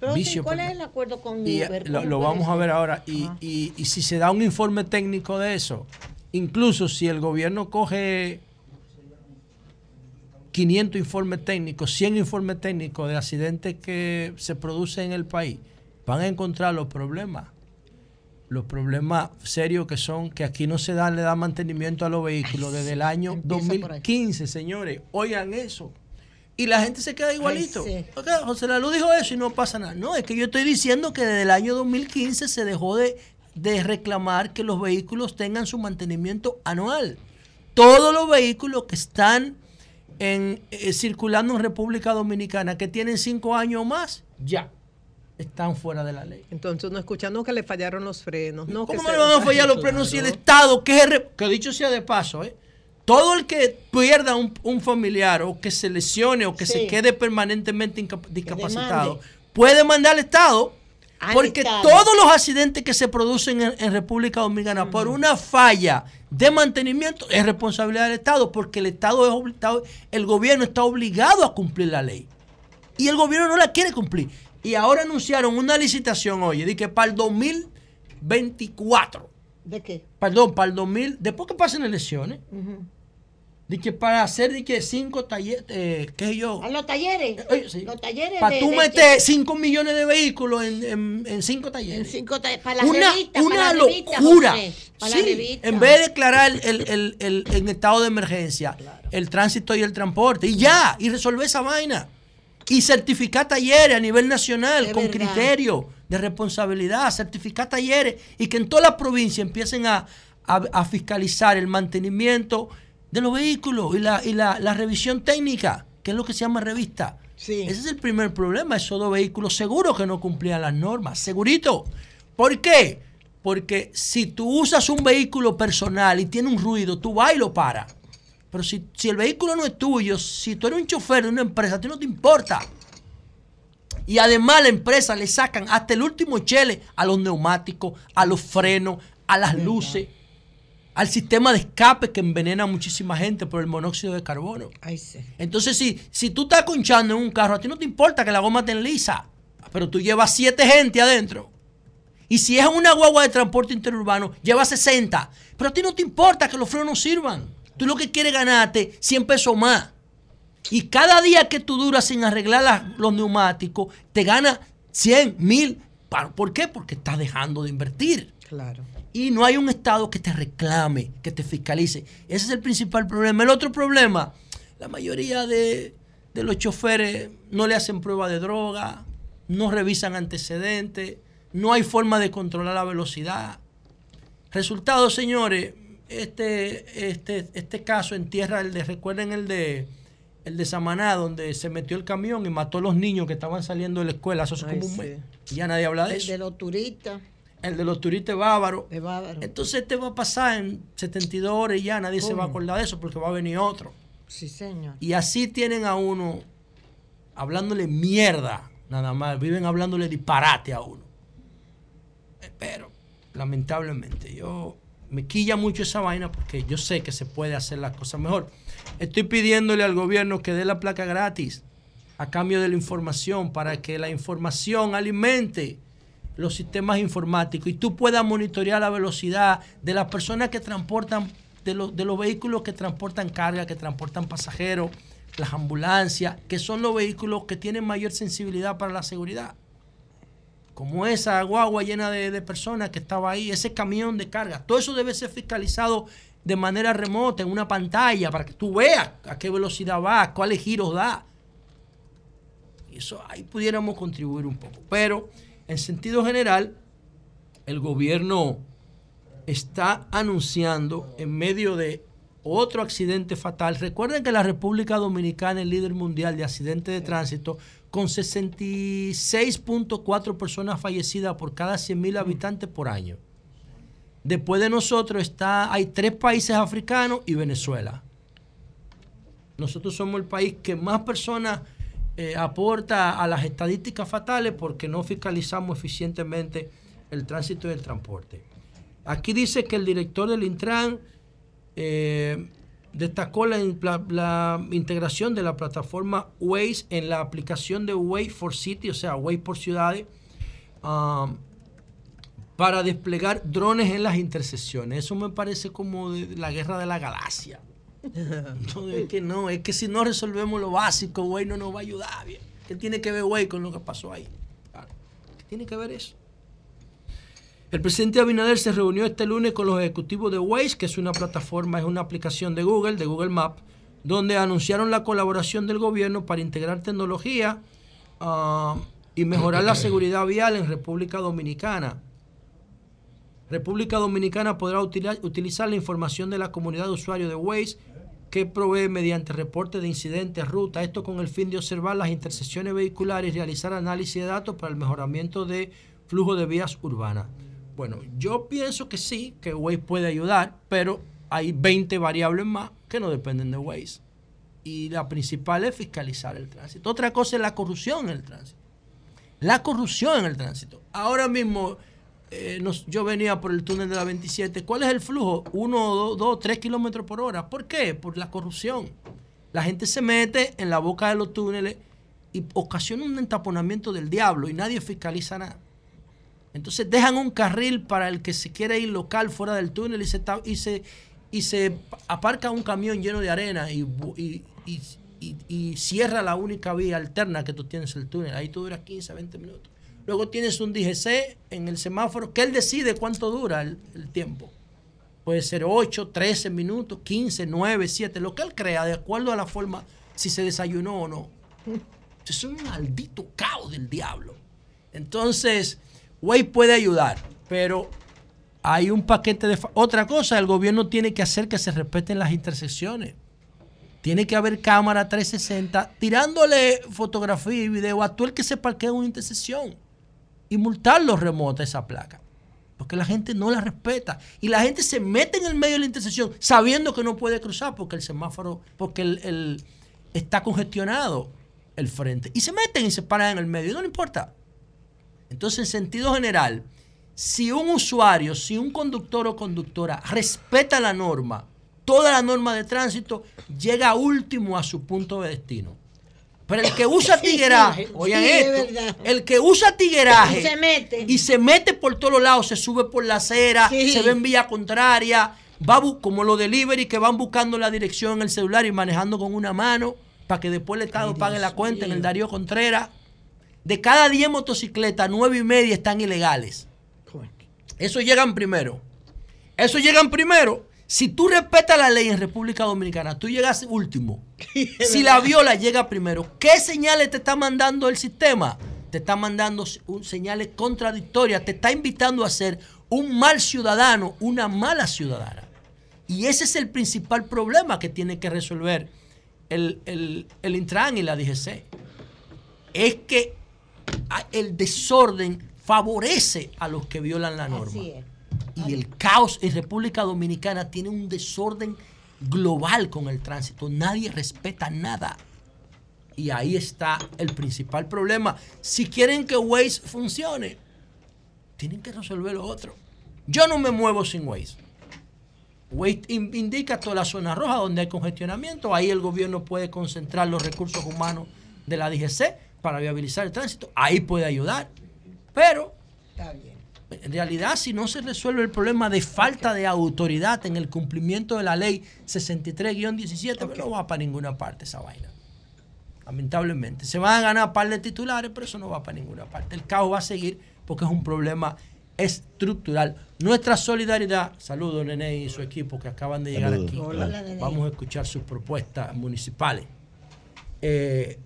Pero Vicio ¿cuál es el acuerdo con Uber? lo, ¿Cómo lo puede vamos a ver ahora. Y, y- y si se da un informe técnico de eso, incluso si el gobierno coge 500 informes técnicos, 100 informes técnicos de accidentes que se producen en el país, van a encontrar los problemas. Los problemas serios que son que aquí no se da, le da mantenimiento a los vehículos desde el año 2015, señores. Oigan eso. Y la gente se queda igualito. sí. Ok, José Lalu dijo eso y no pasa nada. No, es que yo estoy diciendo que desde el año 2015 se dejó de, de reclamar que los vehículos tengan su mantenimiento anual. Todos los vehículos que están en, eh, circulando en República Dominicana que tienen cinco años o más, ya están fuera de la ley. Entonces uno escucha, no que le fallaron los frenos, no que ¿Cómo se- no le van a fallar los frenos si el Estado, que, es que dicho sea de paso, ¿eh? todo el que pierda un, un familiar o que se lesione o que se quede permanentemente discapacitado, puede mandar al Estado. Al porque Estado. todos los accidentes que se producen en, en República Dominicana por una falla de mantenimiento es responsabilidad del Estado, porque el Estado es obligado, el gobierno está obligado a cumplir la ley. Y el gobierno no la quiere cumplir. Y ahora anunciaron una licitación, oye, de que para el 2024 ¿De qué? Perdón, para el 2000, después que pasen elecciones, de que para hacer de que cinco talleres, eh, qué yo, A los talleres. Los talleres. para tú meter 5 millones de vehículos en, en, en cinco talleres. cinco ta- para la una revista, una para locura. La Sí, revista. en vez de declarar el, el, el, en estado de emergencia el tránsito y el transporte, y ya, y resolver esa vaina. Y certificar talleres a nivel nacional Es con verdad. criterio de responsabilidad, certificar talleres y que en todas las provincias empiecen a, a- a fiscalizar el mantenimiento de los vehículos y, la, y la, la revisión técnica, que es lo que se llama revista. Ese es el primer problema, esos dos vehículos seguros que no cumplían las normas, segurito. ¿Por qué? Porque si tú usas un vehículo personal y tiene un ruido, tú vas y lo paras. Pero si, si el vehículo no es tuyo, si tú eres un chofer de una empresa, a ti no te importa. Y además la empresa le sacan hasta el último chele a los neumáticos, a los frenos, a las luces, al sistema de escape que envenena a muchísima gente por el monóxido de carbono. Entonces, si, si tú estás conchando en un carro, a ti no te importa que la goma esté lisa, pero tú llevas siete gente adentro. Y si es una guagua de transporte interurbano, lleva 60. Pero a ti no te importa que los frenos no sirvan. Tú lo que quieres ganarte 100 pesos más. Y cada día que tú duras sin arreglar las- los neumáticos, te gana 100, 1000. Pa- ¿Por qué? Porque estás dejando de invertir. Claro. Y no hay un Estado que te reclame, que te fiscalice. Ese es el principal problema. El otro problema, la mayoría de, de los choferes no le hacen prueba de droga, no revisan antecedentes, no hay forma de controlar la velocidad. Resultado, señores, este, este, este caso en tierra, el de, recuerden el de el de Samaná, donde se metió el camión y mató a los niños que estaban saliendo de la escuela, eso Ay, como un mes. Y ya nadie habla de El eso. de los turistas. El de los turistas bávaros. Bávaro. Entonces te va a pasar en 72 horas y ya nadie se va a acordar de eso porque va a venir otro. Sí, señor. Y así tienen a uno hablándole mierda, nada más. Viven hablándole disparate a uno. Pero, lamentablemente, yo me quilla mucho esa vaina porque yo sé que se puede hacer las cosas mejor. Estoy pidiéndole al gobierno que dé la placa gratis a cambio de la información para que la información alimente los sistemas informáticos y tú puedas monitorear la velocidad de las personas que transportan, de los, de los vehículos que transportan carga, que transportan pasajeros, las ambulancias, que son los vehículos que tienen mayor sensibilidad para la seguridad. Como esa guagua llena de, de personas que estaba ahí, ese camión de carga. Todo eso debe ser fiscalizado de manera remota, en una pantalla, para que tú veas a qué velocidad va, cuáles giros da. Y eso ahí pudiéramos contribuir un poco. Pero en sentido general, el gobierno está anunciando en medio de otro accidente fatal. Recuerden que la República Dominicana es líder mundial de accidentes de tránsito con 66.4 personas fallecidas por cada 100.000 habitantes por año. Después de nosotros está, hay tres países africanos y Venezuela. Nosotros somos el país que más personas eh, aporta a las estadísticas fatales porque no fiscalizamos eficientemente el tránsito y el transporte. Aquí dice que el director del Intran eh, destacó la, la- la integración de la plataforma Waze en la aplicación de Waze for City, o sea, Waze por ciudades, ah, para desplegar drones en las intersecciones. Eso me parece como de la guerra de la galaxia. No, es que no, es que si no resolvemos lo básico, güey, no nos va a ayudar. Bien. ¿Qué tiene que ver, güey, con lo que pasó ahí? ¿Qué tiene que ver eso? El presidente Abinader se reunió este lunes con los ejecutivos de Waze, que es una plataforma, es una aplicación de Google, de Google Maps, donde anunciaron la colaboración del gobierno para integrar tecnología ah, y mejorar la seguridad vial en República Dominicana. República Dominicana podrá utilizar la información de la comunidad de usuarios de Waze que provee mediante reporte de incidentes, ruta, esto con el fin de observar las intersecciones vehiculares y realizar análisis de datos para el mejoramiento de flujo de vías urbanas. Bueno, yo pienso que sí, que Waze puede ayudar, pero hay 20 variables más que no dependen de Waze. Y la principal es fiscalizar el tránsito. Otra cosa es la corrupción en el tránsito. La corrupción en el tránsito. Ahora mismo eh, yo venía por el túnel de la 27. ¿Cuál es el flujo? Uno, dos, dos, tres kilómetros por hora. ¿Por qué? Por la corrupción. La gente se mete en la boca de los túneles y ocasiona un entaponamiento del diablo y nadie fiscaliza nada. Entonces dejan un carril para el que se quiere ir local fuera del túnel y se, y se, y se aparca un camión lleno de arena y, y- y- y cierra la única vía alterna que tú tienes el túnel. Ahí tú duras 15, 20 minutos. Luego tienes un DGC en el semáforo que él decide cuánto dura el, el tiempo. Puede ser 8, 13 minutos, 15, 9, 7, lo que él crea, de acuerdo a la forma, si se desayunó o no. Es un maldito caos del diablo. Entonces, Way puede ayudar, pero hay un paquete de... Otra cosa, el gobierno tiene que hacer que se respeten las intersecciones. Tiene que haber cámara 360 tirándole fotografía y video a todo el que se parquea en una intersección y multarlo remota esa placa. Porque la gente no la respeta. Y la gente se mete en el medio de la intersección sabiendo que no puede cruzar porque el semáforo, porque el- está congestionado el frente. Y se meten y se paran en el medio. Y no le importa. Entonces, en sentido general, si un usuario, si un conductor o conductora respeta la norma, toda la norma de tránsito, llega último a su punto de destino. Pero el que usa tigueraje, sí, oigan es esto, el que usa tigueraje Y se mete. y se mete por todos lados, se sube por la acera, Sí. se ve en vía contraria, va como los delivery que van buscando la dirección en el celular y manejando con una mano para que después el Estado pague la cuenta en el Darío Contreras. De cada 10 motocicletas, 9 y media están ilegales. Eso llegan primero. Eso llegan primero. Si tú respetas la ley en República Dominicana, tú llegas último. Si la viola, llega primero. ¿Qué señales te está mandando el sistema? Te está mandando un- señales contradictorias. Te está invitando a ser un mal ciudadano, una mala ciudadana. Y ese es el principal problema que tiene que resolver el, el, el Intran y la DGC. Es que el desorden favorece a los que violan la norma. Y el caos en República Dominicana tiene un desorden global con el tránsito. Nadie respeta nada. Y ahí está el principal problema. Si quieren que Waze funcione, tienen que resolver lo otro. Yo no me muevo sin Waze. Waze in- indica toda la zona roja donde hay congestionamiento. Ahí el gobierno puede concentrar los recursos humanos de la DGC para viabilizar el tránsito. Ahí puede ayudar. Pero en realidad, si no se resuelve el problema de falta de autoridad en el cumplimiento de la ley 63-17, pues no va para ninguna parte esa vaina. Lamentablemente. Se van a ganar par de titulares, pero eso no va para ninguna parte. El caos va a seguir porque es un problema estructural. Nuestra solidaridad, saludos Nene y su equipo que acaban de llegar Saludos. aquí. Hola. Hola, Nene. Vamos a escuchar sus propuestas municipales. Eh,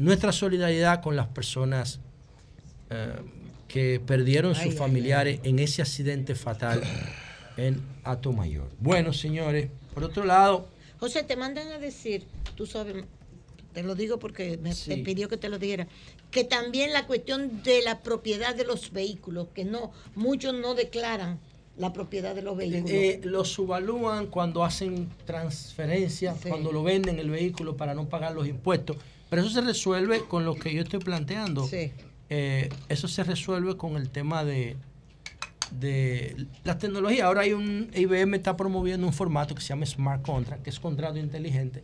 nuestra solidaridad con las personas eh, que perdieron Ay, sus ay, familiares en ese accidente fatal en Atomayor. Bueno, señores, por otro lado, José, te mandan a decir, tú sabes, te lo digo porque me Sí. te pidió que te lo dijera, que también la cuestión de la propiedad de los vehículos, que no, muchos no declaran la propiedad de los vehículos. eh, lo subalúan cuando hacen transferencias, cuando lo venden el vehículo para no pagar los impuestos. Pero eso se resuelve con lo que yo estoy planteando. Eh, eso se resuelve con el tema de, de la tecnología. Ahora hay un IBM está promoviendo un formato que se llama Smart Contract, que es contrato inteligente,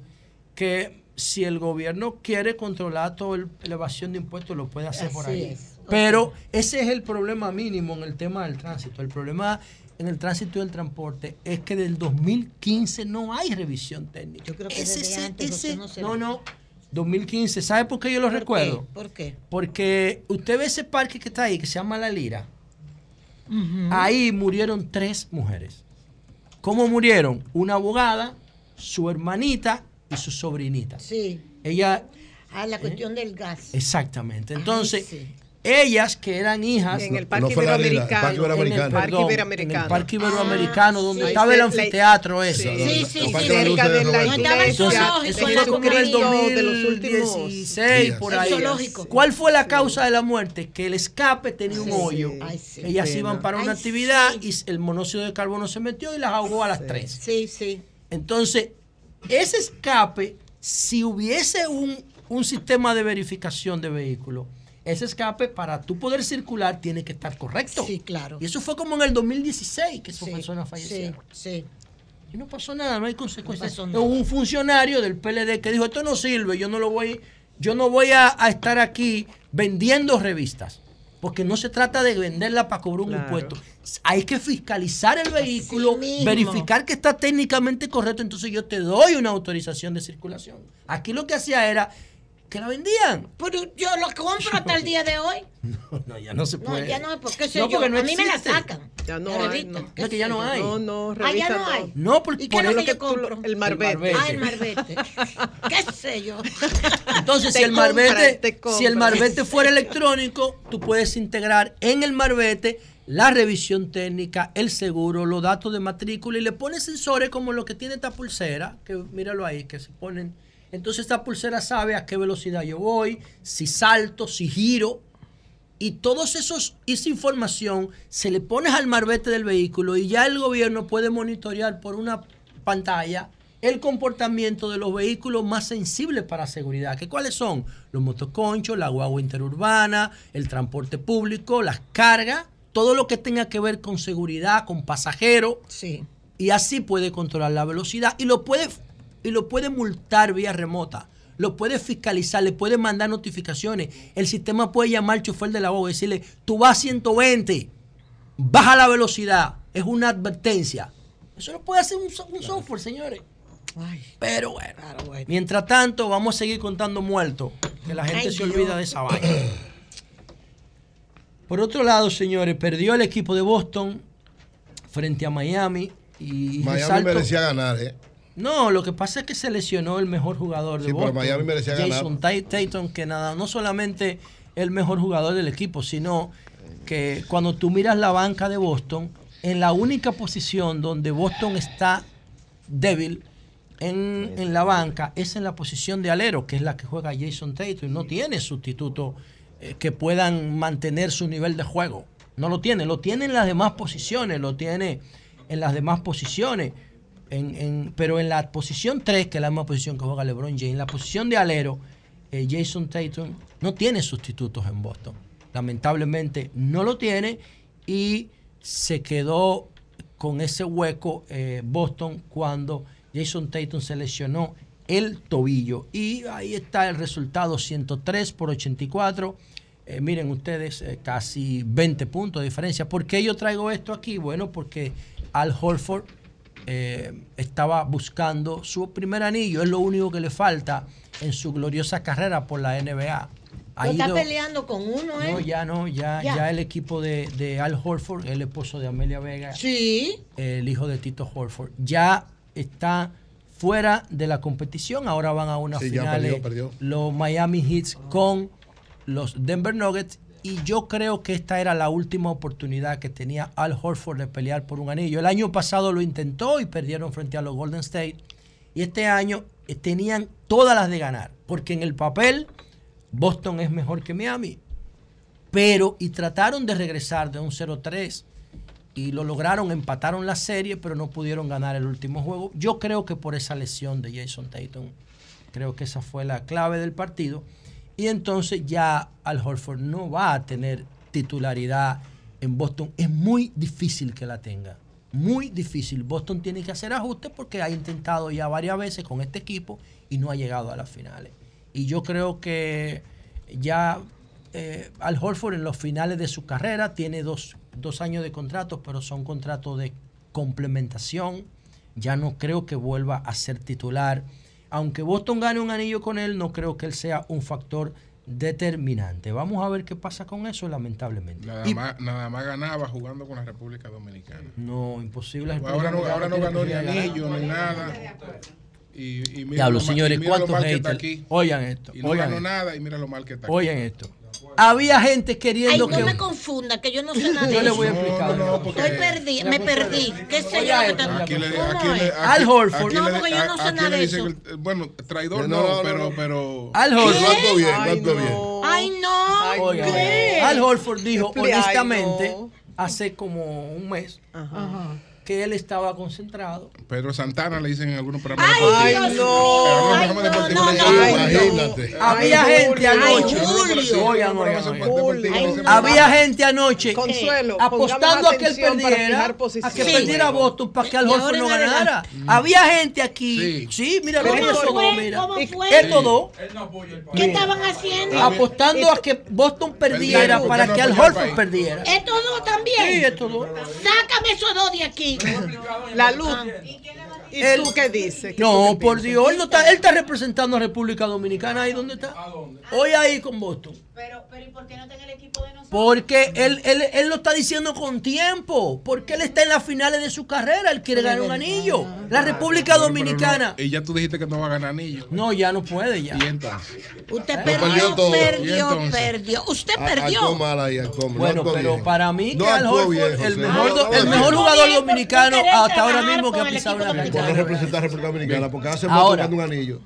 que si el gobierno quiere controlar toda la evasión de impuestos lo puede hacer por ahí. es. Pero ese es el problema mínimo en el tema del tránsito. El problema en el tránsito y el transporte es que del 2015 no hay revisión técnica. Yo creo que desde antes, José, no será. no, no. 2015, ¿sabe por qué yo lo ¿Por qué? recuerdo? ¿Por qué? Porque usted ve ese parque que está ahí, que se llama La Lira. Ahí murieron tres mujeres. ¿Cómo murieron? Una abogada, su hermanita y su sobrinita. Sí. Ella, Ah, la cuestión del gas. exactamente. Entonces, Ay, sí. Ellas que eran hijas. En el Parque No fue la Lira, el Parque Iberoamericano. En el, Parque perdón, Iberoamericano. en el Parque Iberoamericano, donde sí. estaba el anfiteatro ese. Sí, sí, sí, sí, cerca de la Entonces, iglesia, eso fue como en el Jesucristo de los últimos 2016, días. por ahí. ¿Cuál fue la causa de la muerte? Que el escape tenía un hoyo. Ay. Ellas iban para una Ay, actividad y el monóxido de carbono se metió y las ahogó a las tres. Sí, sí. Entonces, ese escape, si hubiese un, un sistema de verificación de vehículos, ese escape para tú poder circular tiene que estar correcto. Sí, claro. Y eso fue como en el 2016 que esas personas fallecieron. Sí, sí. Y no pasó nada, no hay consecuencias. nada. Hubo un funcionario del PLD que dijo, esto no sirve, yo no lo voy, yo no voy a, a estar aquí vendiendo revistas. Porque no se trata de venderla para cobrar un Claro. impuesto. Hay que fiscalizar el vehículo, verificar que está técnicamente correcto, entonces yo te doy una autorización de circulación. Aquí lo que hacía era que la vendían. Pero yo lo compro hasta el día de hoy. No, ya no se No, puede. ya no, porque sé No, yo. porque no a mí me la sacan. Ya no hay, no. ¿Qué No, que ya sé no yo? hay. No, no, Ah, revista ya no no. hay. No, por, ¿Y por qué es lo que yo compro? El marbete. Ah, el marbete. ¿Qué sé yo? Entonces, Te si el marbete, te si el marbete fuera electrónico, tú puedes integrar en el marbete la revisión técnica, el seguro, los datos de matrícula y le pones sensores como lo que tiene esta pulsera, que míralo ahí, que se ponen. Entonces esta pulsera sabe a qué velocidad yo voy, si salto, si giro. Y todos esos, esa información se le pones al marbete del vehículo y ya el gobierno puede monitorear por una pantalla el comportamiento de los vehículos más sensibles para seguridad. ¿Que ¿Cuáles son? Los motoconchos, la guagua interurbana, el transporte público, las cargas, todo lo que tenga que ver con seguridad, con pasajeros. Sí. Y así puede controlar la velocidad y lo puede, y lo puede multar vía remota. Lo puede fiscalizar, le puede mandar notificaciones. El sistema puede llamar al chofer de la guagua y decirle, tú vas a 120, baja la velocidad. Es una advertencia. Eso lo puede hacer un, un software, señores. Pero bueno, mientras tanto, vamos a seguir contando muertos. Que la gente Ay, se Dios. olvida de esa vaina. Por otro lado, señores, perdió el equipo de Boston frente a Miami. Y Miami resalto- merecía ganar, ¿eh? No, lo que pasa es que se lesionó el mejor jugador de Sí, pero Boston. Miami merecía ganar. Jason Ta- Tatum, que nada, no solamente el mejor jugador del equipo, sino que cuando tú miras la banca de Boston, en la única posición donde Boston está débil en, en la banca es en la posición de alero, que es la que juega Jason Tatum. No tiene sustitutos eh, que puedan mantener su nivel de juego. No lo tiene, lo tiene en las demás posiciones, lo tiene en las demás posiciones. Pero en la posición 3, que es la misma posición que juega LeBron James, en la posición de alero, eh, Jason Tatum no tiene sustitutos en Boston. Lamentablemente no lo tiene y se quedó con ese hueco eh, Boston cuando Jason Tatum se lesionó el tobillo. Y ahí está el resultado, 103 por 84. Eh, miren ustedes, casi 20 puntos de diferencia. ¿Por qué yo traigo esto aquí? Bueno, porque Al Horford eh, estaba buscando su primer anillo. Es lo único que le falta en su gloriosa carrera por la NBA. Ha está ido- peleando con uno, ¿eh? no, ya no, ya, Ya. ya. el equipo de, de Al Horford, el esposo de Amelia Vega, Sí. el hijo de Tito Horford, ya está fuera de la competición. Ahora van a una Sí, ya final perdió, perdió. los Miami Heats con los Denver Nuggets. Y yo creo que esta era la última oportunidad que tenía Al Horford de pelear por un anillo. El año pasado lo intentó y perdieron frente a los Golden State. Y este año eh, tenían todas las de ganar. Porque en el papel Boston es mejor que Miami. Pero, y trataron de regresar de un 0-3 y lo lograron, empataron la serie, pero no pudieron ganar el último juego. Yo creo que por esa lesión de Jason Tatum, creo que esa fue la clave del partido. Y entonces ya Al Horford no va a tener titularidad en Boston. Es muy difícil que la tenga. Muy difícil. Boston tiene que hacer ajustes porque ha intentado ya varias veces con este equipo y no ha llegado a las finales. Y yo creo que ya eh, Al Horford en los finales de su carrera tiene dos, dos años de contrato, pero son contratos de complementación. Ya no creo que vuelva a ser titular. Aunque Boston gane un anillo con él, no creo que él sea un factor determinante. Vamos a ver qué pasa con eso, lamentablemente. Nada, Y- más, nada más ganaba jugando con la República Dominicana. no, imposible. Ahora no, ahora no ganó ni anillo ni nada. Y, y mira Diablo, señores, ¿cuántos haters? aquí. Oigan esto, Y no oigan ganó esto. nada y mira lo mal que está aquí. Oigan esto. Había gente Ay, queriendo no que... me confunda, que yo no sé nada de Yo le voy a explicar. No, no, porque- Estoy perdí, me perdí. ¿Qué sé yo? Al Horford. No, porque yo no sé nada de eso. bueno, traidor No, no, no, no, pero, no. pero Al Pero Horford. bien, Ay, no. Ay, no. Oigan, ¿Qué? Al Horford dijo Ay, no. honestamente hace como un mes Ajá. Que él estaba concentrado. Pedro Santana le dicen en algunos programas Ay, deportivos. Algunos Ay, no, no, no, Imagínate. Había gente anoche. Había gente anoche Consuelo, apostando a que él perdiera, a que perdiera Boston para que Al Horford no ganara. adelante. Había gente aquí. Sí, mira lo ¿Cómo que eso mira. ¿Cómo fue? Estos dos. ¿Qué estaban haciendo? Apostando a que Boston perdiera para que no Al Horford perdiera. ¿Estos dos también? Sí, estos dos. Sácame esos dos de aquí. La luz. ¿Y Él- tú qué dices? ¿Qué No, tú qué por piensas? Dios, él, no está, él está representando a República Dominicana. ¿Ahí dónde está? Hoy ahí con Boston. Porque él, él, él lo está diciendo con tiempo. Porque él está en las finales de su carrera. Él quiere ganar un anillo. La República Dominicana. Y ya tú dijiste que no va a ganar anillo. No, ya no puede ya. Y entonces. Usted perdió, perdió todo. ¿Y perdió. Usted A- perdió. actuó mal ahí, actuó mal. Bueno, No pero bien. para mí No que Al Horford, bien, el mejor, No, do- no, el no, mejor no, jugador no, dominicano hasta ahora mismo que ha el pisado equipo una Por cancha. no representar a República Dominicana, porque hace un anillo.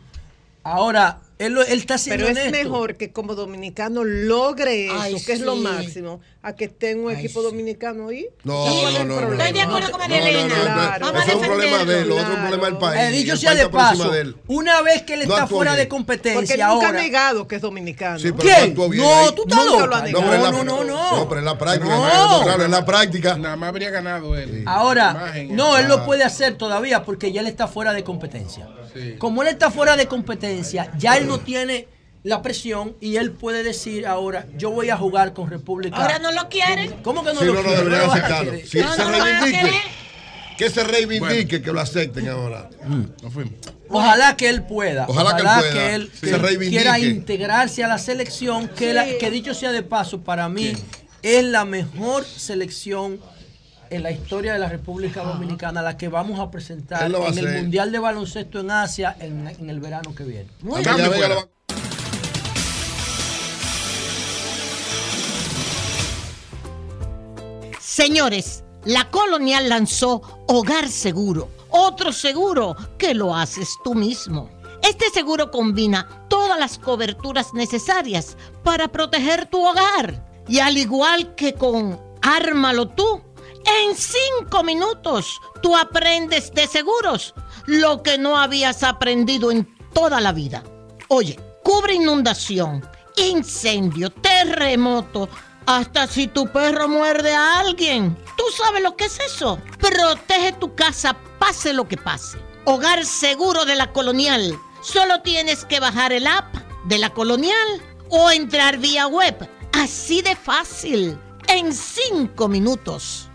Ahora, él, lo- él está siendo Pero es honesto. mejor que como dominicano logre eso, Ay, que es lo sí. máximo, a que esté en un equipo dominicano ahí. No, ¿Cuál es no, no, no, problema? Estoy de acuerdo con María No, no, Elena. no, no, Claro. Eso es un problema de él, lo otro problema del país. Eh, dicho El sea país de paso, de una vez que él No está fuera bien. de competencia Porque nunca ha ahora. negado que es dominicano. Sí, pero no bien No, tú estás loco. lo ha No, No, no, no. No, pero en la práctica, No. claro, en la práctica. Nada más habría ganado él. Ahora, no, él ah, lo puede hacer todavía porque ya él está fuera de competencia. Sí. Como él está fuera de competencia, ya él no tiene la presión y él puede decir ahora, yo voy a jugar con República. Ahora no lo quieren. ¿Cómo que no Sí, lo no, no, quiere? deberían lo vas a aceptarlo. Si No, se no reivindique. Que se reivindique, que lo acepten ahora. Nos fuimos. Ojalá que él pueda. Ojalá que él pueda, él- sí. que se él reivindique. quiera integrarse a la selección, que, la- que dicho sea de paso, para mí es la mejor selección en la historia de la República Dominicana, la que vamos a presentar a en el hacer. Mundial de Baloncesto en Asia en, en el verano que viene. Muy Señores, la colonial lanzó Hogar Seguro, otro seguro que lo haces tú mismo. Este seguro combina todas las coberturas necesarias para proteger tu hogar. Y al igual que con Ármalo tú, en cinco minutos tú aprendes de seguros lo que no habías aprendido en toda la vida. Oye, cubre inundación, incendio, terremoto, hasta si tu perro muerde a alguien. ¿Tú sabes lo que es eso? Protege tu casa, pase lo que pase. Hogar seguro de la colonial. Solo tienes que bajar el app de la colonial o entrar vía web. Así de fácil. En cinco minutos.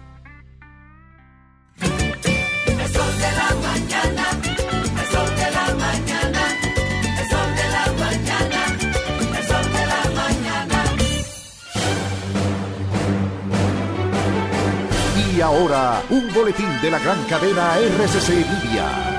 Ahora, un boletín de la gran cadena RCC Media.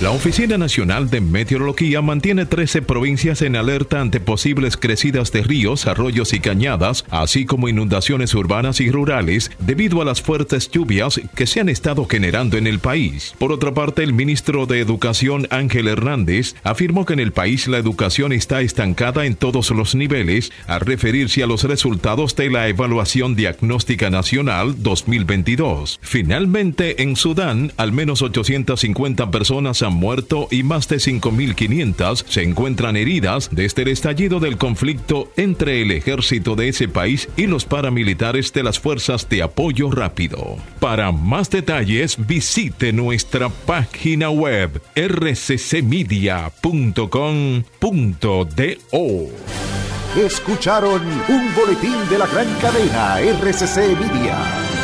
La Oficina Nacional de Meteorología mantiene 13 provincias en alerta ante posibles crecidas de ríos, arroyos y cañadas, así como inundaciones urbanas y rurales debido a las fuertes lluvias que se han estado generando en el país. Por otra parte, el ministro de Educación Ángel Hernández afirmó que en el país la educación está estancada en todos los niveles al referirse a los resultados de la Evaluación Diagnóstica Nacional 2022. Finalmente, en Sudán, al menos 850 personas han muerto y más de 5.500 se encuentran heridas desde el estallido del conflicto entre el ejército de ese país y los paramilitares de las fuerzas de apoyo rápido. Para más detalles, visite nuestra página web rccmedia.com.do. Escucharon un boletín de la gran cadena RCC Media.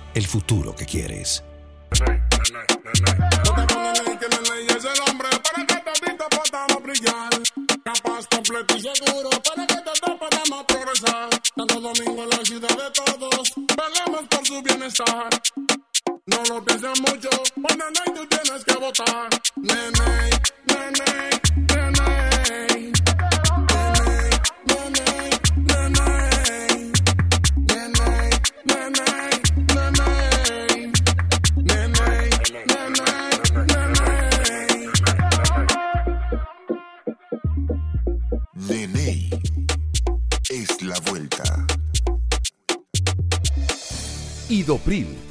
el futuro que quieres. Para que te pinta patamos brillar. Capaz, completo y seguro para que todos podamos progresar. Santo Domingo, en la ciudad de todos, velemos por su bienestar. No lo pienses mucho, cuando no tú tienes que votar. Nene, nene, nene. la vuelta. Idopril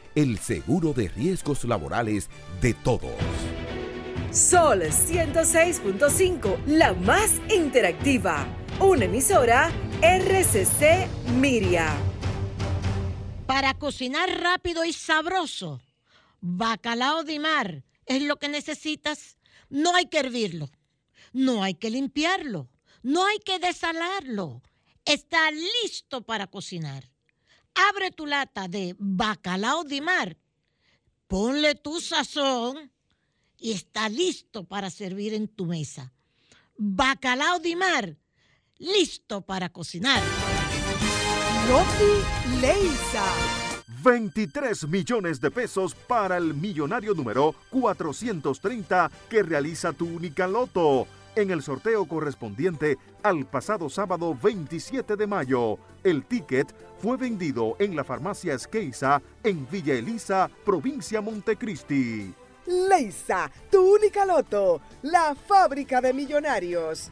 el seguro de riesgos laborales de todos. Sol 106.5, la más interactiva. Una emisora RCC Miria. Para cocinar rápido y sabroso, bacalao de mar es lo que necesitas. No hay que hervirlo, no hay que limpiarlo, no hay que desalarlo. Está listo para cocinar. Abre tu lata de bacalao de mar, ponle tu sazón y está listo para servir en tu mesa. Bacalao de mar, listo para cocinar. Roti Leisa. 23 millones de pesos para el millonario número 430 que realiza tu única loto en el sorteo correspondiente al pasado sábado 27 de mayo. El ticket fue vendido en la farmacia Esqueiza en Villa Elisa, provincia Montecristi. Leisa, tu única loto, la fábrica de millonarios.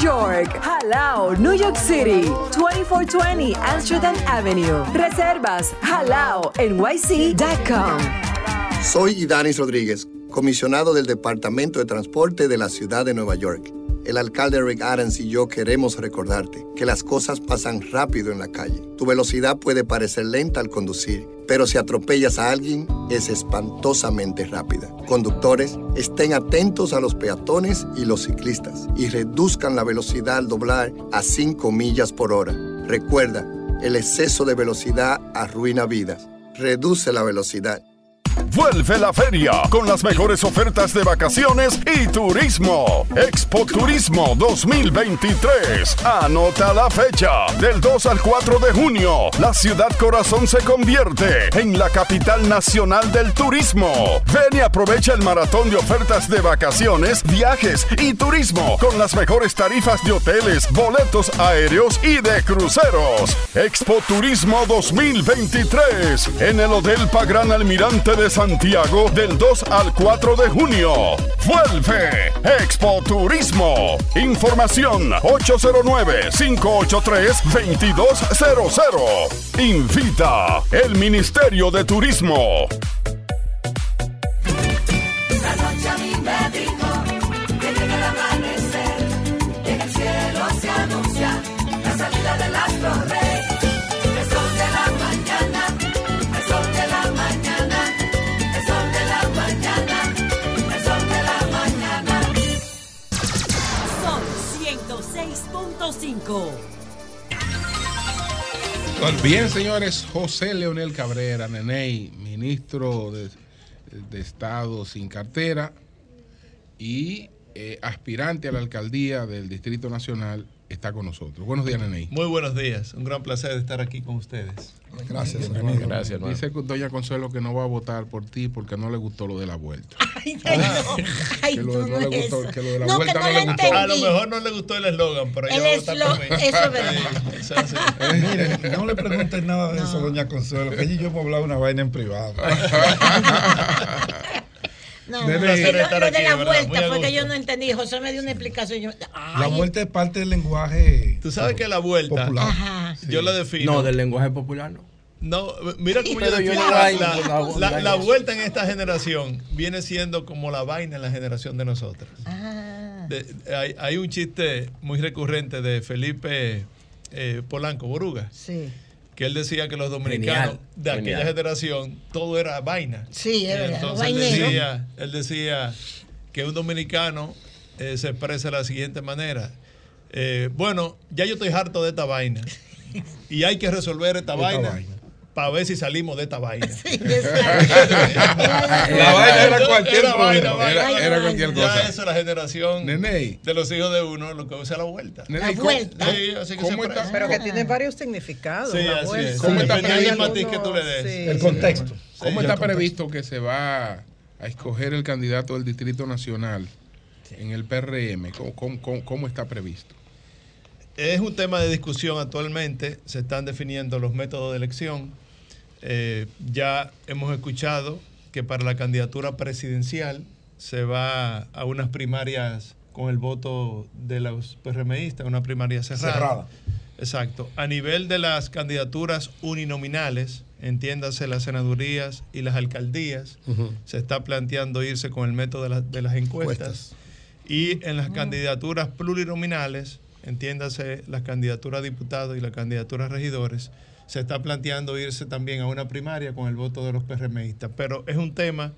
York. Halao, New York City. 2420 Amsterdam Avenue. Reservas halaonyc.com. Soy Idanis Rodríguez, comisionado del Departamento de Transporte de la Ciudad de Nueva York. El alcalde Rick Adams y yo queremos recordarte que las cosas pasan rápido en la calle. Tu velocidad puede parecer lenta al conducir, pero si atropellas a alguien es espantosamente rápida. Conductores, estén atentos a los peatones y los ciclistas y reduzcan la velocidad al doblar a 5 millas por hora. Recuerda, el exceso de velocidad arruina vidas. Reduce la velocidad. Vuelve la feria con las mejores ofertas de vacaciones y turismo. Expo Turismo 2023. Anota la fecha. Del 2 al 4 de junio, la ciudad corazón se convierte en la capital nacional del turismo. Ven y aprovecha el maratón de ofertas de vacaciones, viajes y turismo con las mejores tarifas de hoteles, boletos aéreos y de cruceros. Expo Turismo 2023 en el Hotel Pagran Almirante de Santiago del 2 al 4 de junio. Vuelve Expo Turismo. Información 809-583-2200. Invita el Ministerio de Turismo. Llega el cielo se anuncia la salida del astro rey. 106.5. Bien, señores, José Leonel Cabrera, Neney, ministro de, de Estado sin cartera y eh, aspirante a la alcaldía del Distrito Nacional, está con nosotros. Buenos días, Neney. Muy buenos días, un gran placer estar aquí con ustedes. Gracias, Bienvenido. Gracias, hermano. Dice doña Consuelo que no va a votar por ti porque no le gustó lo de la vuelta. Ay, Ay, que lo, no le gustó, que lo de la No, vuelta que no, no le gustó. A lo mejor no le gustó el eslogan, pero El ella va a votar por mí. eso es verdad. Sí, eso es así. Miren, no le pregunten nada de eso, doña Consuelo, que ella y yo hemos hablado una vaina en privado. No, Debe- no, sí, lo, lo de la vuelta fue que yo no entendí. José me dio una explicación. Yo, La vuelta es parte del lenguaje. Tú sabes que la vuelta, Popular. Ajá. yo la defino. No, del lenguaje popular no. No, mira cómo yo defino no la, la- no la- no vuelta en esta generación viene siendo como la vaina en la generación de nosotros. Ah. De- hay, hay un chiste muy recurrente de Felipe eh, Polanco, Boruga, Sí. Que él decía que los dominicanos Genial. de aquella Genial. generación todo era vaina. Sí, es Y verdad, entonces él decía, él decía que un dominicano eh, se expresa de la siguiente manera. eh, bueno, ya yo estoy harto de esta vaina y hay que resolver esta, Esta vaina, vaina. Para ver si salimos de esta vaina. La vaina era cualquier Era vaina. Era- era cualquier Ya cosa. eso es la generación Nene. de los hijos de uno, lo que usa la vuelta. Nene, La ¿cómo- vuelta. Sí, así que ¿Cómo se está-. Pero que tiene varios significados. Sí, la así vuelta. es. ¿Cómo está previsto? matiz que tú le des. Sí. El contexto. ¿Cómo Sí, está previsto que se va a escoger el candidato del Distrito Nacional en el PRM? ¿Cómo, cómo- cómo- cómo está previsto? Es un tema de discusión actualmente, se están definiendo los métodos de elección. Eh, ya hemos escuchado que para la candidatura presidencial se va a unas primarias con el voto de los PRMistas, una primaria cerrada. Cerrada. Exacto. A nivel de las candidaturas uninominales, entiéndase las senadurías y las alcaldías, se está planteando irse con el método de, la- de las encuestas. Y en las candidaturas plurinominales, entiéndase las candidaturas a diputados y las candidaturas a regidores, se está planteando irse también a una primaria con el voto de los PRMistas. Pero es un tema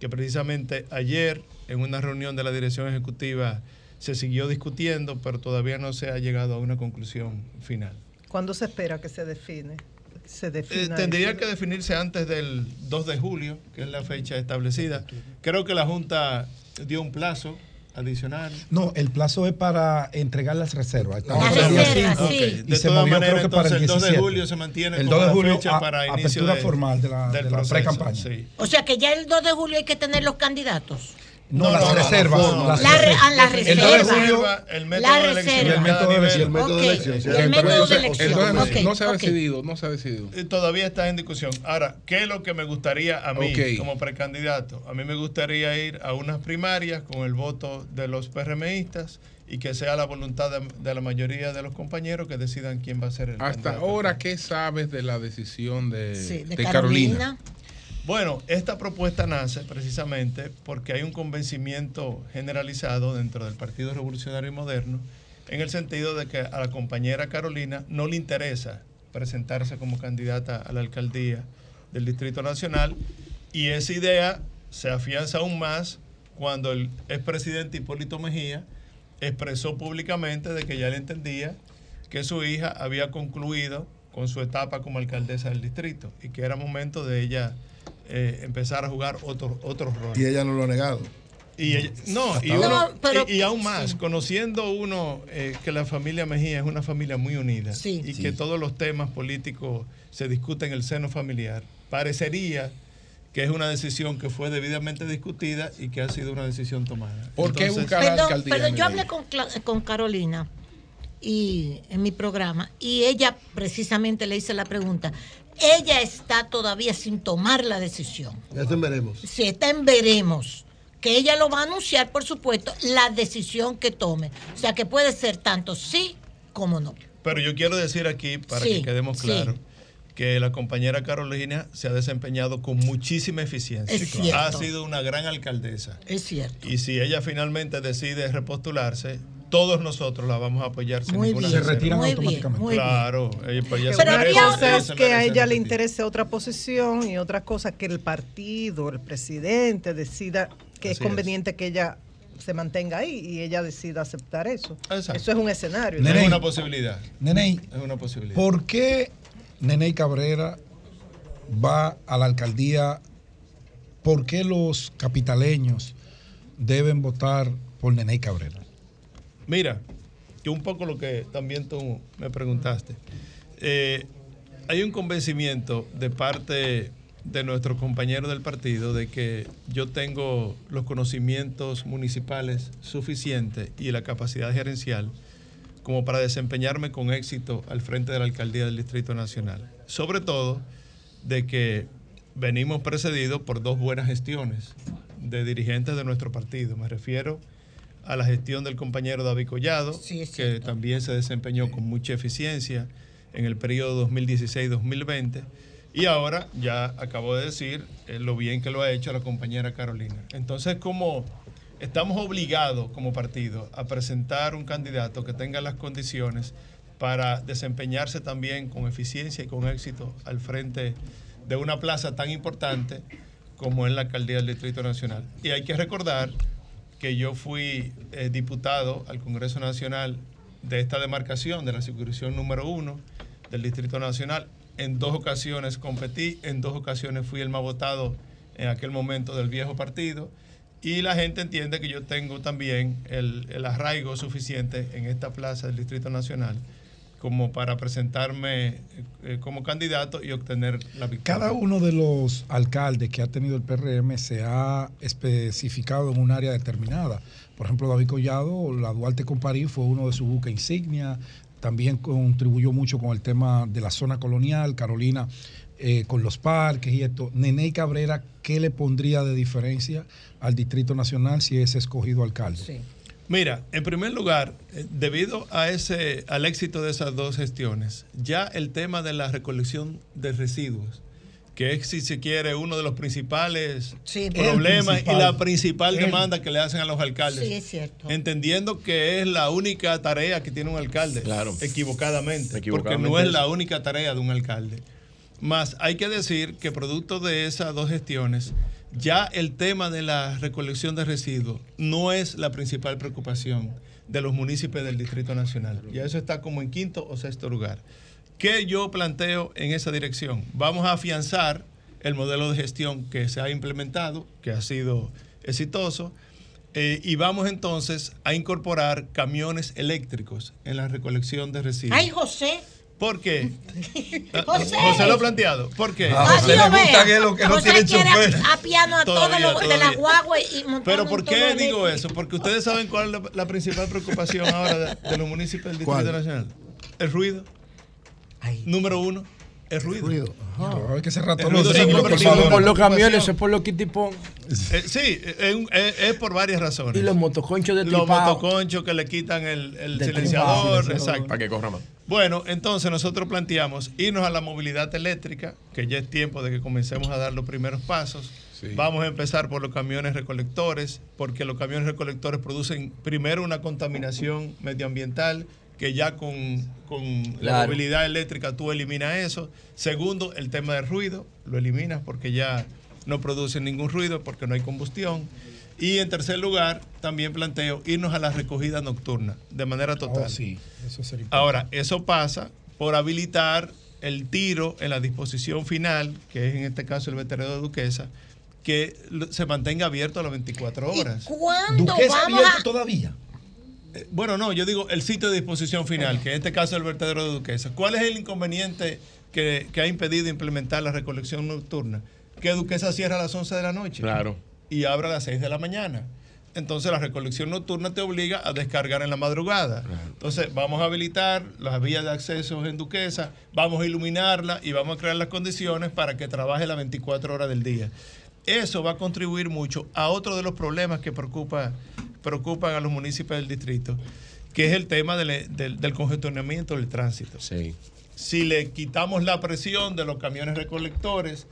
que precisamente ayer en una reunión de la dirección ejecutiva se siguió discutiendo, pero todavía no se ha llegado a una conclusión final. ¿Cuándo se espera que se define? Se Eh, tendría que definirse antes del 2 de julio, que es la fecha establecida. Creo que la Junta dio un plazo adicional. No, el plazo es para entregar las reservas. Estamos Las reservas, cinco, sí. Y De se todas movió maneras, creo que para el entonces, el 2 de 17. julio se mantiene El como 2 de la julio fecha a- para inicio apertura de- formal de la, de la pre-campaña. sí. O sea que ya el 2 de julio hay que tener los candidatos. No, las reservas. las La re- reservas. El 2 de reserva. julio, el método La de elección. reserva. Y el método de elección. El método de elección, sí. Y el método de elección. Entonces, no se ha decidido, no se ha decidido. Todavía está en discusión. Ahora, ¿qué es lo que me gustaría a mí como precandidato? A mí me gustaría ir a unas primarias con el voto de los PRMistas y que sea la voluntad de, de la mayoría de los compañeros que decidan quién va a ser el Hasta candidato. ahora, ¿qué sabes de la decisión de, Sí, de de Carolina? Bueno, esta propuesta nace precisamente porque hay un convencimiento generalizado dentro del Partido Revolucionario Moderno en el sentido de que a la compañera Carolina no le interesa presentarse como candidata a la alcaldía del Distrito Nacional y esa idea se afianza aún más cuando el expresidente Hipólito Mejía expresó públicamente de que ya le entendía que su hija había concluido con su etapa como alcaldesa del distrito y que era momento de ella eh, empezar a jugar otros otros roles. Y ella no lo ha negado. Y ella- no, y, uno- ahora. No, pero- y, y aún más, conociendo uno eh, que la familia Mejía es una familia muy unida Sí. y Sí. que todos los temas políticos se discuten en el seno familiar, parecería que es una decisión que fue debidamente discutida y que ha sido una decisión tomada. ¿Por qué Entonces- buscar la Perdón, alcaldía? perdón, yo hablé con, Cla- con Carolina y en mi programa y ella precisamente le hice la pregunta. Ella está todavía sin tomar la decisión. Eso veremos. Si está en veremos, que ella lo va a anunciar, por supuesto, la decisión que tome. O sea que puede ser tanto sí como no. Pero yo quiero decir aquí, para Sí, que quedemos sí. claros, que la compañera Carolina se ha desempeñado con muchísima eficiencia. Es cierto. Ha sido una gran alcaldesa. Es cierto. Y si ella finalmente decide repostularse, todos nosotros la vamos a apoyar sin Muy ninguna bien. reserva. Se retiran Muy bien, automáticamente. muy bien. Claro, ella, pues, ella Pero se que a ella le interese otra posición y otra cosa que el partido, el presidente decida que es Así es. conveniente que ella se mantenga ahí y ella decida aceptar eso. Exacto. Eso es un escenario. Nene, Es una posibilidad. Nene, Es una posibilidad. ¿por qué Nene Cabrera va a la alcaldía? ¿Por qué los capitaleños deben votar por Nene Cabrera? Mira, que un poco lo que también tú me preguntaste. Eh, hay un convencimiento de parte de nuestros compañeros del partido de que yo tengo los conocimientos municipales suficientes y la capacidad gerencial como para desempeñarme con éxito al frente de la alcaldía del Distrito Nacional. Sobre todo de que venimos precedidos por dos buenas gestiones de dirigentes de nuestro partido. Me refiero a la gestión del compañero David Collado, Sí, que también se desempeñó con mucha eficiencia en el periodo 2016-2020. Y ahora ya acabo de decir eh, lo bien que lo ha hecho la compañera Carolina. Entonces, como estamos obligados como partido a presentar un candidato que tenga las condiciones para desempeñarse también con eficiencia y con éxito al frente de una plaza tan importante como es la alcaldía del Distrito Nacional. Y hay que recordar que yo fui eh, diputado al Congreso Nacional de esta demarcación, de la circunscripción número uno del Distrito Nacional. En dos ocasiones competí, en dos ocasiones fui el más votado en aquel momento del viejo partido. Y la gente entiende que yo tengo también el, el arraigo suficiente en esta plaza del Distrito Nacional como para presentarme eh, como candidato y obtener la victoria. Cada uno de los alcaldes que ha tenido el PRM se ha especificado en un área determinada. Por ejemplo, David Collado, la Duarte con París fue uno de sus buques insignia. También contribuyó mucho con el tema de la zona colonial. Carolina eh, con los parques y esto. Nene Cabrera, ¿qué le pondría de diferencia al Distrito Nacional si es escogido alcalde? Mira, en primer lugar, eh, debido a ese, al éxito de esas dos gestiones, ya el tema de la recolección de residuos, que es, si se quiere, uno de los principales Sí, problemas principal. y la principal El- demanda que le hacen a los alcaldes. Sí, es cierto. Entendiendo que es la única tarea que tiene un alcalde, equivocadamente, porque Equivocadamente no es es. la única tarea de un alcalde. Más hay que decir que producto de esas dos gestiones, ya el tema de la recolección de residuos no es la principal preocupación de los municipios del Distrito Nacional. Ya eso está como en quinto o sexto lugar. ¿Qué yo planteo en esa dirección? Vamos a afianzar el modelo de gestión que se ha implementado, que ha sido exitoso, eh, y vamos entonces a incorporar camiones eléctricos en la recolección de residuos. Ay, José. ¿Por qué? José. José lo ha planteado. ¿Por qué? A José le gusta que lo que no José tiene quiere chofer. a- a piano a todos los de la guagua y montando Pero ¿por qué el digo eléctrico. eso? Porque ustedes saben cuál es la, la principal preocupación ahora de, de los municipios del Distrito ¿Cuál? Nacional. El ruido. Número uno, el ruido. No, hay que cerrar El todos ruido los se ha ciclos, convertido por favor. Por los camiones, es por los kitipón. Eh, sí, es, es- es por varias razones. Y los motoconchos de Los tripao. motoconchos que le quitan el, silenciador, tripao. exacto. Para que corra más. Bueno, entonces nosotros planteamos irnos a la movilidad eléctrica, que ya es tiempo de que comencemos a dar los primeros pasos. Vamos a empezar por los camiones recolectores, porque los camiones recolectores producen primero una contaminación medioambiental que ya con, con la movilidad eléctrica tú eliminas eso. Segundo, el tema del ruido, lo eliminas porque ya no producen ningún ruido porque no hay combustión. Y en tercer lugar, también planteo irnos a la recogida nocturna de manera total. Oh, sí, eso sería Ahora, eso pasa por habilitar el tiro en la disposición final, que es en este caso el veterano de Duquesa, que se mantenga abierto a las 24 horas. ¿Cuándo Duquesa vamos abierto a...? todavía? Eh, Bueno, no, yo digo el sitio de disposición final, que en este caso es el vertedero de Duquesa. ¿Cuál es el inconveniente que, que ha impedido implementar la recolección nocturna? Que Duquesa cierra a las 11 de la noche. Claro. Y abre a las 6 de la mañana. Entonces la recolección nocturna te obliga a descargar en la madrugada. Entonces vamos a habilitar las vías de acceso en Duquesa, vamos a iluminarla y vamos a crear las condiciones para que trabaje las 24 horas del día. Eso va a contribuir mucho a otro de los problemas que preocupa, preocupan a los municipios del distrito, que es el tema del, del- del congestionamiento del tránsito. Si le quitamos la presión de los camiones recolectores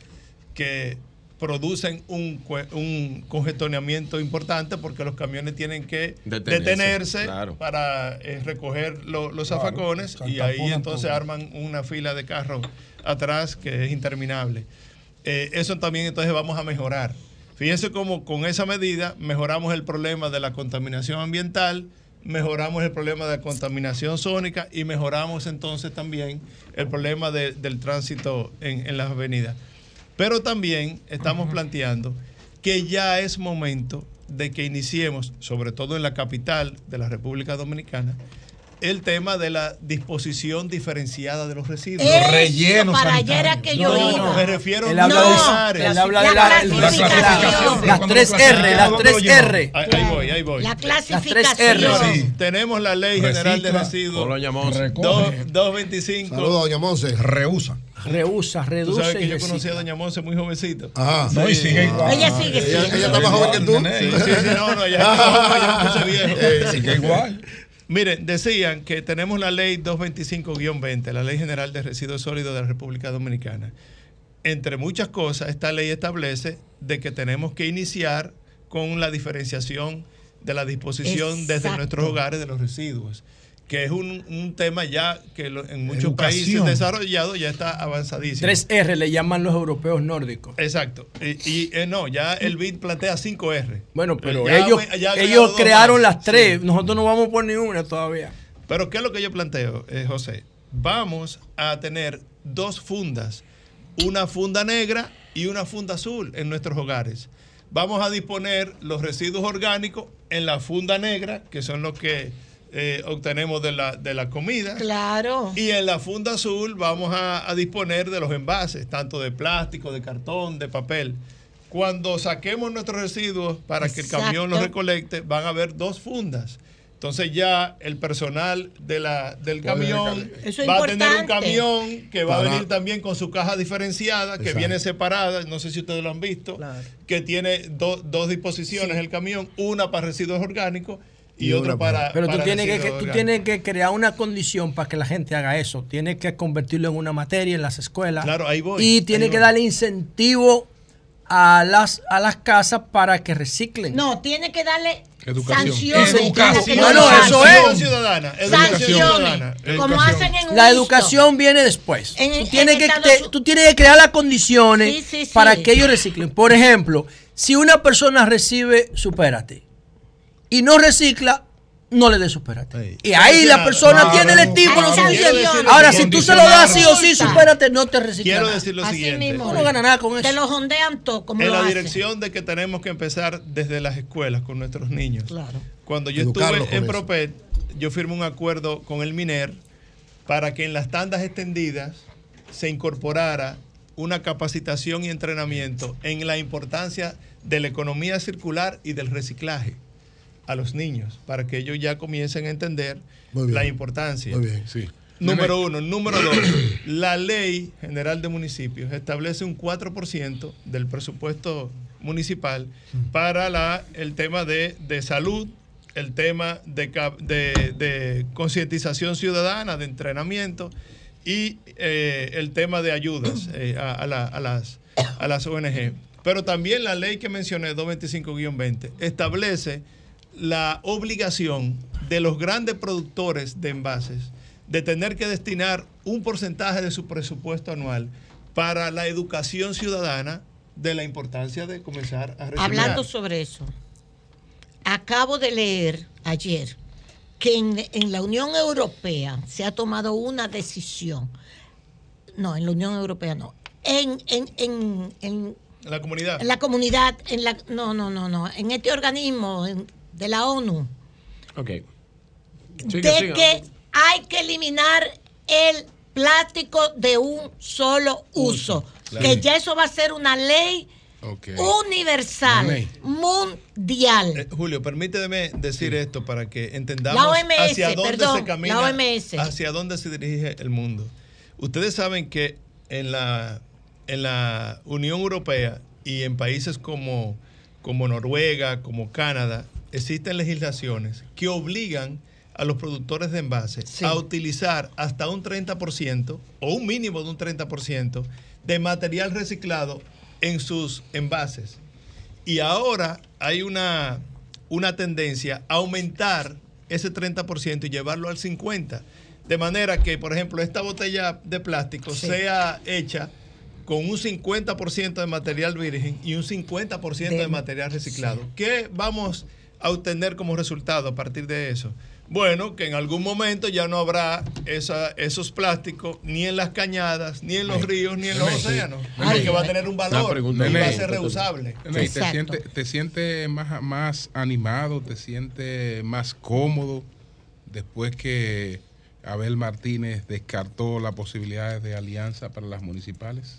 que producen un, un congestionamiento importante porque los camiones tienen que Detenerse, detenerse, claro. para eh, recoger lo- los Claro, zafacones y ahí entonces todo. arman una fila de carros atrás que es interminable. Eh, eso también entonces vamos a mejorar. Fíjense cómo con esa medida mejoramos el problema de la contaminación ambiental, mejoramos el problema de la contaminación sónica y mejoramos entonces también el problema de- del tránsito en, en las avenidas. Pero también estamos planteando que ya es momento de que iniciemos, sobre todo en la capital de la República Dominicana, el tema de la disposición diferenciada de los residuos. Los rellenos para allá era que yo No, iba. me refiero Él a habla de- él habla de la- la clasificación. Las tres R, las tres R. Ahí, voy, ahí voy. La tres clasificación. R. Sí. Tenemos la Ley General de Residuos. Doña Monse. Dos- 225. Saludos, doña Monse. Reusa. Reusa, Tú reduce sabes que y yo conocí a. Doña Monse muy jovencita. Ajá. No, y sigue igual. Ella sigue, Ella- sigue. ella está más joven que tú. Sí, sí, sí, no, no, ya, ya me puse viejo. Eh, sigue igual. Miren, decían que tenemos la ley 225-20, la Ley General de Residuos Sólidos de la República Dominicana. Entre muchas cosas, esta ley establece de que tenemos que iniciar con la diferenciación de la disposición desde nuestros hogares de los residuos. Que es un, un tema ya que lo- en muchos Educación. países desarrollados ya está avanzadísimo. 3R le llaman los europeos nórdicos. Exacto. Y, y, eh, no, ya el BID plantea 5R. Bueno, pero Ya ellos, ya ellos crearon más. las tres. Nosotros no vamos por ninguna todavía. Pero ¿qué es lo que yo planteo, eh, José? Vamos a tener dos fundas, una funda negra y una funda azul en nuestros hogares. Vamos a disponer los residuos orgánicos en la funda negra, que son los que eh, obtenemos de la, de la comida. Claro. Y en la funda azul vamos a, a disponer de los envases, tanto de plástico, de cartón, de papel. Cuando saquemos nuestros residuos para que el camión los recolecte, van a haber dos fundas. Entonces ya el personal de la, del camión. Eso va a tener un camión que va a venir también con su caja diferenciada, que Exacto. viene separada, no sé si ustedes lo han visto, que tiene do- dos disposiciones el camión, una para residuos orgánicos y, Y otra una para... Pero tú para tienes, que, tú tienes que crear una condición para que la gente haga eso. Tienes que convertirlo en una materia en las escuelas. Claro, ahí voy, Y tienes que voy. darle incentivo a las, a las casas para que reciclen. No, tiene que darle Educación. sanciones. Educación. Bueno, eso es. ciudadana, educación Sanciones. ciudadana. Como Educación. hacen en un La listo. educación viene después. En- tú, tienes en que, te- tú tienes que crear las condiciones Sí, sí, sí. para que ellos reciclen. Por ejemplo, si una persona recibe supérate y no recicla, no le dé supérate. Y ahí la persona Claro, tiene el estímulo suficiente. Ahora, si tú se lo das sí o sí, supérate, no te recicla. Quiero decir lo Así siguiente. mismo. No ganas nada con Te eso. lo jondean todo, como en lo la hacen. dirección de que tenemos que empezar desde las escuelas con nuestros niños. Claro. Cuando yo estuve en eso. Propet, yo firmé un acuerdo con el MINER para que en las tandas extendidas se incorporara una capacitación y entrenamiento en la importancia de la economía circular y del reciclaje a los niños, para que ellos ya comiencen a entender bien. la importancia. Muy bien. Sí. Número uno. Número dos. La ley general de municipios establece un 4% del presupuesto municipal para la, el tema de, de salud, el tema de, de- de concientización ciudadana, de entrenamiento y eh, el tema de ayudas eh, a, a la- a las, a las ONG. Pero también la ley que mencioné, 225-20, establece la obligación de los grandes productores de envases de tener que destinar un porcentaje de su presupuesto anual para la educación ciudadana de la importancia de comenzar a reciclar. Hablando sobre eso, acabo de leer ayer que en, en la Unión Europea se ha tomado una decisión. No, en la Unión Europea no. En, en, en, en- la comunidad. en la comunidad, en la, no, no, no, no, en este organismo de la ONU, Ok. de que hay que eliminar el plástico de un solo uso. Que ya eso va a ser una ley Ok. universal, ley. mundial. Eh, Julio, permíteme decir esto para que entendamos La OMS, hacia dónde perdón, se camina, la OMS. hacia dónde se dirige el mundo. Ustedes saben que en la, en la Unión Europea y en países como, como Noruega, como Canadá, existen legislaciones que obligan a los productores de envases a utilizar hasta un 30% o un mínimo de un 30% de material reciclado en sus envases. Y ahora hay una, una tendencia a aumentar ese 30% y llevarlo al 50%. De manera que, por ejemplo, esta botella de plástico Sí. sea hecha con un 50% de material virgen y un 50% de, De- material reciclado. ¿Qué vamos a obtener como resultado a partir de eso? Bueno, que en algún momento ya no habrá esa- esos plásticos ni en las cañadas, ni en los ríos, ni en los océanos. Porque va a tener un valor pregunta, y va a ser reusable. Nene, ¿Te Exacto. sientes te sientes más, más animado, te sientes más cómodo después que Abel Martínez descartó las posibilidades de alianza para las municipales?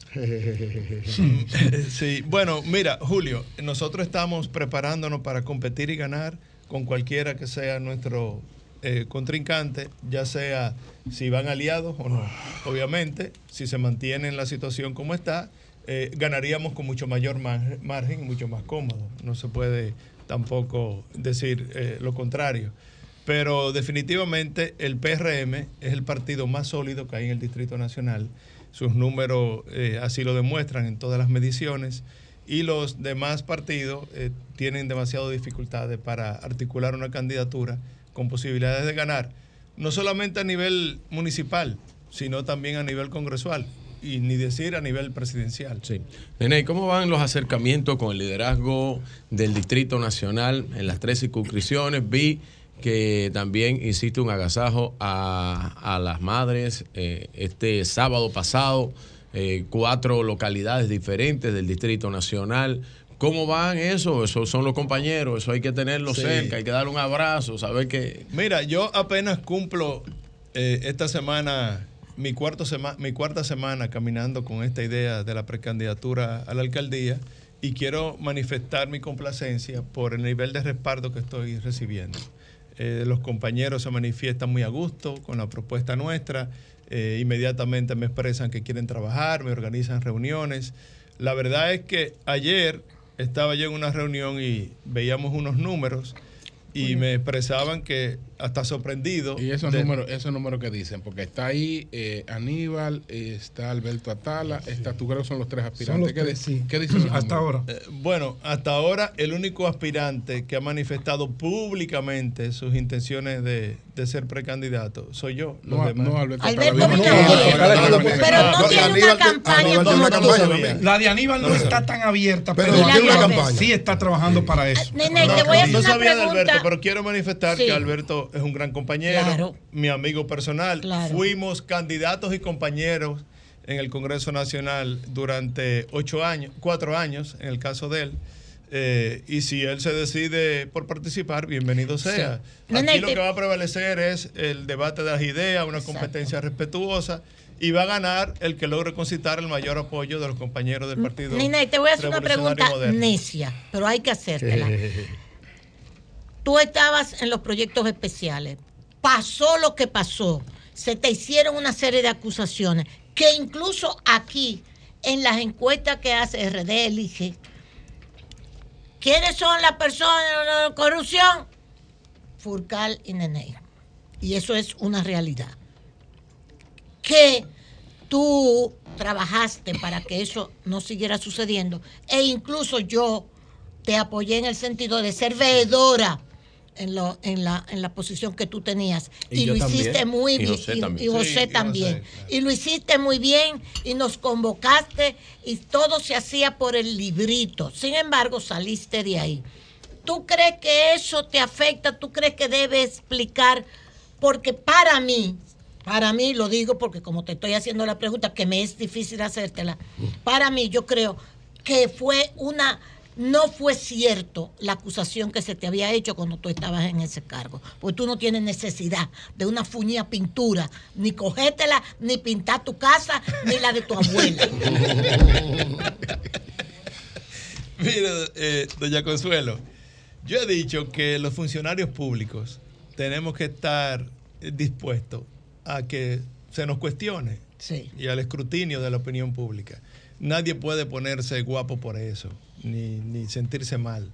Sí, bueno, mira, Julio, nosotros estamos preparándonos para competir y ganar con cualquiera que sea nuestro eh, contrincante, ya sea si van aliados o no. Obviamente, si se mantiene en la situación como está, eh, ganaríamos con mucho mayor mar- margen y mucho más cómodo. No se puede tampoco decir eh, lo contrario. Pero definitivamente el PRM es el partido más sólido que hay en el Distrito Nacional. Sus números eh, así lo demuestran en todas las mediciones. Y los demás partidos eh, tienen demasiadas dificultades para articular una candidatura con posibilidades de ganar. no solamente a nivel municipal, sino también a nivel congresual y ni decir a nivel presidencial. Sí. ¿cómo van los acercamientos con el liderazgo del Distrito Nacional en las tres circunscripciones? Vi que también hiciste un agasajo a, a las madres eh, este sábado pasado, eh, cuatro localidades diferentes del Distrito Nacional. ¿Cómo van eso? Esos son los compañeros, eso hay que tenerlo Sí. cerca, hay que darle un abrazo, saber que... Mira, yo apenas cumplo eh, esta semana mi, cuarto sema- mi cuarta semana caminando con esta idea de la precandidatura a la alcaldía y quiero manifestar mi complacencia por el nivel de respaldo que estoy recibiendo. Eh, los compañeros se manifiestan muy a gusto con la propuesta nuestra, eh, inmediatamente me expresan que quieren trabajar, me organizan reuniones. La verdad es que ayer estaba yo en una reunión y veíamos unos números y me expresaban que hasta sorprendido. Y esos de- números, esos números que dicen, porque está ahí eh, Aníbal, eh, está Alberto Atala, está, tú creo que son los tres aspirantes. los ¿Qué, tres, sí. qué dicen Hasta números? Eh, bueno, hasta ahora el único aspirante que ha manifestado públicamente sus intenciones de, de ser precandidato soy yo. Los No, demás. no, Alberto Alberto Atala. No, no, Pero no, tiene una campaña como tú. La de Aníbal no está tan abierta, Pero pero, tiene una Alberto campaña. sí está trabajando para eso. Nene, te voy a hacer no una sabía de pregunta. Alberto, pero quiero manifestar Sí. que Alberto es un gran compañero, Claro. mi amigo personal. Claro. Fuimos candidatos y compañeros en el Congreso Nacional durante ocho años, cuatro años, en el caso de él. Eh, y si él se decide por participar, bienvenido sea. Aquí lo que va a prevalecer es el debate de las ideas, una competencia respetuosa. Y va a ganar el que logre concitar el mayor apoyo de los compañeros del partido. Nina, y te voy a hacer una pregunta Moderno. necia, pero hay que hacértela. Tú estabas en los proyectos especiales. Pasó lo que pasó. Se te hicieron una serie de acusaciones que incluso aquí, en las encuestas que hace RD Elige, ¿quiénes son las personas de corrupción? Furcal y Nenei. Y eso es una realidad. Que tú trabajaste para que eso no siguiera sucediendo. E incluso yo te apoyé en el sentido de ser veedora en, lo- en, la, en la posición que tú tenías. Y Y, lo también. hiciste muy Y bien. José y- también. y José Sí, y también. José, Y lo hiciste muy bien y nos convocaste y todo se hacía por el librito. Sin embargo, saliste de ahí. ¿Tú crees que eso te afecta? ¿Tú crees que debe explicar? Porque para mí, para mí lo digo porque como te estoy haciendo la pregunta, que me es difícil hacértela, para mí yo creo que fue una, no fue cierto la acusación que se te había hecho cuando tú estabas en ese cargo, porque tú no tienes necesidad de una fuñía pintura, ni cogértela, ni pintar tu casa, ni la de tu abuela. Mire, eh, doña Consuelo, yo he dicho que los funcionarios públicos tenemos que estar dispuestos a que se nos cuestione Sí. y al escrutinio de la opinión pública. Nadie puede ponerse guapo por eso, ni, sentirse mal.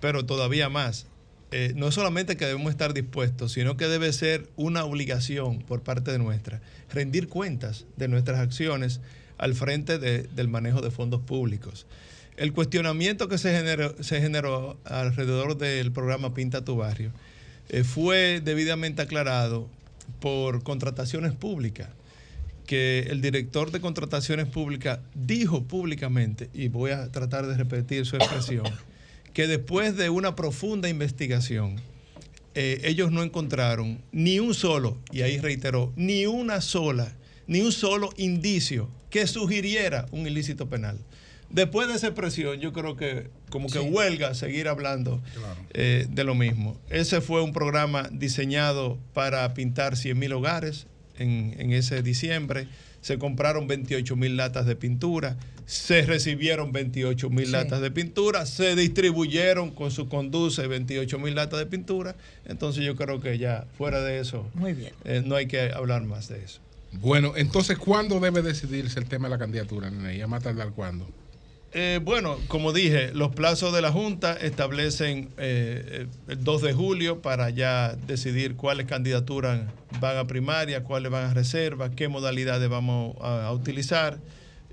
Pero todavía más, eh, no solamente que debemos estar dispuestos, sino que debe ser una obligación por parte de nuestra, rendir cuentas de nuestras acciones al frente de- del manejo de fondos públicos. El cuestionamiento que se generó, se generó alrededor del programa Pinta tu Barrio eh, fue debidamente aclarado por contrataciones públicas que el director de contrataciones públicas dijo públicamente, y voy a tratar de repetir su expresión, que después de una profunda investigación, eh, ellos no encontraron ni un solo, y ahí reiteró, ni una sola, ni un solo indicio que sugiriera un ilícito penal. Después de esa expresión, yo creo que como que huelga seguir hablando eh, de lo mismo. Ese fue un programa diseñado para pintar 100 mil hogares en, en ese diciembre. Se compraron 28 mil latas de pintura, se recibieron 28 mil Sí. latas de pintura, se distribuyeron con su conduce 28 mil latas de pintura. Entonces yo creo que ya fuera de eso, Muy bien. eh, no hay que hablar más de eso. Bueno, entonces, ¿cuándo debe decidirse el tema de la candidatura, nene? ¿Y a más tardar cuándo? Eh, bueno, como dije, los plazos de la Junta establecen eh, el 2 de julio para ya decidir cuáles candidaturas van a primaria, cuáles van a reserva, qué modalidades vamos a, utilizar.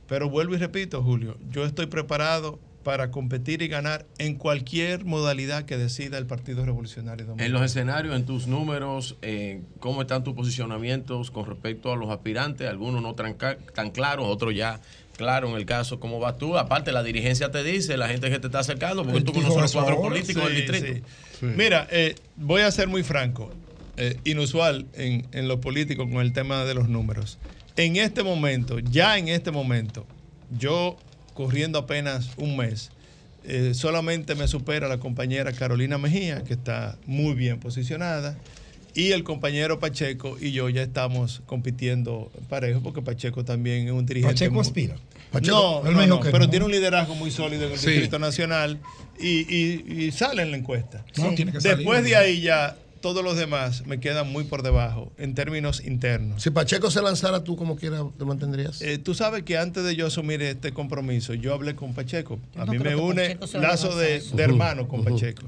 Pero vuelvo y repito, Julio, yo estoy preparado para competir y ganar en cualquier modalidad que decida el Partido Revolucionario En Dominicano. los escenarios, en tus números, eh, ¿cómo están tus posicionamientos con respecto a los aspirantes? Algunos no tan, tan claros, otros ya claro en el caso. ¿Cómo vas tú? Aparte, la dirigencia te dice, la gente que te está acercando, porque tú conoces los cuadros políticos del Sí, distrito. sí. Mira, eh, voy a ser muy franco, eh, inusual en, en lo político con el tema de los números. En este momento, ya en este momento, yo corriendo apenas un mes, eh, solamente me supera la compañera Carolina Mejía, que está muy bien posicionada, y el compañero Pacheco y yo ya estamos compitiendo parejo, porque Pacheco también es un dirigente. Pacheco muy- aspira. No, él no, me dijo no, que pero tiene un liderazgo muy sólido en el Sí. Distrito Nacional y, y- y sale en la encuesta. Sí. tiene que salir, Después de ahí ya todos los demás me quedan muy por debajo en términos internos. Si Pacheco se lanzara, ¿tú como quiera te mantendrías? Eh, tú sabes que antes de yo asumir este compromiso, yo hablé con Pacheco. A no mí me une lazo de, hermano con. Pacheco.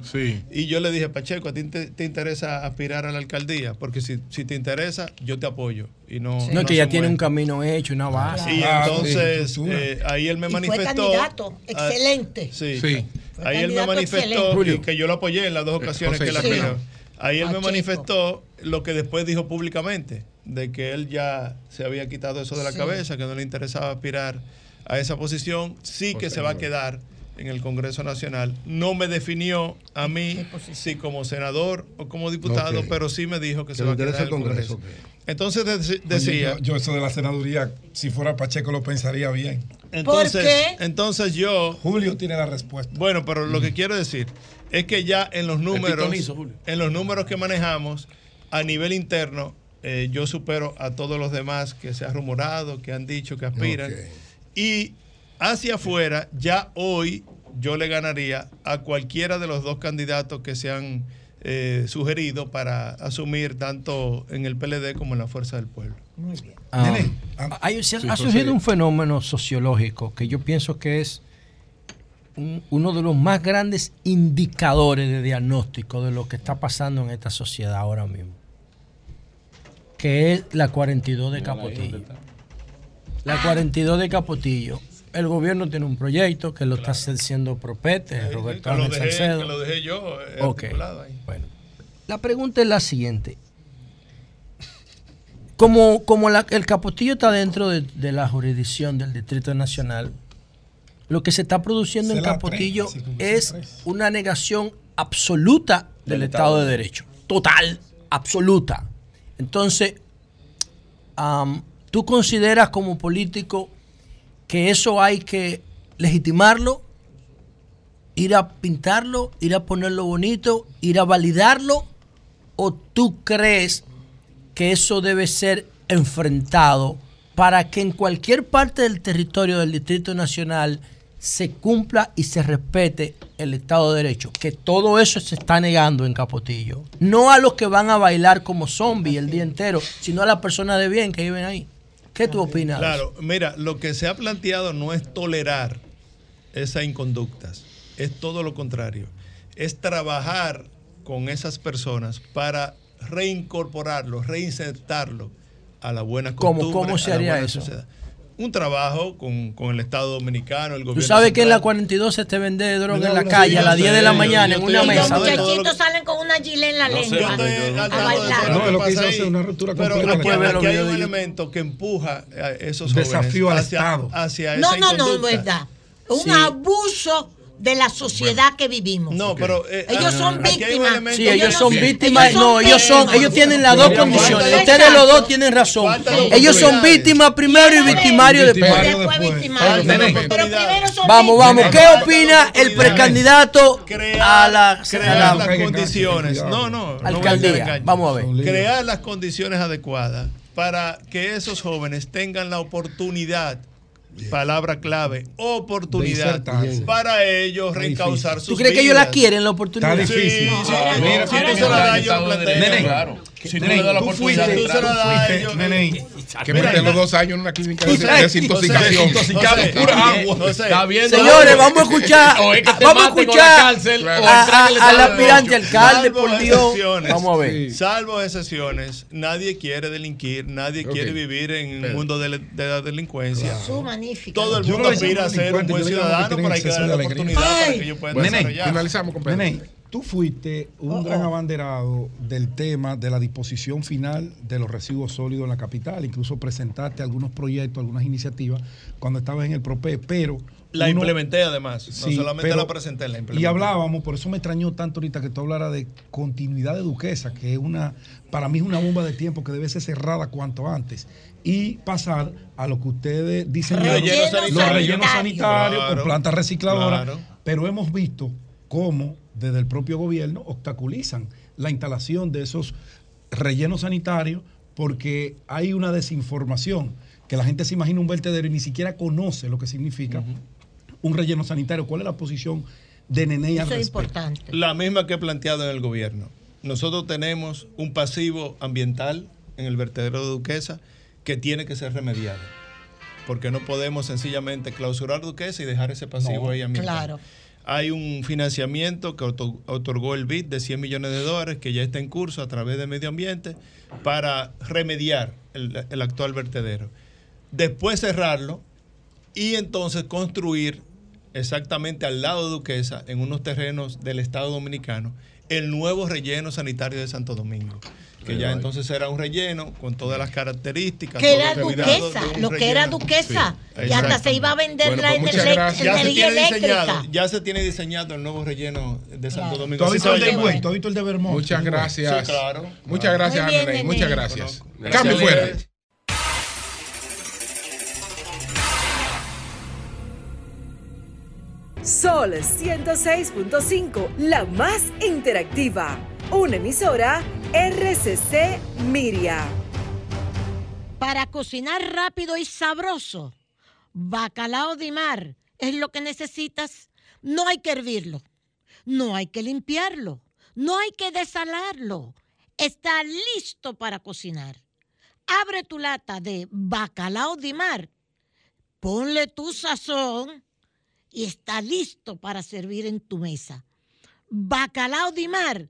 Y yo le dije, Pacheco, ¿a ti te, te interesa aspirar a la alcaldía? Porque si, si te interesa, yo te apoyo. Y no, No, es que ya tiene un camino hecho, una base. Y Ah, entonces sí. eh, ahí él me Y fue manifestó. candidato, ah, excelente. sí. Sí. Fue Ahí él me candidato manifestó y que yo lo apoyé en las dos ocasiones José, que él sí. aspiró. Ahí él me Pacheco. manifestó lo que después dijo públicamente, de que él ya se había quitado eso de la Sí. cabeza, que no le interesaba aspirar a esa posición, sí que se va a quedar en el Congreso Nacional. No me definió a mí si como senador o como diputado, pero sí me dijo que Que se va a quedar el Congreso. Congreso, Entonces Oye, decía... yo, yo eso de la senaduría, si fuera Pacheco lo pensaría bien. Entonces, entonces yo. Julio tiene la respuesta. Bueno, pero lo que quiero decir es que ya en los números, en los números que manejamos a nivel interno, eh, yo supero a todos los demás que se ha rumorado, que han dicho que aspiran. Ok. Y hacia afuera, ya hoy yo le ganaría a cualquiera de los dos candidatos que se han eh, sugerido para asumir tanto en el PLD como en la Fuerza del Pueblo. Muy bien. Ah, hay- se ha, Sí, ha José. surgido un fenómeno sociológico que yo pienso que es un- uno de los más grandes indicadores de diagnóstico de lo que está pasando en esta sociedad ahora mismo, que es la 42 de Capotillo. La 42 de Capotillo. El gobierno tiene un proyecto que lo está haciendo Propete, Roberto Que lo Ángel dejé, Salcedo. que lo dejé yo eh, Ok. articulado ahí. La pregunta es la siguiente. Como, como la- el Capotillo está dentro de, de la jurisdicción del Distrito Nacional, lo que se está produciendo Se en Capotillo tres, es una negación absoluta del, Estado de Derecho. Total, absoluta. Entonces, ¿tú consideras como político que eso hay que legitimarlo, ir a pintarlo, ir a ponerlo bonito, ir a validarlo? ¿O tú crees que eso debe ser enfrentado para que en cualquier parte del territorio del Distrito Nacional se cumpla y se respete el Estado de Derecho? Que todo eso se está negando en Capotillo. No a los que van a bailar como zombies el día entero, sino a las personas de bien que viven ahí. ¿Qué tú opinas? Claro, mira, lo que se ha planteado no es tolerar esas inconductas, es todo lo contrario. Es trabajar con esas personas para reincorporarlos, reinsertarlos a la buena ¿Cómo- costumbre. cómo se a la buena eso? sociedad. Un trabajo con, con el Estado Dominicano, el Tú gobierno. sabes que en la central. 42 se te vende droga en la calle sí, a las 10 de la mañana en una mesa. de todo lo Muchachitos salen con una gilet en la No sé, lengua. Pero completa. aquí, los hay un elemento que empuja a esos Desafío jóvenes al Estado. hacia No, esa no, no, no inconducta. es verdad. Un Sí. abuso de la sociedad que vivimos. No, pero eh, ellos son víctimas. Sí, ellos son víctimas. No, ellos son, ellos tienen las dos condiciones. de- Ustedes los dos tienen razón. Ellos son víctimas primero y victimarios después. Después victimarios. Nene. Pero primero son Vamos, vamos. ¿Qué opina el precandidato a la, crear las la condiciones. No, no. alcaldía? Vamos a ver. Crear las condiciones adecuadas para que esos jóvenes tengan la oportunidad. Palabra clave, oportunidad para ellos reencauzar sus ¿Tú crees que ellos la vidas. quieren, la oportunidad? Está difícil. Sí, Sí, sí. Mira, si tú se la das, yo planteo. Claro. Si tú le das la tú oportunidad, fuiste- tú se la das a fuiste, ellos. Nene, Que mete los dos años en una clínica de desintoxicación. pura agua. Está viendo Señores, vamos a escuchar. Vamos a escuchar al de aspirante alcalde, por Dios. Vamos a ver. Salvo excepciones, nadie quiere delinquir, nadie quiere vivir en un mundo de, de la delincuencia. Todo el mundo aspira a ser un buen ciudadano, pero hay que darle la de oportunidad para que ellos puedan desarrollar. Finalizamos con Pedro. Tú fuiste un gran abanderado del tema de la disposición final de los residuos sólidos en la capital. Incluso presentaste algunos proyectos, algunas iniciativas cuando estabas en el PROPE, pero... La uno- implementé además, no Sí, solamente pero- la presenté, la implementé. Y hablábamos, por eso me extrañó tanto ahorita que tú hablaras de continuidad de Duquesa, que es una, para mí es una bomba de tiempo que debe ser cerrada cuanto antes. Y pasar a lo que ustedes dicen Relleno los sanitario. rellenos sanitarios Claro, con plantas recicladoras. claro. Pero hemos visto cómo desde el propio gobierno obstaculizan la instalación de esos rellenos sanitarios porque hay una desinformación, que la gente se imagina un vertedero y ni siquiera conoce lo que significa un relleno sanitario. ¿Cuál es la posición de Nene al Eso es importante. La misma que he planteado en el gobierno. Nosotros tenemos un pasivo ambiental en el vertedero de Duquesa que tiene que ser remediado. Porque no podemos sencillamente clausurar Duquesa y dejar ese pasivo No, ahí ambiental. claro. Hay un financiamiento que otor- otorgó el BID de 100 millones de dólares que ya está en curso a través de Medio Ambiente para remediar el, el actual vertedero. Después cerrarlo y entonces construir exactamente al lado de Duquesa, en unos terrenos del Estado Dominicano, el nuevo relleno sanitario de Santo Domingo. Que ya entonces será un relleno con todas las características. Que era duquesa, lo que era duquesa. Sí, y hasta se iba a vender Bueno, la pues gracias. Energía tiene eléctrica. diseñado, ya se tiene diseñado el nuevo relleno de Santo Domingo. ¿Tú has visto el de. Higüey? ¿Tú has visto el de Vermont? Muchas gracias. Sí, claro. Muchas gracias, bien, nene. Muchas gracias. Conozco. Cambio Gracias, fuera. Sol 106.5, la más interactiva. Una emisora RCC Miria. Para cocinar rápido y sabroso, bacalao de mar es lo que necesitas. No hay que hervirlo, no hay que limpiarlo, no hay que desalarlo. Está listo para cocinar. Abre tu lata de bacalao de mar, ponle tu sazón y está listo para servir en tu mesa. Bacalao de mar,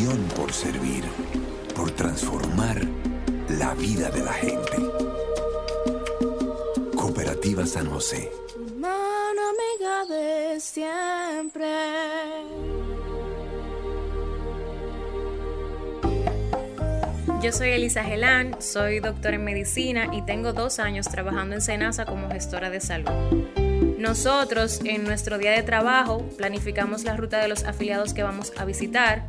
pasión por servir, por transformar la vida de la gente. Cooperativa San José. Mano amiga de siempre. Yo soy Elisa Gelán, soy doctora en medicina y tengo dos años trabajando en Senasa como gestora de salud. Nosotros en nuestro día de trabajo planificamos la ruta de los afiliados que vamos a visitar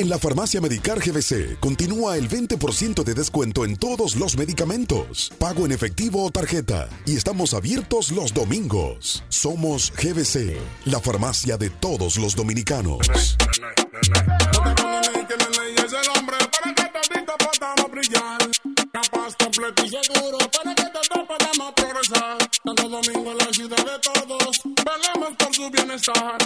En la farmacia Medicar GBC continúa el 20% de descuento en todos los medicamentos, pago en efectivo o tarjeta, y estamos abiertos los domingos. Somos GBC, la farmacia de todos los dominicanos. Completo y seguro para que progresar. Domingo, la ciudad de todos, por su bienestar.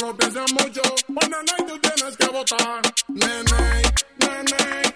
Lo pienses mucho, pues nene, tú tienes que votar. Nene, nene.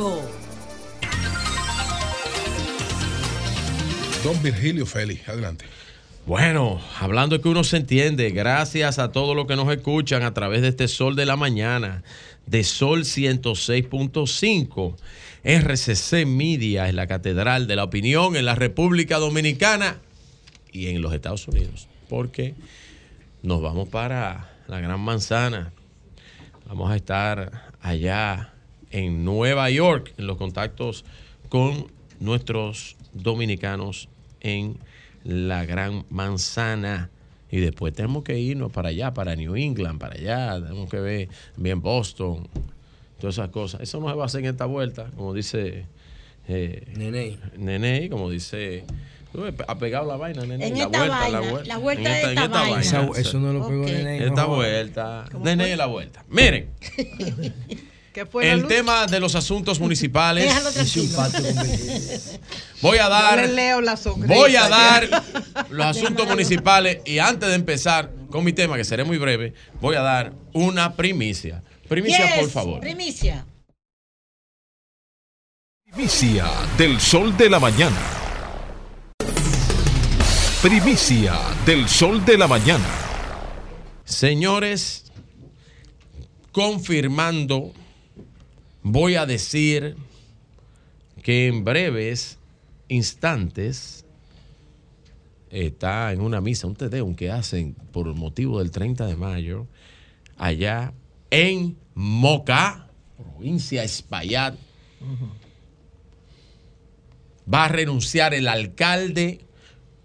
México. Don Virgilio Félix, adelante. Bueno, hablando de que uno se entiende, gracias a todos los que nos escuchan a través de este Sol de la Mañana, de Sol 106.5. RCC Media es la catedral de la opinión en la República Dominicana y en los Estados Unidos. Porque nos vamos para la Gran Manzana. Vamos a estar allá en Nueva York en los contactos con nuestros dominicanos en la Gran Manzana. Y después tenemos que irnos para allá, para New England, para allá. Tenemos que ver bien Boston, todas esas cosas. Eso no se va a hacer en esta vuelta, como dice eh, Nene. Nene, como dice. Ha pegado la vaina, Nene. En la esta vaina, la vuelta en de esta, esta en esta vaina. vaina. Eso- eso no lo pegó. Nene. Esta vuelta. Nene, la vuelta. Miren, ¿Qué fue la el luz? tema de los asuntos municipales. Voy a Yo dar. le leo la sonrisa. Voy a dar los asuntos municipales y antes de empezar con mi tema, que seré muy breve, voy a dar una primicia. Primicia, Yes, por favor. Primicia. Primicia del sol de la mañana. Primicia del sol de la mañana. Señores, confirmando, voy a decir que en breves instantes está en una misa, un tedeum que hacen por motivo del 30 de mayo, allá en Moca, provincia Espaillat, va a renunciar el alcalde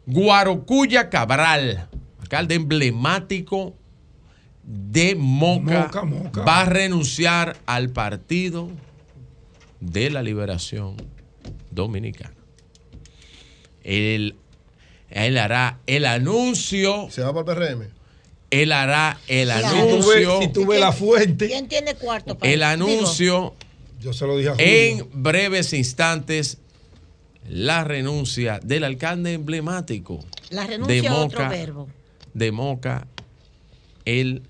Guarocuya Cabral, alcalde emblemático de Moca, Moca, Moca. va a renunciar al Partido de la Liberación Dominicana. Él, él hará el anuncio. Se va para el PRM. Él hará el Si tú anuncio. ves- si tú ves la fuente. ¿Quién tiene cuarto para El anuncio Yo se lo dije a Julio. en breves instantes la renuncia del alcalde emblemático La renuncia de a otro Moca, verbo. de Moca, el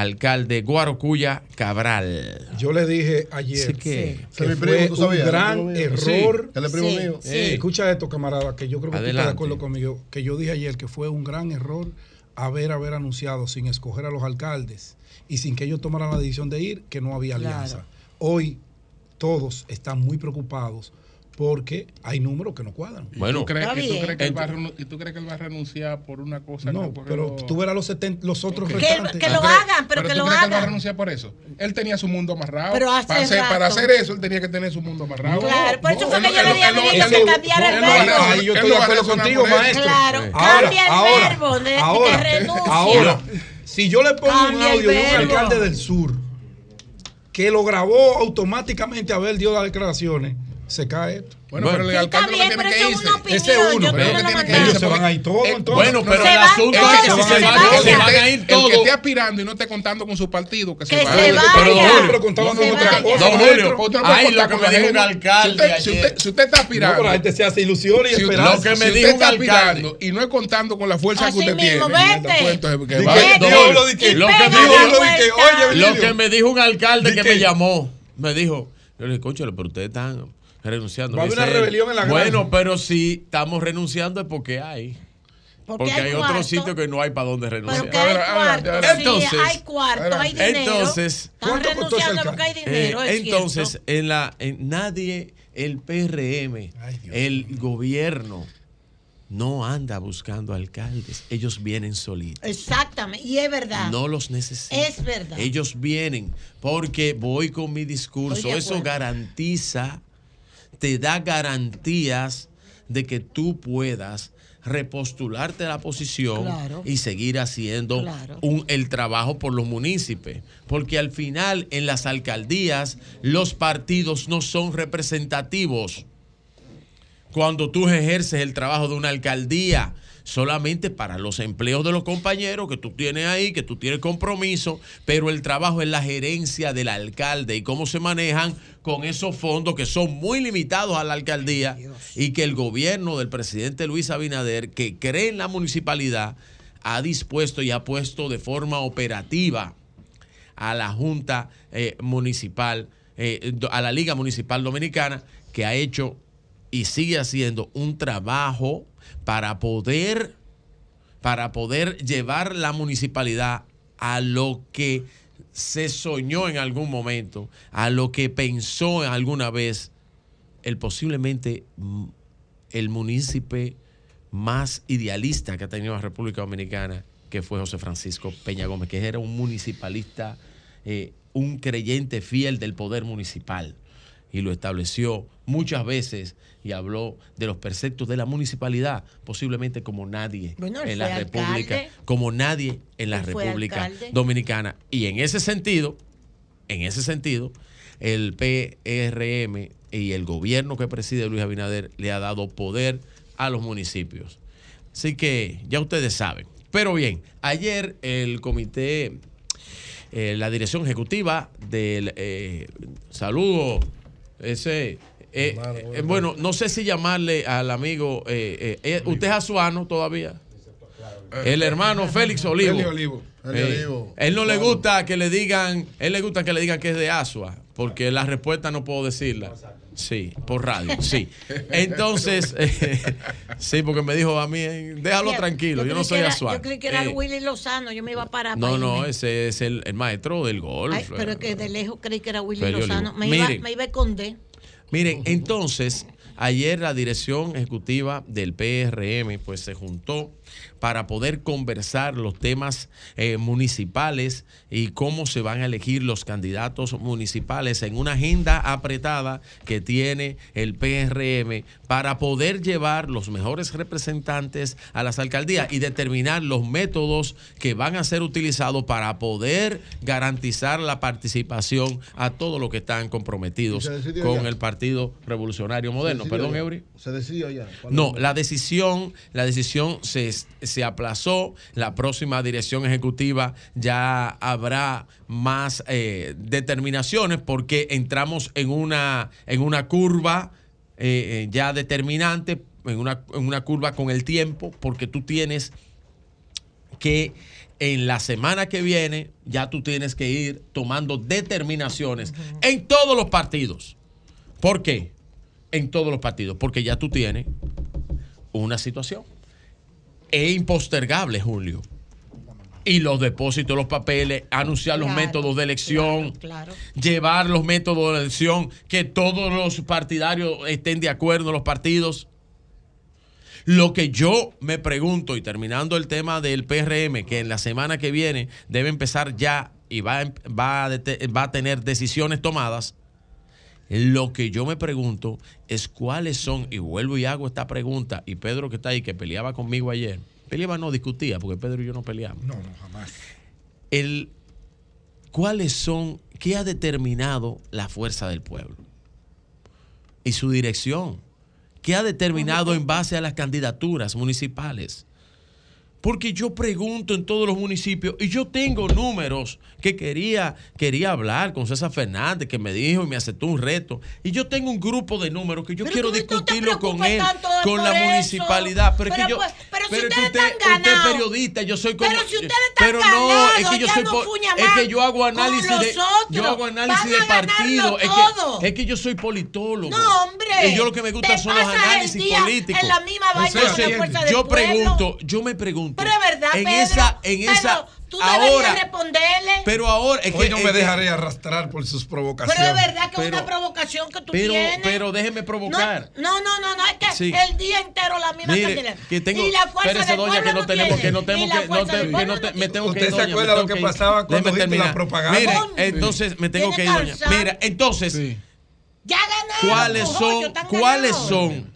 alcalde Guarocuya Cabral. Yo le dije ayer Sí que- que fue primo, ¿tú un sabías? gran error. Él es primo Sí, mío. Escucha esto, camarada, que yo creo que tú estás Adelante. de acuerdo conmigo. Que yo dije ayer que fue un gran error haber, haber anunciado sin escoger a los alcaldes y sin que ellos tomaran la decisión de ir, que no había Claro. alianza. Hoy todos están muy preocupados porque hay números que no cuadran. ¿Y tú crees, que, tú crees que él va ¿Y tú crees que él va a renunciar por una cosa No, que pero tú verás los, 70 los otros Ok. restantes. que lo ¿Tú crees- hagan, pero que tú lo crees que él va a hagan. renunciar por eso? Él tenía su mundo amarrado. Pero hace para, hacer, para hacer eso, él tenía que tener su mundo amarrado. Claro, por eso fue que yo le dije a él que cambiara el verbo. Ahí yo estoy de acuerdo contigo, maestro. Claro, Ahora, cambia el ahora, verbo que renuncia. Ahora, si yo le pongo un audio de un alcalde del sur que lo grabó automáticamente a ver dio las declaraciones, se cae esto. Bueno, pero el Sí, alcalde bien, no pero tiene que es irse. Ese es uno. Pero no que tiene que ellos se van a ir todos, Eh. Bueno, pero Se el asunto todos, es que si se se van, se van a ir El que todos. esté aspirando y no esté contando con su partido, que se Que vaya. se Pero, vaya. pero, No, Julio, pero contaban se otra cosa. Don. Julio, no contar lo que con me dijo un alcalde Si usted, está No, aspirando. la gente se hace ilusiones y esperanza. Lo que me dijo un alcalde. y no es contando con la fuerza que usted tiene, Don lo que me dijo- un alcalde ¿De que me llamó, me dijo, yo le dije, conchale, pero ustedes están renunciando. Va a Me haber una dice él, rebelión en la Bueno, granja. pero si estamos renunciando es porque hay. Porque, hay, cuarto. otros sitios que no hay para dónde renunciar. Hay cuarto. Entonces- sí, hay cuarto, hay dinero. Entonces- Están ¿Cuánto costó ese renunciando porque hay Eh, dinero, es entonces, cierto. en la, en nadie, el PRM, Ay, Dios el gobierno, no anda buscando alcaldes. Ellos vienen solitos. Exactamente, y es verdad. No los necesitan. Es verdad. Ellos vienen porque voy con mi discurso. Eso garantiza, te da garantías de que tú puedas repostularte a la posición Claro. y seguir haciendo Claro. un- el trabajo por los municipios. Porque al final en las alcaldías los partidos no son representativos cuando tú ejerces el trabajo de una alcaldía solamente para los empleos de los compañeros que tú tienes ahí, que tú tienes compromiso, pero el trabajo es la gerencia del alcalde y cómo se manejan con esos fondos que son muy limitados a la alcaldía y que el gobierno del presidente Luis Abinader, que cree en la municipalidad, ha dispuesto y ha puesto de forma operativa a la Junta eh, Municipal eh, a la Liga Municipal Dominicana, que ha hecho y sigue haciendo un trabajo para poder, para poder llevar la municipalidad a lo que se soñó en algún momento, a lo que pensó alguna vez el posiblemente el munícipe más idealista que ha tenido la República Dominicana, que fue José Francisco Peña Gómez, que era un municipalista, eh, un creyente fiel del poder municipal. Y lo estableció muchas veces y habló de los preceptos de la municipalidad, posiblemente como nadie Bueno, en la República, como nadie en la República alcalde. Dominicana. Y en ese sentido, en ese sentido, el PRM y el gobierno que preside Luis Abinader le ha dado poder a los municipios. Así que ya ustedes saben. Pero bien, ayer el comité, eh, la dirección ejecutiva del eh, saludo, ese, eh, eh, bueno, no sé si llamarle al amigo, eh, eh, ¿usted es azuano todavía? El hermano Félix Olivo. él no le gusta que le digan, él le gusta que le digan que es de Asua, porque la respuesta no puedo decirla. Sí, por radio, sí. Entonces, eh, sí, porque me dijo a mí, eh, déjalo Mira, tranquilo, yo, no soy era-. Yo creí que era Eh, Willy Lozano, yo me iba a parar no, para no, ese es el, el maestro del golf. Ay, pero es que de lejos creí que era Willy Lozano. Me iba, Miren. me iba a esconder. Miren, entonces, ayer la dirección ejecutiva del PRM pues se juntó para poder conversar los temas eh, municipales y cómo se van a elegir los candidatos municipales en una agenda apretada que tiene el PRM para poder llevar los mejores representantes a las alcaldías y determinar los métodos que van a ser utilizados para poder garantizar la participación a todos los que están comprometidos ¿Y se decidió con ya? el Partido Revolucionario Moderno. Perdón, ya. Eury. Se decidió ya. No, la decisión, la decisión se, se aplazó. La próxima dirección ejecutiva ya habrá más eh, determinaciones porque entramos en una, en una curva eh, eh, ya determinante, en una, en una curva con el tiempo, porque tú tienes que en la semana que viene ya tú tienes que ir tomando determinaciones en todos los partidos. ¿Por qué? En todos los partidos. Porque ya tú tienes una situación. Es impostergable, Julio. Y los depósitos, los papeles, anunciar los métodos de elección, Claro. llevar los métodos de elección, que todos los partidarios estén de acuerdo, los partidos. Lo que yo me pregunto, y terminando el tema del PRM, que en la semana que viene debe empezar ya y va, em- va, va a tener decisiones tomadas, lo que yo me pregunto es cuáles son, y vuelvo y hago esta pregunta, y Pedro que está ahí, que peleaba conmigo ayer, peleaba no, discutía, porque Pedro y yo no peleamos. No, no, jamás. El, ¿Cuáles son, qué ha determinado la fuerza del pueblo? Y su dirección. ¿Qué ha determinado en base a las candidaturas municipales? Porque yo pregunto en todos los municipios y yo tengo números que quería, quería hablar con César Fernández, que me dijo y me aceptó un reto. Y yo tengo un grupo de números que yo quiero discutirlo con él, con la eso. municipalidad. Pero, es que yo. pues- pero si ustedes usted, están usted es periodista, yo soy como. Pero si ustedes están pero no, es que yo soy. es que yo hago análisis de. Yo hago análisis de partido. Es que, es que yo soy politólogo. No, hombre. Y yo lo que me gusta son los análisis políticos. en la misma Entonces, yo pueblo. pregunto, yo me pregunto. Pero es verdad, en Pedro. esa, en Pedro, esa, tú deberías ahora, responderle. pero ahora es Hoy que no me dejaré arrastrar por sus provocaciones. Pero es verdad que es una provocación que tú pero, tienes. pero déjeme provocar. No, no, no, no, es que Sí. el día entero la misma Mire, que tengo, y la fuerza del doña, pueblo que no tenemos, tiene. que no tenemos la que, no, te- que no te- me tengo que ¿Usted se acuerda lo que pasaba cuando viste la propaganda? Mire, entonces me tengo que ir, doña. Mira, entonces, Ya ganaron. ¿cuáles son, cuáles son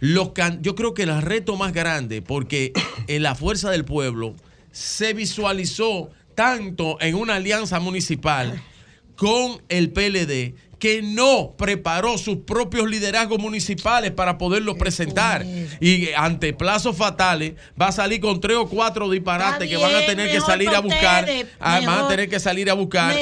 los can- yo creo que el reto más grande, porque en la fuerza del pueblo se visualizó tanto en una alianza municipal con el PLD que no preparó sus propios liderazgos municipales para poderlos presentar. Y ante plazos fatales va a salir con tres o cuatro disparates que van a bien, tener que salir a buscar. ustedes, ah, van a tener que salir a buscar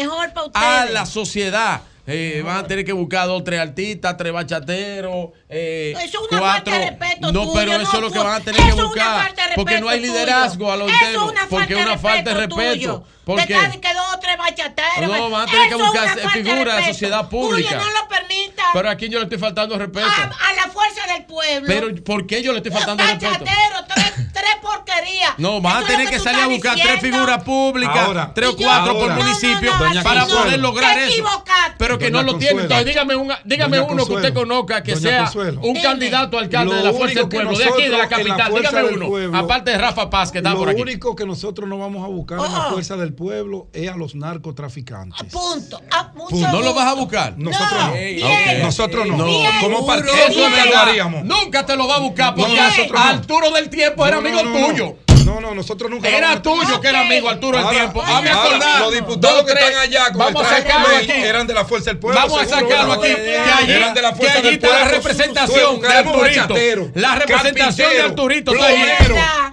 a la sociedad. Eh, van a tener que buscar dos, tres artistas, tres bachateros, eh, Eso es una cuatro. falta de respeto no, tuyo, pero no, eso es lo que van a tener que buscar. porque no hay liderazgo a lo tuyo. Eso es interno. una Porque es una falta de respeto respeto. tuyo. ¿Por Te qué? estás que dos o tres eres bachatero. No, van a tener que es buscar figuras de sociedad pública. Julio, no lo permita. Pero a quién yo le estoy faltando respeto. a, a la fuerza del pueblo. Pero ¿por qué yo le estoy faltando respeto? Bachatero, tres, tres porquerías. No, van a es tener lo que salir a buscar tres figuras públicas, Ahora, tres o yo- cuatro por ahora, municipio no, no, Doña para poder lograr Te eso. Pero que Doña no lo tiene. Consuelo. Entonces dígame, una- dígame Doña uno que usted conozca que Doña sea Consuelo. un Dime. candidato a alcalde de la Lo Fuerza del Pueblo, de aquí de la capital. Dígame uno. Aparte de Rafa Paz, que está Lo por aquí. único que nosotros no vamos a buscar en la fuerza del pueblo es a los narcotraficantes. Punto. Ah, mucho Punto. ¿No lo vas a buscar? Nosotros no. Bien. Nosotros no. No. Como partido Eso es nunca lo verdad. haríamos. Nunca te lo va a buscar porque No, nosotros no. Arturo del Tiempo era amigo no, no. tuyo. No, no, nosotros nunca Era tuyo que era amigo Arturo Ahora- Tiempo. Hazme ahora, acordar. los diputados Dos, que están allá con Vamos el a traje aquí. eran de la Fuerza del Pueblo. Vamos a sacarlo aquí. Que allí, eran de la Fuerza que allí del está la Pueblo. representación de Arturito. La representación de Arturito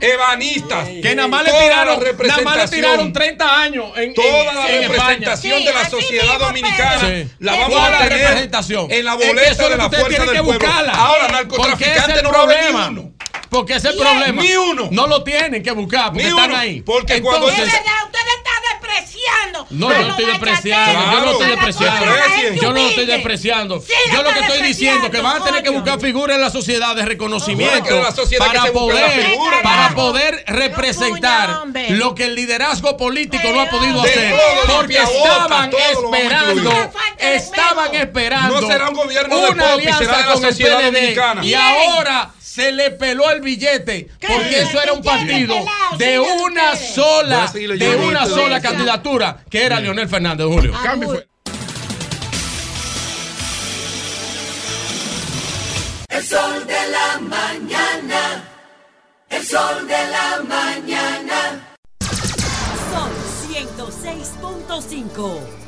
ebanistas. Que nada más le tiraron, nada más le tiraron 30 años en, Toda la en representación de la sociedad dominicana la vamos a la tener representación. en la boleta eso es de lo la fuerza tiene del que pueblo. buscarla. Ahora, Porque narcotraficante el no va a problema. uno. Porque ese es Bien. problema. Ni uno. No lo tienen que buscar porque Ni están uno. ahí. Porque cuando Es Entonces, verdad, usted está despreciando. no, yo no estoy despreciando, yo no estoy A la despreciando. cosa de la gente Yo no lo estoy. Sí, Yo lo que estoy diciendo que van a tener que buscar figuras en la sociedad de reconocimiento Bueno, que la sociedad que para poder figura, para poder representar lo que el liderazgo político no ha podido hacer porque estaban esperando estaban esperando No será un gobierno de una Popi, será alianza con el sociedad PLD dominicana. y ahora se le peló el billete porque eso era un partido de una sola de una sola candidatura que era Leonel Fernández Julio. Cambio fue. El sol de la mañana. El sol de la mañana. Sol 106.5.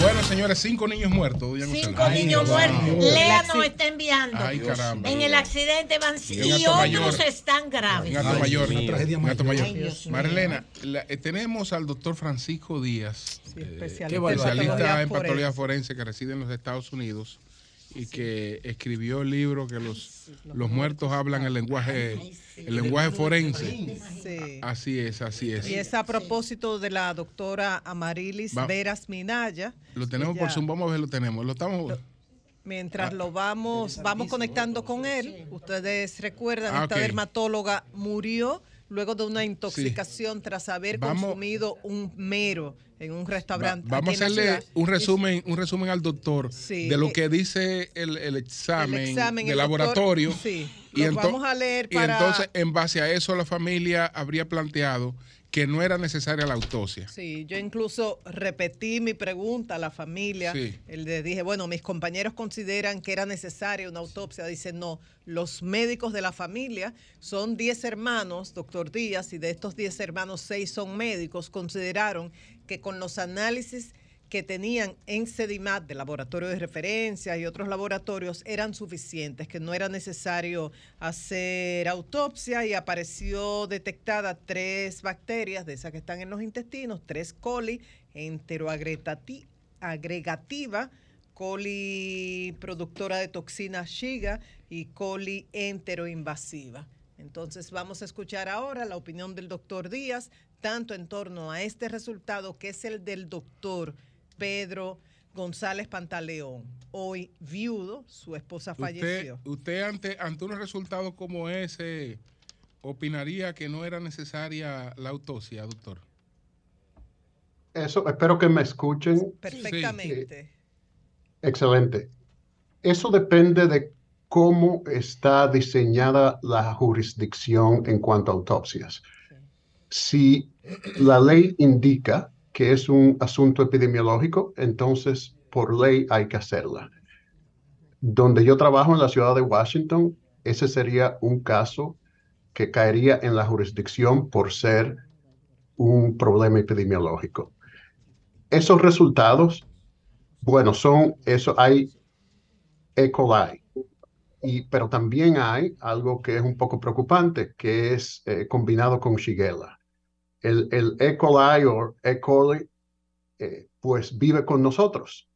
Bueno, señores, cinco niños muertos. Cinco niños muertos. Lea nos está enviando. Ay, caramba. En el accidente van Y otros están graves. Un acto mayor. una tragedia un acto mayor. la- eh, tenemos al doctor Francisco Díaz, eh, especialista especialista en patología forense que reside en los Estados Unidos y que escribió el libro que los, los muertos hablan el lenguaje, el lenguaje forense. Sí. Así es, así es. Y es a propósito de la doctora Amarilis Va- Veras Minaya. Lo tenemos por Zoom, vamos a ver, lo tenemos. Lo estamos. Mientras lo vamos, vamos conectando con él, ustedes recuerdan, Ah, esta dermatóloga murió luego de una intoxicación tras haber Vamos- consumido un mero en un restaurante. Vamos a hacerle un resumen, un resumen al doctor Sí, de lo eh, que dice el, el examen, el examen, de el doctor- laboratorio. sí, y, lo ento- vamos a leer y entonces, en base a eso, la familia habría planteado que no era necesaria la autopsia. Sí, yo incluso repetí mi pregunta a la familia. Sí. El Le dije, bueno, mis compañeros consideran que era necesaria una autopsia. Dice, no, los médicos de la familia son 10 hermanos, doctor Díaz, y de estos 10 hermanos, 6 son médicos, consideraron que con los análisis que tenían en CEDIMAT, de laboratorio de referencia y otros laboratorios, eran suficientes, que no era necesario hacer autopsia y apareció detectada tres bacterias de esas que están en los intestinos, tres coli enteroagretati- agregativa, coli productora de toxina Shiga y coli enteroinvasiva. Entonces vamos a escuchar ahora la opinión del doctor Díaz, tanto en torno a este resultado que es el del doctor Pedro González Pantaleón, hoy viudo, su esposa Usted, falleció. usted ante, ante unos resultados como ese, opinaría que no era necesaria la autopsia, doctor. Eso, espero que me escuchen. Perfectamente. Excelente. Eso depende de cómo está diseñada la jurisdicción en cuanto a autopsias. Si la ley indica que es un asunto epidemiológico, entonces por ley hay que hacerla. Donde yo trabajo en la ciudad de Washington, ese sería un caso que caería en la jurisdicción por ser un problema epidemiológico. Esos resultados, bueno, son eso, hay E. coli, y, pero también hay algo que es un poco preocupante, que es eh, combinado con Shigella. El, E. coli o E. coli, eh, pues vive con nosotros,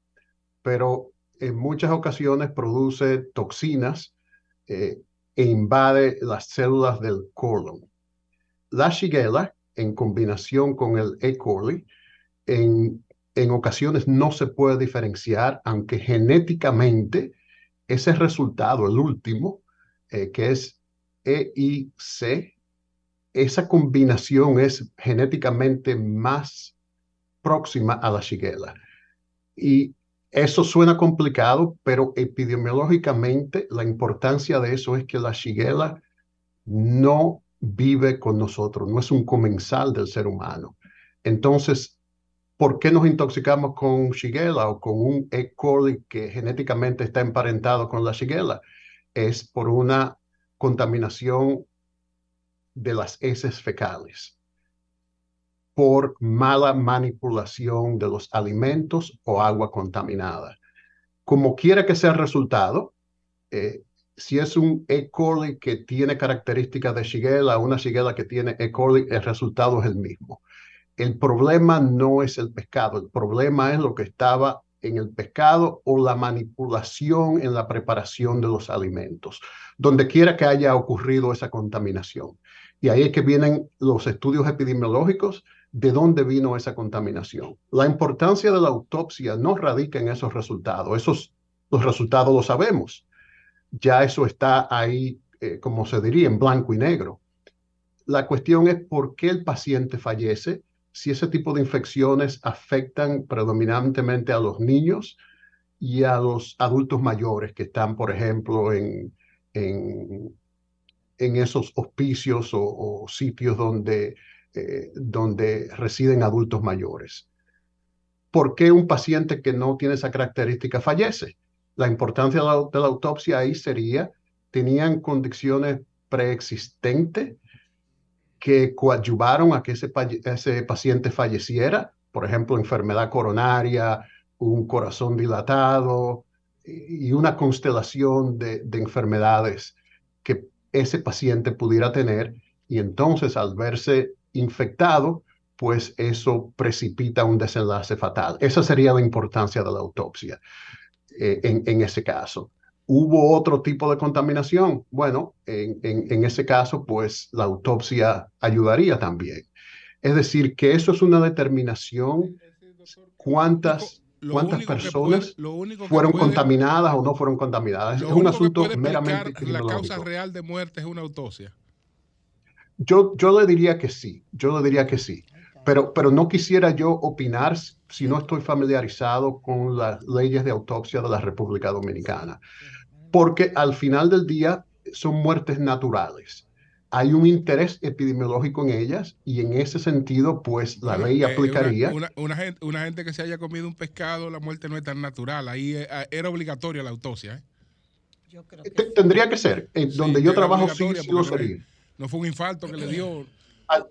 pero en muchas ocasiones produce toxinas eh, e invade las células del colon. La Shigella, en combinación con el E. coli, en, en ocasiones no se puede diferenciar, aunque genéticamente ese resultado, el último, eh, que es EIC, esa combinación es genéticamente más próxima a la Shigella. Y eso suena complicado, pero epidemiológicamente la importancia de eso es que la Shigella no vive con nosotros, no es un comensal del ser humano. Entonces, ¿por qué nos intoxicamos con Shigella o con un E. coli que genéticamente está emparentado con la Shigella? Es por una contaminación de las heces fecales, por mala manipulación de los alimentos o agua contaminada. Como quiera que sea el resultado, eh, si es un E. coli que tiene características de Shigella una Shigella que tiene E. coli, el resultado es el mismo. El problema no es el pescado, el problema es lo que estaba en el pescado o la manipulación en la preparación de los alimentos, donde quiera que haya ocurrido esa contaminación. Y ahí es que vienen los estudios epidemiológicos de dónde vino esa contaminación. La importancia de la autopsia no radica en esos resultados, esos los resultados los sabemos. Ya eso está ahí, eh, como se diría, en blanco y negro. La cuestión es por qué el paciente fallece, si ese tipo de infecciones afectan predominantemente a los niños y a los adultos mayores que están, por ejemplo, en, en, en esos hospicios o, sitios donde, eh, donde residen adultos mayores. ¿Por qué un paciente que no tiene esa característica fallece? La importancia de la, autopsia ahí sería, tenían condiciones preexistentes que coadyuvaron a que ese, ese paciente falleciera, por ejemplo, enfermedad coronaria, un corazón dilatado y una constelación de, de enfermedades que ese paciente pudiera tener y entonces al verse infectado, pues eso precipita un desenlace fatal. Esa sería la importancia de la autopsia eh, en, en, ese caso. ¿Hubo otro tipo de contaminación? Bueno, en, en, en, ese caso, pues la autopsia ayudaría también. Es decir, que eso es una determinación cuántas, cuántas personas puede, fueron puede, contaminadas o no fueron contaminadas. Es un asunto meramente La causa real de muerte es una autopsia. Yo, yo le diría que sí, yo le diría que sí, pero, pero no quisiera yo opinar si no estoy familiarizado con las leyes de autopsia de la República Dominicana, porque al final del día son muertes naturales. Hay un interés epidemiológico en ellas y en ese sentido, pues la ley aplicaría. Una, una, una, gente, una, gente, que se haya comido un pescado, la muerte no es tan natural. Ahí eh, era obligatoria la autopsia. ¿eh? Yo creo que Tendría que ser. En sí, donde yo trabajo sí, sí lo sería. No fue un infarto que le dio.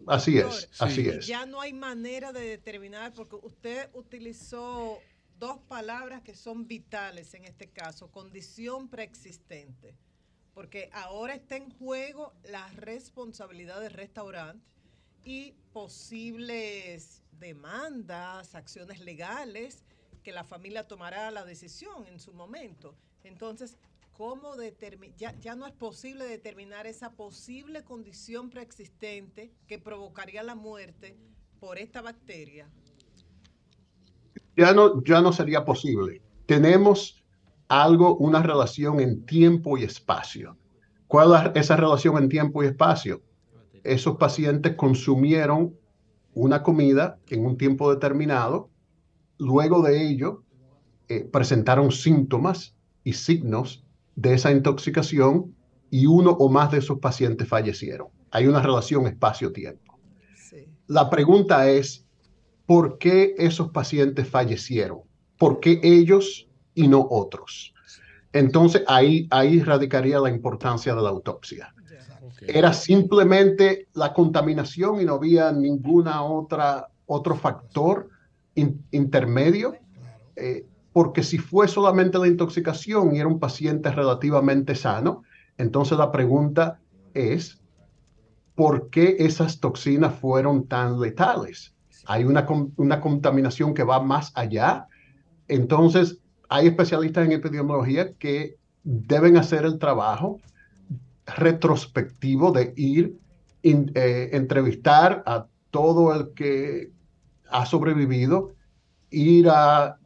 Así es, así sí. es. Ya no hay manera de determinar, porque usted utilizó dos palabras que son vitales en este caso, condición preexistente, porque ahora está en juego la responsabilidad del restaurante y posibles demandas, acciones legales que la familia tomará la decisión en su momento. Entonces, cómo ya, ya, no es posible determinar esa posible condición preexistente que provocaría la muerte por esta bacteria? Ya no, ya no sería posible. Tenemos algo, una relación en tiempo y espacio. ¿Cuál es esa relación en tiempo y espacio? Esos pacientes consumieron una comida en un tiempo determinado, luego de ello eh, presentaron síntomas y signos de esa intoxicación y uno o más de esos pacientes fallecieron. Hay una relación espacio-tiempo. Sí. La pregunta es, ¿por qué esos pacientes fallecieron? ¿Por qué ellos y no otros? Entonces ahí, ahí radicaría la importancia de la autopsia. Okay. Era simplemente la contaminación y no había ninguna otra otro factor in, intermedio. Eh, porque si fue solamente la intoxicación y era un paciente relativamente sano, entonces la pregunta es, ¿por qué esas toxinas fueron tan letales? Hay una, una contaminación que va más allá. Entonces, hay especialistas en epidemiología que deben hacer el trabajo retrospectivo de ir, in, eh, entrevistar a todo el que ha sobrevivido ir a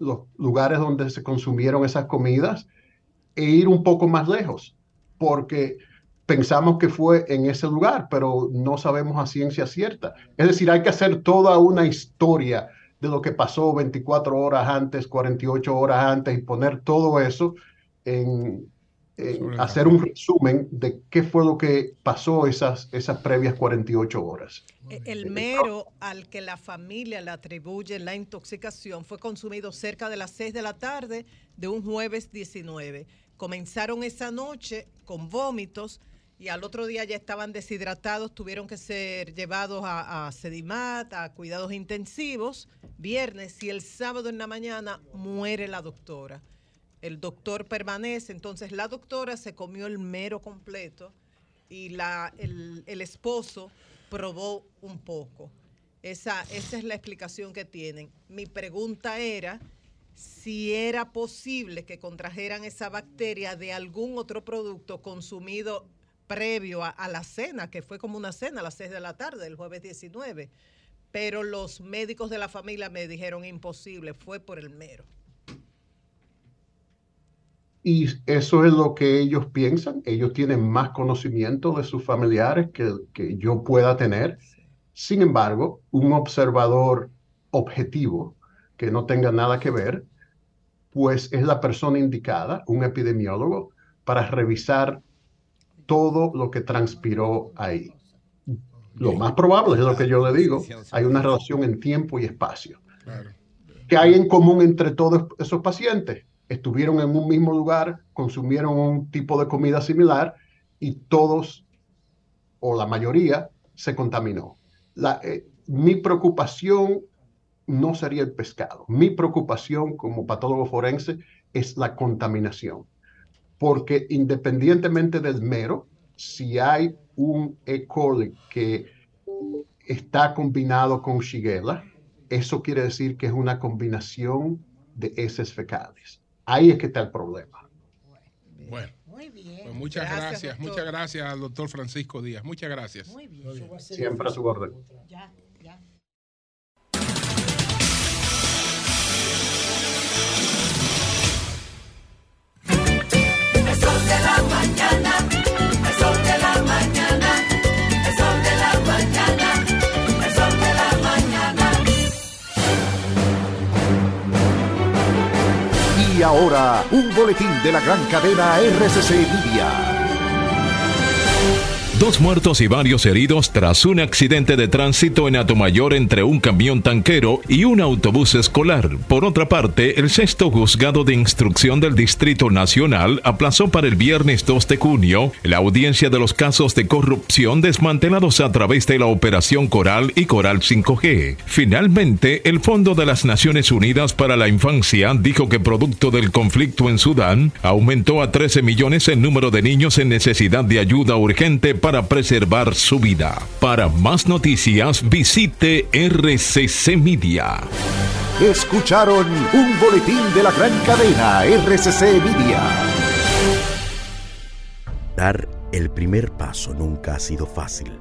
los lugares donde se consumieron esas comidas e ir un poco más lejos, porque pensamos que fue en ese lugar, pero no sabemos a ciencia cierta. Es decir, hay que hacer toda una historia de lo que pasó 24 horas antes, 48 horas antes y poner todo eso en, en hacer un resumen de qué fue lo que pasó esas, esas previas 48 horas. E, El mero al que la familia le atribuye la intoxicación fue consumido cerca de las 6 de la tarde de un jueves 19. Comenzaron esa noche con vómitos y al otro día ya estaban deshidratados, tuvieron que ser llevados a, a Sedimat, a cuidados intensivos, viernes, y el sábado en la mañana muere la doctora. El doctor permanece, entonces la doctora se comió el mero completo y la, el, el esposo probó un poco. Esa, esa es la explicación que tienen. Mi pregunta era si era posible que contrajeran esa bacteria de algún otro producto consumido previo a, a la cena, que fue como una cena a las 6 de la tarde, el jueves 19. Pero los médicos de la familia me dijeron imposible, fue por el mero. Y eso es lo que ellos piensan. Ellos tienen más conocimiento de sus familiares que, que yo pueda tener. Sin embargo, un observador objetivo que no tenga nada que ver, pues es la persona indicada, un epidemiólogo, para revisar todo lo que transpiró ahí. Lo más probable es lo que yo le digo, hay una relación en tiempo y espacio. ¿Qué hay en común entre todos esos pacientes? Estuvieron en un mismo lugar, consumieron un tipo de comida similar y todos, o la mayoría, se contaminó. La, eh, mi preocupación no sería el pescado. Mi preocupación como patólogo forense es la contaminación. Porque independientemente del mero, si hay un E. coli que está combinado con Shigella, eso quiere decir que es una combinación de heces fecales. Ahí es que está el problema. Bueno, pues muchas gracias, Gracias, muchas gracias al doctor Francisco Díaz. Muchas gracias. Siempre a su orden. Ahora, un boletín de la gran cadena RCC Media. Dos muertos y varios heridos tras un accidente de tránsito en Atomayor entre un camión tanquero y un autobús escolar. Por otra parte, el sexto juzgado de instrucción del Distrito Nacional aplazó para el viernes 2 de junio la audiencia de los casos de corrupción desmantelados a través de la Operación Coral y Coral 5G. Finalmente, el Fondo de las Naciones Unidas para la Infancia dijo que producto del conflicto en Sudán aumentó a 13 millones el número de niños en necesidad de ayuda urgente para preservar su vida. Para más noticias, visite RCC Media. Escucharon un boletín de la gran cadena RCC Media. Dar el primer paso nunca ha sido fácil,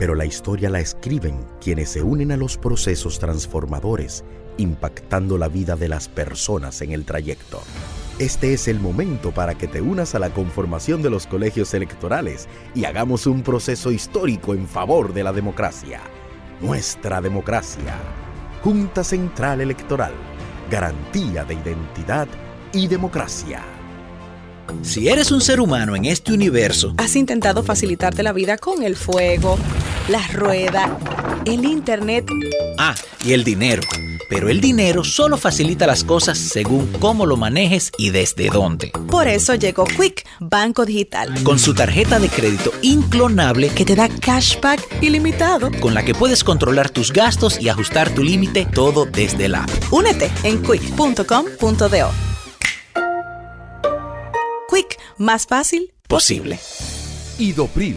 pero la historia la escriben quienes se unen a los procesos transformadores, impactando la vida de las personas en el trayecto. Este es el momento para que te unas a la conformación de los colegios electorales y hagamos un proceso histórico en favor de la democracia. Nuestra democracia. Junta Central Electoral. Garantía de identidad y democracia. Si eres un ser humano en este universo, Has intentado facilitarte la vida con el fuego, la rueda, el internet. ah, y el dinero. Pero el dinero solo facilita las cosas según cómo lo manejes y desde dónde. Por eso llegó Quick, Banco Digital. Con su tarjeta de crédito inclonable que te da cashback ilimitado. con la que puedes controlar tus gastos y ajustar tu límite todo desde la app. Únete en quick.com.do. Quick, más fácil posible. Idopril,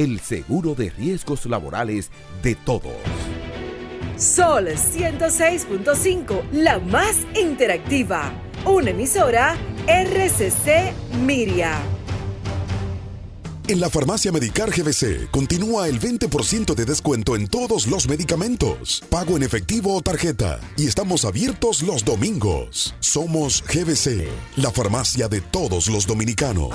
el seguro de riesgos laborales de todos. Sol 106.5, la más interactiva. Una emisora RCC Miria. En la farmacia Medicar GBC continúa el 20% de descuento en todos los medicamentos, pago en efectivo o tarjeta, y estamos abiertos los domingos. Somos GBC, la farmacia de todos los dominicanos.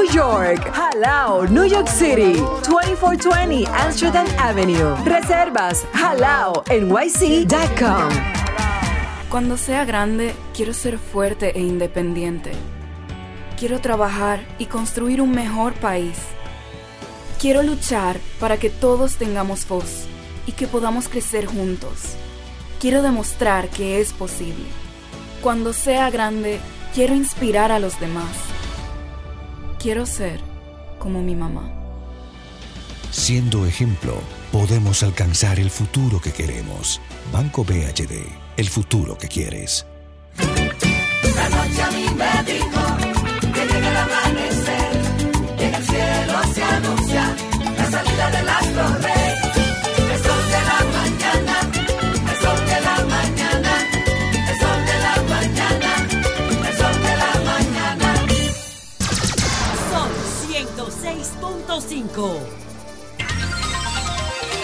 New York. Jalao, New York City. 2420 Amsterdam Avenue. Reservas halao nyc.com. Cuando sea grande, quiero ser fuerte e independiente. Quiero trabajar y construir un mejor país. Quiero luchar para que todos tengamos voz y que podamos crecer juntos. Quiero demostrar que es posible. Cuando sea grande, quiero inspirar a los demás. Quiero ser como mi mamá. Siendo ejemplo, podemos alcanzar el futuro que queremos. Banco BHD, el futuro que quieres. La noche a mí me dijo que llega el amanecer, que en el cielo se anuncia la salida del astro rey.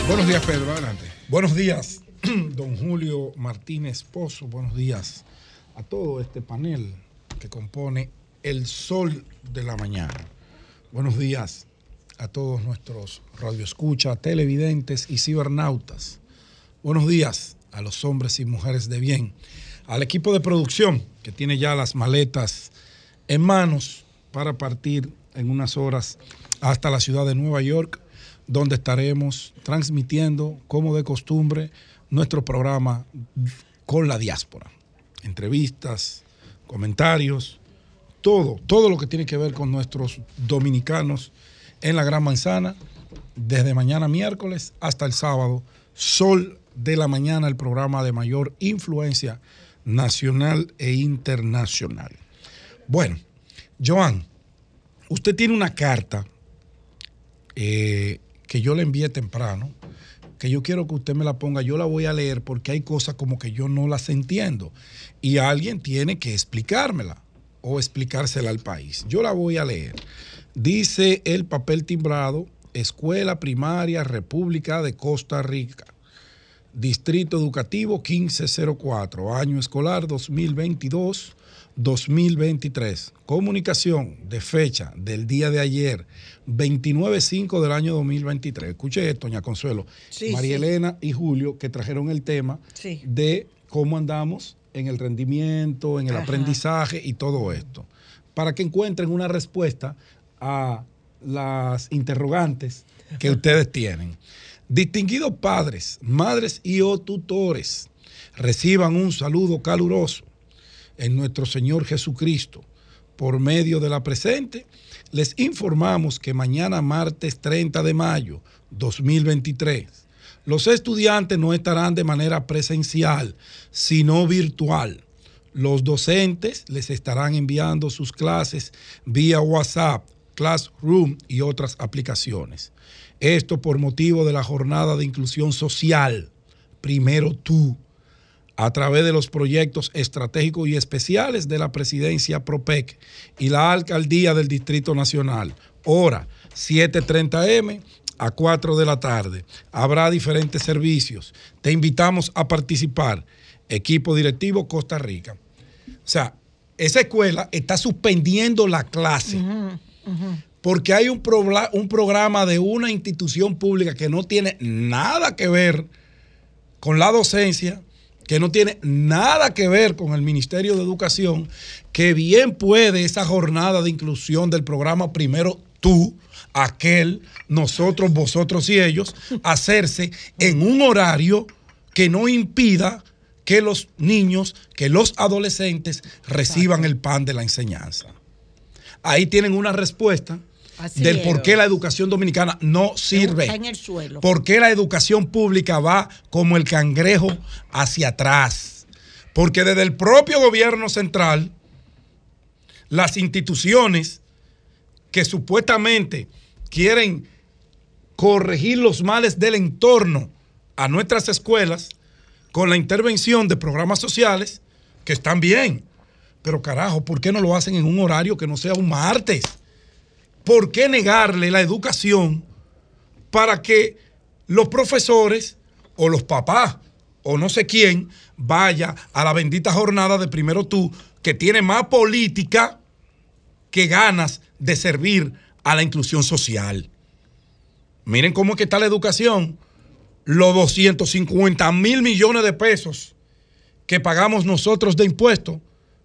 Buenos días, Pedro. Adelante. Buenos días, don Julio Martínez Pozo. Buenos días a todo este panel que compone El Sol de la Mañana. Buenos días a todos nuestros radioescuchas, televidentes y cibernautas. Buenos días a los hombres y mujeres de bien, al equipo de producción que tiene ya las maletas en manos para partir en unas horas hasta la ciudad de Nueva York donde estaremos transmitiendo, como de costumbre, nuestro programa con la diáspora. Entrevistas, comentarios, todo, todo lo que tiene que ver con nuestros dominicanos en la Gran Manzana, desde mañana miércoles hasta el sábado, sol de la mañana, el programa de mayor influencia nacional e internacional. Bueno, Joan, usted tiene una carta eh, que yo le envié temprano, que yo quiero que usted me la ponga, yo la voy a leer porque hay cosas como que yo no las entiendo y alguien tiene que explicármela o explicársela al país. Yo la voy a leer. Dice el papel timbrado, Escuela Primaria República de Costa Rica, Distrito Educativo 1504, año escolar 2022-2023. Comunicación de fecha del día de ayer, 29-5 del año 2023. Escuche esto, doña Consuelo. Sí, María sí. Elena y Julio que trajeron el tema Sí. de cómo andamos en el rendimiento, en el Ajá. aprendizaje y todo esto. Para que encuentren una respuesta a las interrogantes que ustedes tienen. Distinguidos padres, madres y o tutores, reciban un saludo caluroso en nuestro Señor Jesucristo. Por medio de la presente, les informamos que mañana martes 30 de mayo 2023, los estudiantes no estarán de manera presencial, sino virtual. Los docentes les estarán enviando sus clases vía WhatsApp, Classroom y otras aplicaciones. Esto por motivo de la jornada de inclusión social. Primero tú a través de los proyectos estratégicos y especiales de la presidencia PROPEC y la alcaldía del Distrito Nacional. Hora 7:30 M a 4 de la tarde. Habrá diferentes servicios. Te invitamos a participar. Equipo directivo Costa Rica. O sea, esa escuela está suspendiendo la clase porque hay un, un programa de una institución pública que no tiene nada que ver con la docencia, que no tiene nada que ver con el Ministerio de Educación, que bien puede esa jornada de inclusión del programa Primero tú, aquel, nosotros, vosotros y ellos, hacerse en un horario que no impida que los niños, que los adolescentes reciban el pan de la enseñanza. Ahí tienen una respuesta Así del es. por qué la educación dominicana no sirve. Está en el suelo. ¿Por qué la educación pública va como el cangrejo hacia atrás? Porque desde el propio gobierno central, las instituciones que supuestamente quieren corregir los males del entorno a nuestras escuelas con la intervención de programas sociales que están bien. Pero carajo, ¿por qué no lo hacen en un horario que no sea un martes? ¿Por qué negarle la educación para que los profesores o los papás o no sé quién vaya a la bendita jornada de primero tú, que tiene más política que ganas de servir a la inclusión social? Miren cómo es que está la educación. Los 250 mil millones de pesos que pagamos nosotros de impuestos,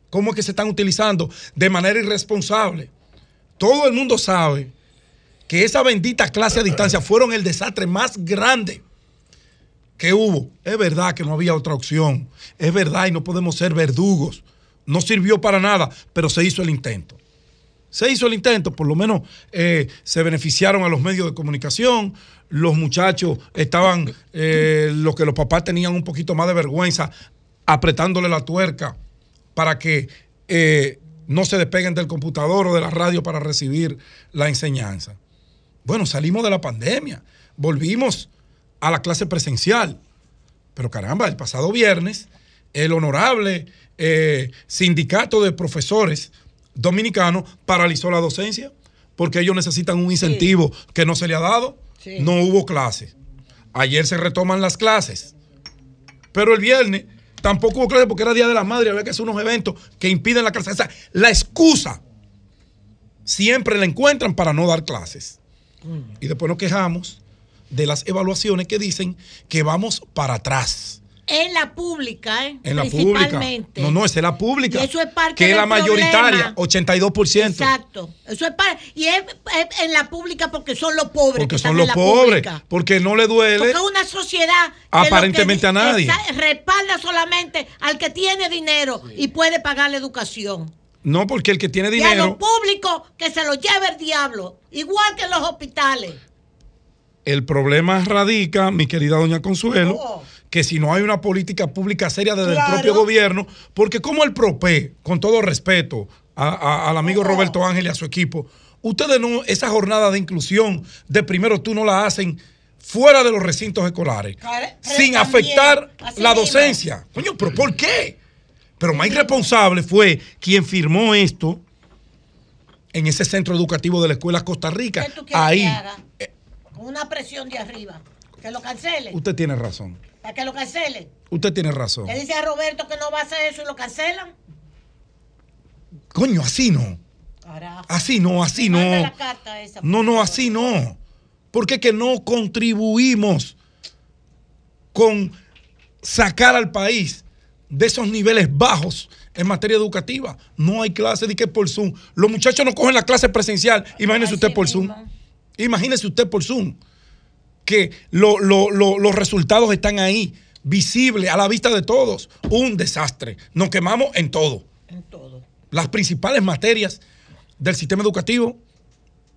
cómo es que se están utilizando de manera irresponsable. Todo el mundo sabe que esa bendita clase a distancia fueron el desastre más grande que hubo. Es verdad que no había otra opción. Es verdad y no podemos ser verdugos. No sirvió para nada, pero se hizo el intento. Se hizo el intento, por lo menos eh, se beneficiaron a los medios de comunicación, los muchachos estaban, eh, los que los papás tenían un poquito más de vergüenza, apretándole la tuerca para que eh, no se despeguen del computador o de la radio para recibir la enseñanza. Bueno, salimos de la pandemia, volvimos a la clase presencial, pero caramba, el pasado viernes, el honorable eh, sindicato de profesores dominicanos paralizó la docencia porque ellos necesitan un incentivo que no se le ha dado. Sí. No hubo clases. Ayer se retoman las clases. Pero el viernes tampoco hubo clases porque era Día de la Madre. Había que hacer unos eventos que impiden la clase. O sea, la excusa siempre la encuentran para no dar clases. Y después nos quejamos de las evaluaciones que dicen que vamos para atrás. En la pública, ¿eh? En la pública. Principalmente. No, no, esa es la pública. Y eso es parte Que es la mayoritaria, problema. 82%. Exacto. Eso es para, y es, es en la pública porque son los pobres. Porque que son están los en la pobres. pública. Porque no le duele. Porque es una sociedad que Aparentemente lo que a nadie. respalda solamente al que tiene dinero y puede pagar la educación. No, porque el que tiene Y a los dinero, públicos que se los lleve el diablo, igual que en los hospitales. el problema radica, mi querida doña Consuelo, Oh. Que si no hay una política pública seria desde Claro. el propio gobierno, porque como el PROPE, con todo respeto a- a- al Oh. amigo Roberto Ángel y a su equipo, ustedes no, esa jornada de inclusión de primero tú no la hacen fuera de los recintos escolares, sin también, afectar la mismo. docencia. Coño, pero ¿por qué? Pero más irresponsable fue quien firmó esto en ese centro educativo de la Escuela Costa Rica. ¿Qué tú Ahí, que haga? Con una presión de arriba. Que lo cancele. usted tiene razón. Para que lo cancele. Usted tiene razón. Le dice a Roberto que no va a hacer eso y lo cancelan. Coño, así no. Carajo. Así no, así no. Manda la carta esa. No, no, así no. Porque que no contribuimos con sacar al país de esos niveles bajos en materia educativa. No hay clase de que por Zoom. Los muchachos no cogen la clase presencial. Imagínese usted por Zoom. Imagínese usted por Zoom. Que lo- lo- lo- los resultados están ahí, visibles, a la vista de todos. Un desastre. Nos quemamos en todo. En todo. Las principales materias del sistema educativo,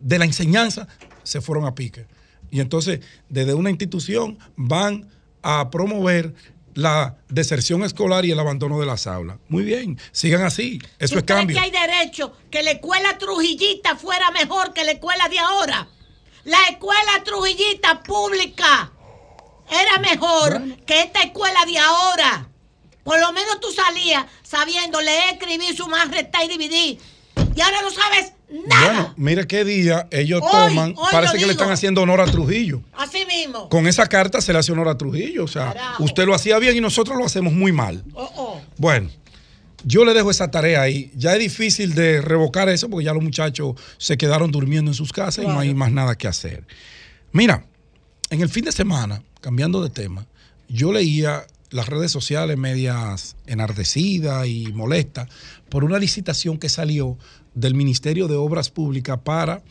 de la enseñanza, se fueron a pique. Y entonces, desde una institución van a promover la deserción escolar y el abandono de las aulas. Muy bien, sigan así. Eso es ¿Tú crees cambio. que hay derecho que la escuela trujillita fuera mejor que la escuela de ahora? La escuela trujillita pública era mejor que esta escuela de ahora. Por lo menos tú salías sabiendo leer, escribir, sumar, restar y dividir. Y ahora no sabes Bueno, mire qué día ellos Hoy, toman. hoy parece que le están haciendo honor a Trujillo. Así mismo. Con esa carta se le hace honor a Trujillo. O sea, usted lo hacía bien y nosotros lo hacemos muy mal. Oh, oh. Bueno, yo le dejo esa tarea ahí. Ya es difícil de revocar eso porque ya los muchachos se quedaron durmiendo en sus casas y no hay más nada que hacer. Mira, en el fin de semana, cambiando de tema, yo leía las redes sociales medias enardecidas y molestas por una licitación que salió del Ministerio de Obras Públicas para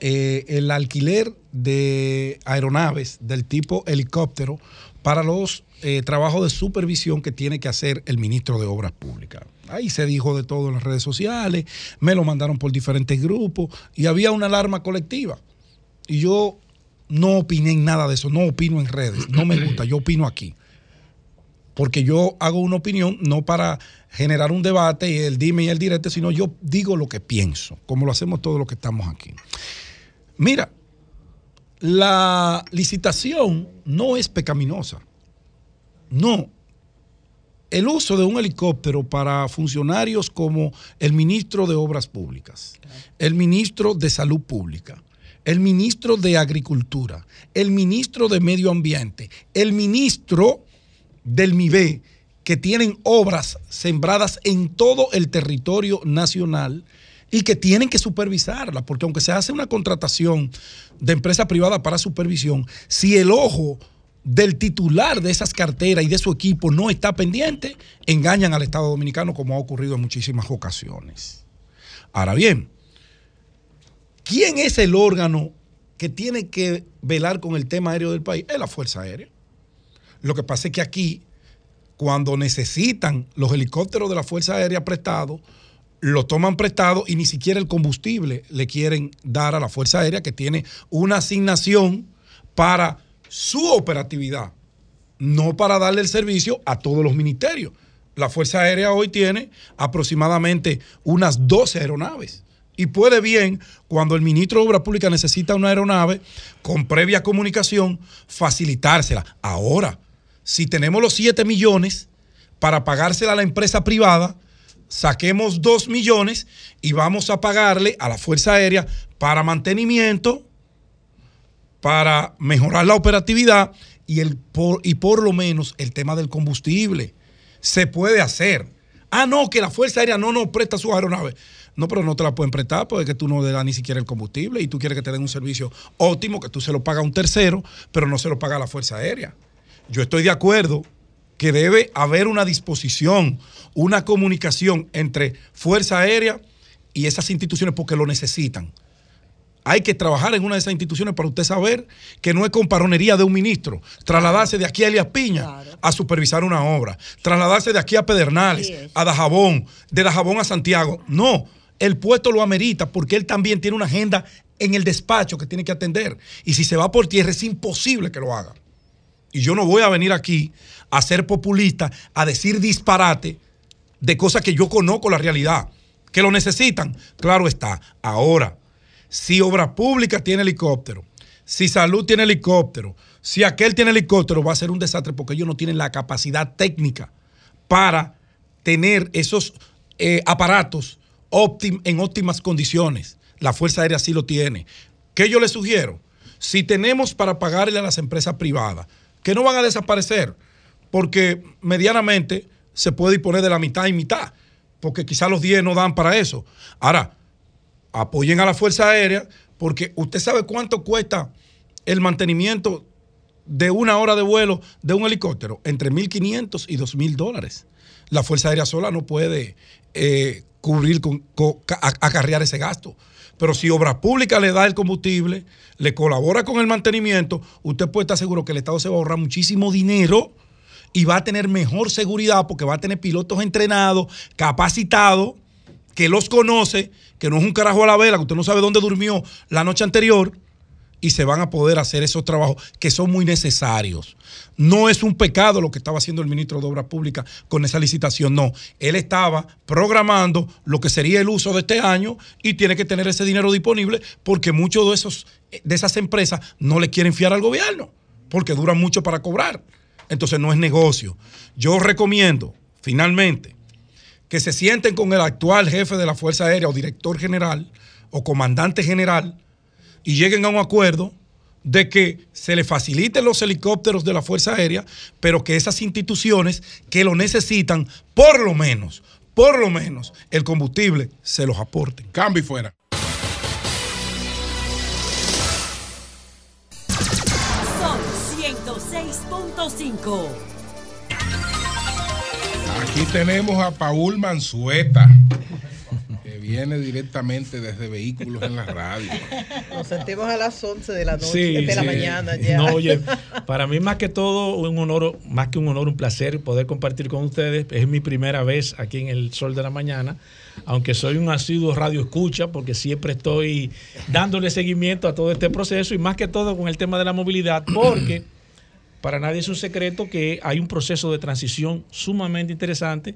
eh, el alquiler de aeronaves del tipo helicóptero para los eh, trabajos de supervisión que tiene que hacer el ministro de Obras Públicas. Ahí se dijo de todo en las redes sociales, me lo mandaron por diferentes grupos y había una alarma colectiva. Y yo no opiné en nada de eso, no opino en redes, no me gusta, yo opino aquí. Porque yo hago una opinión no para generar un debate y el dime y el directo, sino yo digo lo que pienso, como lo hacemos todos los que estamos aquí. Mira, la licitación no es pecaminosa. No. El uso de un helicóptero para funcionarios como el ministro de Obras Públicas, el ministro de Salud Pública, el ministro de Agricultura, el ministro de Medio Ambiente, el ministro del MIBE, que tienen obras sembradas en todo el territorio nacional y que tienen que supervisarlas, porque aunque se hace una contratación de empresa privada para supervisión, si el ojo del titular de esas carteras y de su equipo no está pendiente, engañan al Estado Dominicano como ha ocurrido en muchísimas ocasiones. Ahora bien, ¿quién es el órgano que tiene que velar con el tema aéreo del país? Es la Fuerza Aérea. Lo que pasa es que aquí, cuando necesitan los helicópteros de la Fuerza Aérea prestados, lo toman prestado y ni siquiera el combustible le quieren dar a la Fuerza Aérea que tiene una asignación para su operatividad, no para darle el servicio a todos los ministerios. La Fuerza Aérea hoy tiene aproximadamente unas 12 aeronaves. Y puede bien, cuando el ministro de Obras Públicas necesita una aeronave, con previa comunicación, facilitársela. Ahora, si tenemos los 7 millones para pagársela a la empresa privada, saquemos 2 millones y vamos a pagarle a la Fuerza Aérea para mantenimiento, para mejorar la operatividad y, el, por, y por lo menos el tema del combustible. Se puede hacer. Ah, no, que la Fuerza Aérea no nos presta sus aeronaves. No, pero no te la pueden prestar porque tú no le das ni siquiera el combustible y tú quieres que te den un servicio óptimo, que tú se lo pagas a un tercero, pero no se lo paga a la Fuerza Aérea. Yo estoy de acuerdo que debe haber una disposición, una comunicación entre Fuerza Aérea y esas instituciones porque lo necesitan. Hay que trabajar en una de esas instituciones para usted saber que no es comparonería de un ministro. Trasladarse de aquí a Elias Piña a supervisar una obra. Trasladarse de aquí a Pedernales, a Dajabón, de Dajabón a Santiago. No, el puesto lo amerita porque él también tiene una agenda en el despacho que tiene que atender. Y si se va por tierra es imposible que lo haga. Y yo no voy a venir aquí a ser populista, a decir disparate de cosas que yo conozco la realidad. Que lo necesitan, claro está. Ahora, si obra pública tiene helicóptero, si salud tiene helicóptero, si aquel tiene helicóptero, va a ser un desastre porque ellos no tienen la capacidad técnica para tener esos eh, aparatos en óptimas condiciones. La Fuerza Aérea sí lo tiene. ¿Qué yo les sugiero? Si tenemos para pagarle a las empresas privadas, que no van a desaparecer, porque medianamente se puede disponer de la mitad y mitad, porque quizás los 10 no dan para eso. Ahora, apoyen a la Fuerza Aérea, porque usted sabe cuánto cuesta el mantenimiento de una hora de vuelo de un helicóptero, entre 1.500 y 2.000 dólares. La Fuerza Aérea sola no puede eh, cubrir, con, acarrear ese gasto. Pero si Obras Públicas le da el combustible, le colabora con el mantenimiento, usted puede estar seguro que el Estado se va a ahorrar muchísimo dinero y va a tener mejor seguridad porque va a tener pilotos entrenados, capacitados, que los conoce, que no es un carajo a la vela, que usted no sabe dónde durmió la noche anterior, y se van a poder hacer esos trabajos que son muy necesarios. No es un pecado lo que estaba haciendo el ministro de Obras Públicas con esa licitación, no. Él estaba programando lo que sería el uso de este año y tiene que tener ese dinero disponible porque muchos de, esos, de esas empresas no le quieren fiar al gobierno porque duran mucho para cobrar. Entonces no es negocio. Yo recomiendo, finalmente, que se sienten con el actual jefe de la Fuerza Aérea o director general o comandante general y lleguen a un acuerdo de que se le faciliten los helicópteros de la Fuerza Aérea, pero que esas instituciones que lo necesitan, por lo menos, por lo menos, el combustible se los aporten. Cambio y fuera. Sol 106.5. Aquí tenemos a Paul Manzueta, que viene directamente desde Vehículos en la Radio. Nos sentimos a las 11 de la noche, Sí, de la mañana ya. No, oye, para mí más que todo un honor, más que un honor, un placer poder compartir con ustedes. Es mi primera vez aquí en el Sol de la Mañana, aunque soy un asiduo radio escucha, porque siempre estoy dándole seguimiento a todo este proceso y más que todo con el tema de la movilidad, porque para nadie es un secreto que hay un proceso de transición sumamente interesante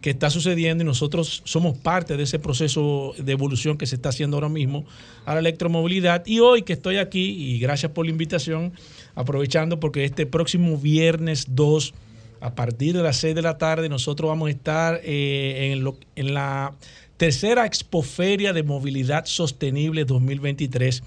que está sucediendo y nosotros somos parte de ese proceso de evolución que se está haciendo ahora mismo a la electromovilidad. Y hoy que estoy aquí, y gracias por la invitación, aprovechando porque este próximo viernes 2, a partir de las 6 de la tarde, nosotros vamos a estar eh, en, lo- en la tercera expoferia de movilidad sostenible 2023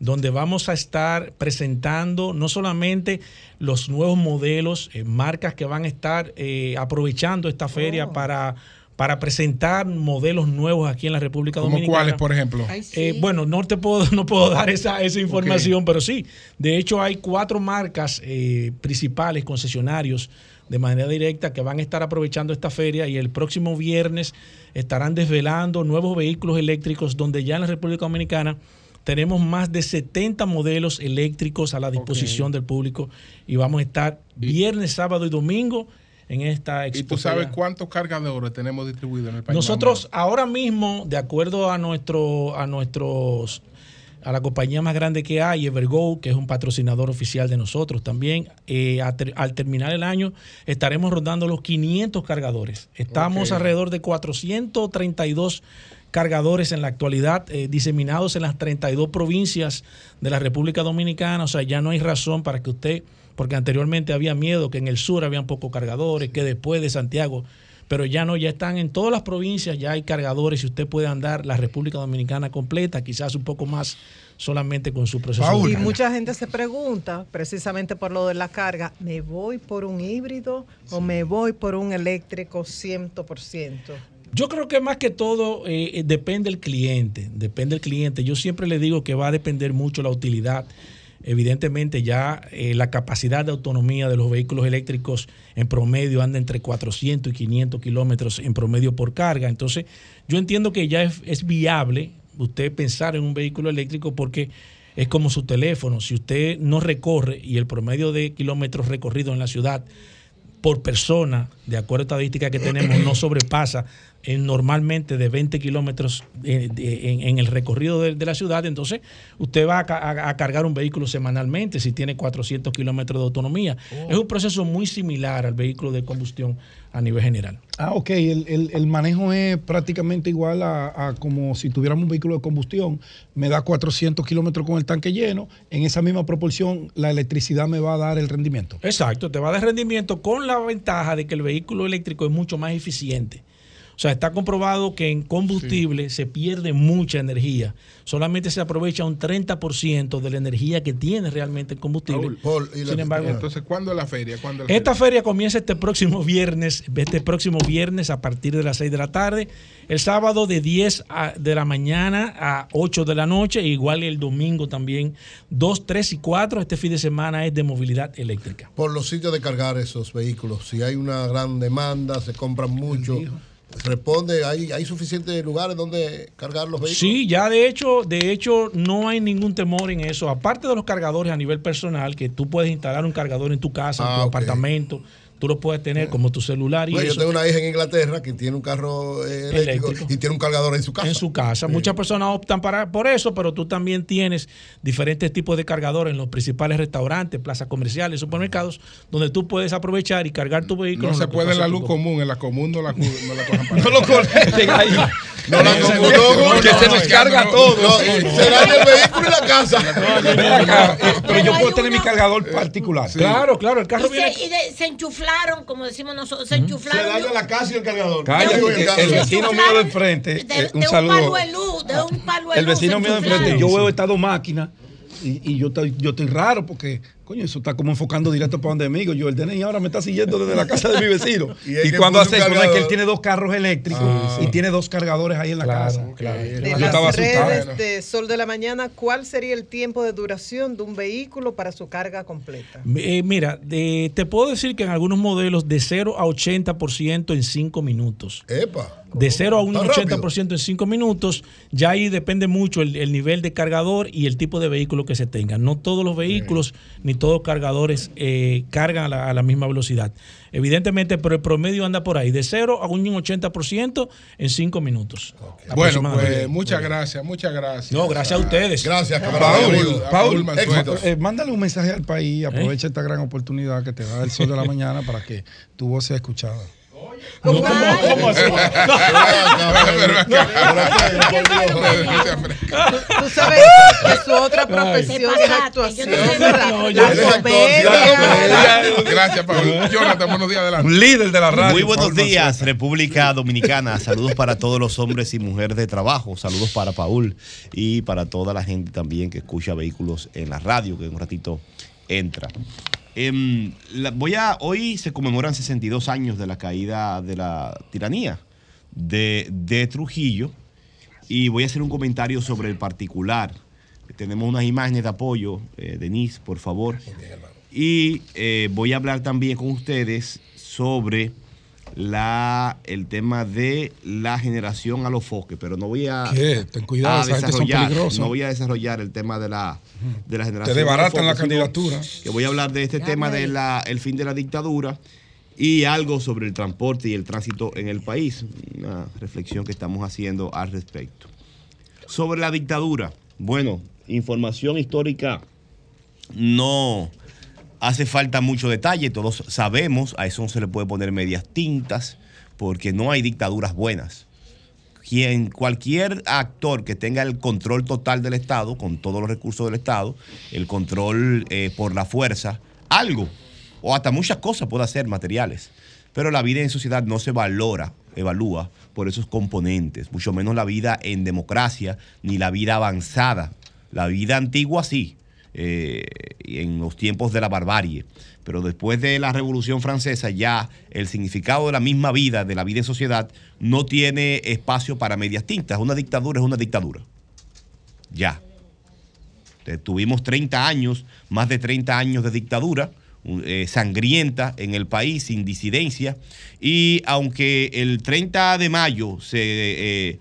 donde vamos a estar presentando no solamente los nuevos modelos, eh, marcas que van a estar eh, aprovechando esta feria para, para presentar modelos nuevos aquí en la República ¿Cómo Dominicana. cuáles, por ejemplo? Eh, bueno, no te puedo, no puedo dar esa, esa información, pero sí. De hecho, hay cuatro marcas eh, principales, concesionarios, de manera directa, que van a estar aprovechando esta feria y el próximo viernes estarán desvelando nuevos vehículos eléctricos, donde ya en la República Dominicana tenemos más de 70 modelos eléctricos a la disposición del público y vamos a estar viernes, sábado y domingo en esta ¿Y tú sabes cuántos cargadores tenemos distribuidos en el país? Nosotros ahora mismo, de acuerdo a nuestro, a nuestros, a la compañía más grande que hay, Evergo, que es un patrocinador oficial de nosotros también, eh, ter- al terminar el año estaremos rondando los 500 cargadores. Estamos alrededor de 432 cargadores en la actualidad, eh, diseminados en las 32 provincias de la República Dominicana. O sea, ya no hay razón para que usted, porque anteriormente había miedo que en el sur habían pocos cargadores, que después de Santiago, pero ya no, ya están en todas las provincias, ya hay cargadores y usted puede andar la República Dominicana completa, quizás un poco más solamente con su proceso. Y mucha gente se pregunta, precisamente por lo de la carga, ¿me voy por un híbrido o me voy por un eléctrico 100%? Yo creo que más que todo eh, eh, depende del cliente, depende del cliente. Yo siempre le digo que va a depender mucho la utilidad. Evidentemente ya eh, la capacidad de autonomía de los vehículos eléctricos en promedio anda entre 400 y 500 kilómetros en promedio por carga. Entonces yo entiendo que ya es, es viable usted pensar en un vehículo eléctrico porque es como su teléfono. Si usted no recorre y el promedio de kilómetros recorridos en la ciudad por persona, de acuerdo a estadísticas que tenemos, no sobrepasa normalmente de 20 kilómetros eh, en, en el recorrido de, de la ciudad, entonces usted va a, ca- a- a cargar un vehículo semanalmente si tiene 400 kilómetros de autonomía. Es un proceso muy similar al vehículo de combustión a nivel general. Ah, ok. El, el- el manejo es prácticamente igual a, a como si tuviéramos un vehículo de combustión. Me da 400 kilómetros con el tanque lleno. En esa misma proporción, la electricidad me va a dar el rendimiento. Exacto, te va a dar rendimiento con la ventaja de que el vehículo eléctrico es mucho más eficiente. O sea, está comprobado que en combustible se pierde mucha energía. Solamente se aprovecha un 30% de la energía que tiene realmente el combustible. Sin embargo, Entonces, ¿cuándo es la feria? ¿Cuándo es la esta feria comienza este próximo viernes, este próximo viernes a partir de las 6 de la tarde, el sábado de 10 a- de la mañana a 8 de la noche, igual el domingo también, 2, 3 y 4, este fin de semana es de movilidad eléctrica. Por los sitios de cargar esos vehículos, si hay una gran demanda, se compran mucho, responde, ¿hay, hay suficientes lugares donde cargar los vehículos? Sí, ya de hecho, de hecho no hay ningún temor en eso. Aparte de los cargadores a nivel personal, que tú puedes instalar un cargador en tu casa, en Ah, tu ok. apartamento, tú lo puedes tener como tu celular y Bueno, yo eso. tengo una hija en Inglaterra que tiene un carro eh, eléctrico, Eléctrico. y tiene un cargador en su casa. en su casa. Muchas personas optan para, por eso, pero tú también tienes diferentes tipos de cargadores en los principales restaurantes, plazas comerciales, supermercados, donde tú puedes aprovechar y cargar tu vehículo. No en se puede en la luz común, en la común no la, no la cojan para No lo conecten ahí. No la Ese común, no, no, que no, se no, descarga no, todo. no, No, no, no. se daña el vehículo en la casa. Eh, pero yo puedo tener mi cargador particular. Claro, claro, el carro Y, se, y se enchuflaron, como decimos nosotros, se enchuflaron. Se daña la casa y el cargador. Cállate, en el, el vecino mío de enfrente, de, eh, de un un saludo. palo de luz, de un palo de El luz. vecino se mío de enfrente, yo veo estas dos máquinas y, y yo, estoy, yo estoy raro porque, coño, eso está como enfocando directo para donde amigo. Yo, el DNI ahora me está siguiendo desde la casa de mi vecino. Y y cuando hace, no es que él tiene dos carros eléctricos y tiene dos cargadores ahí en la casa. De Yo las estaba asustado. redes de Sol de la Mañana, ¿cuál sería el tiempo de duración de un vehículo para su carga completa? Eh, mira, de- te puedo decir que en algunos modelos de 0 a 80% en 5 minutos. Epa. De 0 a un Está rápido. 80% en 5 minutos, ya ahí depende mucho el, el nivel de cargador y el tipo de vehículo que se tenga. No todos los vehículos ni todos los cargadores eh, cargan a la, a la misma velocidad. Evidentemente, pero el promedio anda por ahí, de 0 a un 80% en 5 minutos. Bueno, pues muchas gracias, muchas gracias. No, gracias a ustedes. Gracias, Paul, Paul, eh, eh, mándale un mensaje al país, aprovecha esta gran oportunidad que te da el sol de la mañana para que tu voz sea escuchada. ¿Cómo, cómo- cómo así? Tú sabes que su otra profesión es actuación. Gracias, Pablo. Jonathan, buenos días, adelante. Un líder de la radio. Muy buenos días, República Dominicana. Saludos para todos los hombres y mujeres de trabajo. Saludos para Paul y para toda la gente también que escucha vehículos en la radio, que en un ratito entra. Em, la- voy a, hoy se conmemoran 62 años de la caída de la tiranía de, de Trujillo y voy a hacer un comentario sobre el particular. Tenemos unas imágenes de apoyo, eh, Denise, por favor. Y eh, voy a hablar también con ustedes sobre la, el tema de la generación a los foques, pero no voy a, ¿Qué? Ten cuidado, a desarrollar, no voy a desarrollar el tema de la, de la generación. Te desbaratan la candidatura. Que voy a hablar de este Ya, tema del fin de la dictadura y algo sobre el transporte y el tránsito en el país. Una reflexión que estamos haciendo al respecto. Sobre la dictadura, bueno, información histórica no hace falta mucho detalle, todos sabemos, a eso no se le puede poner medias tintas, porque no hay dictaduras buenas. Quien, cualquier actor que tenga el control total del Estado, con todos los recursos del Estado, el control eh, por la fuerza, algo, o hasta muchas cosas puede hacer materiales. Pero la vida en sociedad no se valora, evalúa por esos componentes, mucho menos la vida en democracia, ni la vida avanzada. La vida antigua sí, eh, en los tiempos de la barbarie. Pero después de la Revolución Francesa ya el significado de la misma vida, de la vida en sociedad, no tiene espacio para medias tintas. Una dictadura es una dictadura. Ya. Tuvimos 30 años, más de 30 años de dictadura eh, sangrienta en el país, sin disidencia. Y aunque el 30 de mayo se, eh,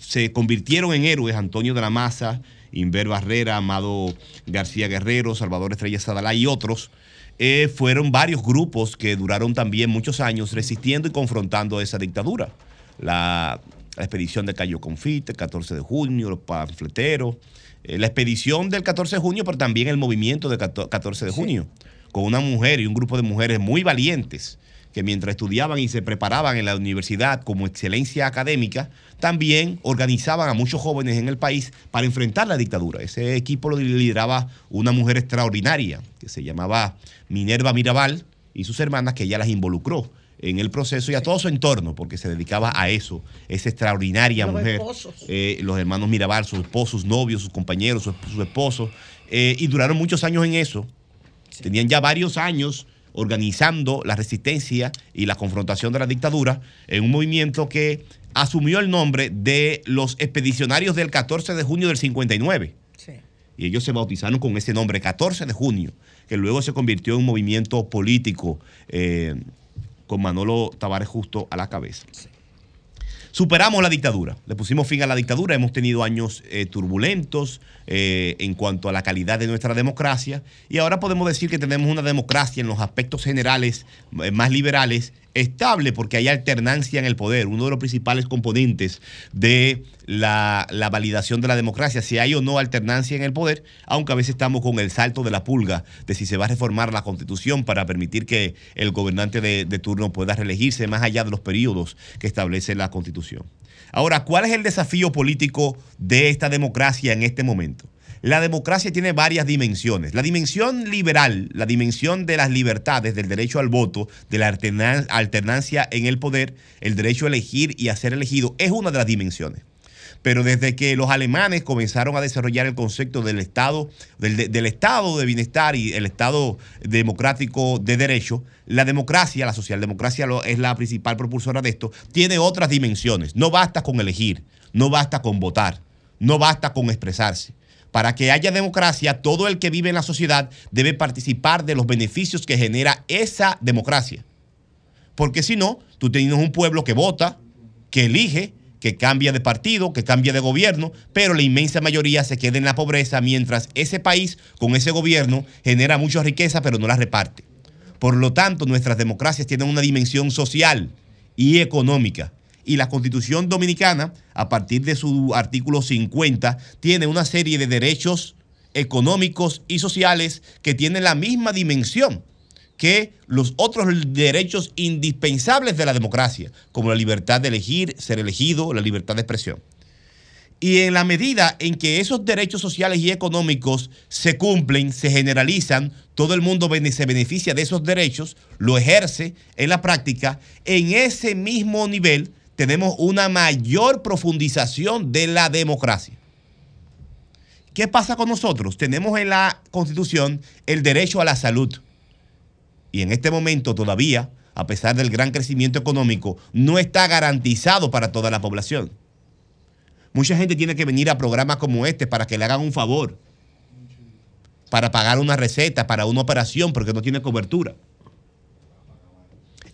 se convirtieron en héroes Antonio de la Maza, Inver Barrera, Amado García Guerrero, Salvador Estrella Sadalá y otros, eh, fueron varios grupos que duraron también muchos años resistiendo y confrontando esa dictadura. La, la expedición de Cayo Confite, el 14 de junio, los panfleteros, eh, la expedición del 14 de junio, pero también el movimiento del 14 de junio, con una mujer y un grupo de mujeres muy valientes que mientras estudiaban y se preparaban en la universidad como excelencia académica, también organizaban a muchos jóvenes en el país para enfrentar la dictadura. Ese equipo lo lideraba una mujer extraordinaria que se llamaba Minerva Mirabal y sus hermanas, que ella las involucró en el proceso y a todo su entorno, porque se dedicaba a eso, esa extraordinaria Los mujer. Eh, los hermanos Mirabal, sus esposos, sus novios, sus compañeros, sus, sus esposos, eh, y duraron muchos años en eso. Tenían ya varios años organizando la resistencia y la confrontación de la dictadura en un movimiento que asumió el nombre de los expedicionarios del 14 de junio del 59. Y ellos se bautizaron con ese nombre, 14 de junio, que luego se convirtió en un movimiento político eh, con Manolo Tavares Justo a la cabeza. Superamos la dictadura, le pusimos fin a la dictadura, hemos tenido años eh, turbulentos eh, en cuanto a la calidad de nuestra democracia. Y ahora podemos decir que tenemos una democracia en los aspectos generales eh, más liberales estable porque hay alternancia en el poder, uno de los principales componentes de la, la, validación de la democracia, si hay o no alternancia en el poder, aunque a veces estamos con el salto de la pulga de si se va a reformar la constitución para permitir que el gobernante de, de turno pueda reelegirse más allá de los periodos que establece la constitución. Ahora, ¿cuál es el desafío político de esta democracia en este momento? La democracia tiene varias dimensiones. La dimensión liberal, la dimensión de las libertades, del derecho al voto, de la alternancia en el poder, el derecho a elegir y a ser elegido, es una de las dimensiones. Pero desde que los alemanes comenzaron a desarrollar el concepto del Estado, del, Estado de bienestar y el Estado democrático de derecho, la democracia, la socialdemocracia es la principal propulsora de esto, tiene otras dimensiones. No basta con elegir, no basta con votar, no basta con expresarse. Para que haya democracia, todo el que vive en la sociedad debe participar de los beneficios que genera esa democracia. Porque si no, tú tienes un pueblo que vota, que elige, que cambia de partido, que cambia de gobierno, pero la inmensa mayoría se queda en la pobreza mientras ese país con ese gobierno genera mucha riqueza pero no la reparte. Por lo tanto, nuestras democracias tienen una dimensión social y económica y la Constitución Dominicana, a partir de su artículo 50, tiene una serie de derechos económicos y sociales que tienen la misma dimensión que los otros derechos indispensables de la democracia, como la libertad de elegir, ser elegido, la libertad de expresión. Y en la medida en que esos derechos sociales y económicos se cumplen, se generalizan, todo el mundo se beneficia de esos derechos, lo ejerce en la práctica, en ese mismo nivel tenemos una mayor profundización de la democracia. ¿Qué pasa con nosotros? Tenemos en la Constitución el derecho a la salud. Y en este momento todavía, a pesar del gran crecimiento económico, no está garantizado para toda la población. Mucha gente tiene que venir a programas como este para que le hagan un favor, para pagar una receta, para una operación, porque no tiene cobertura.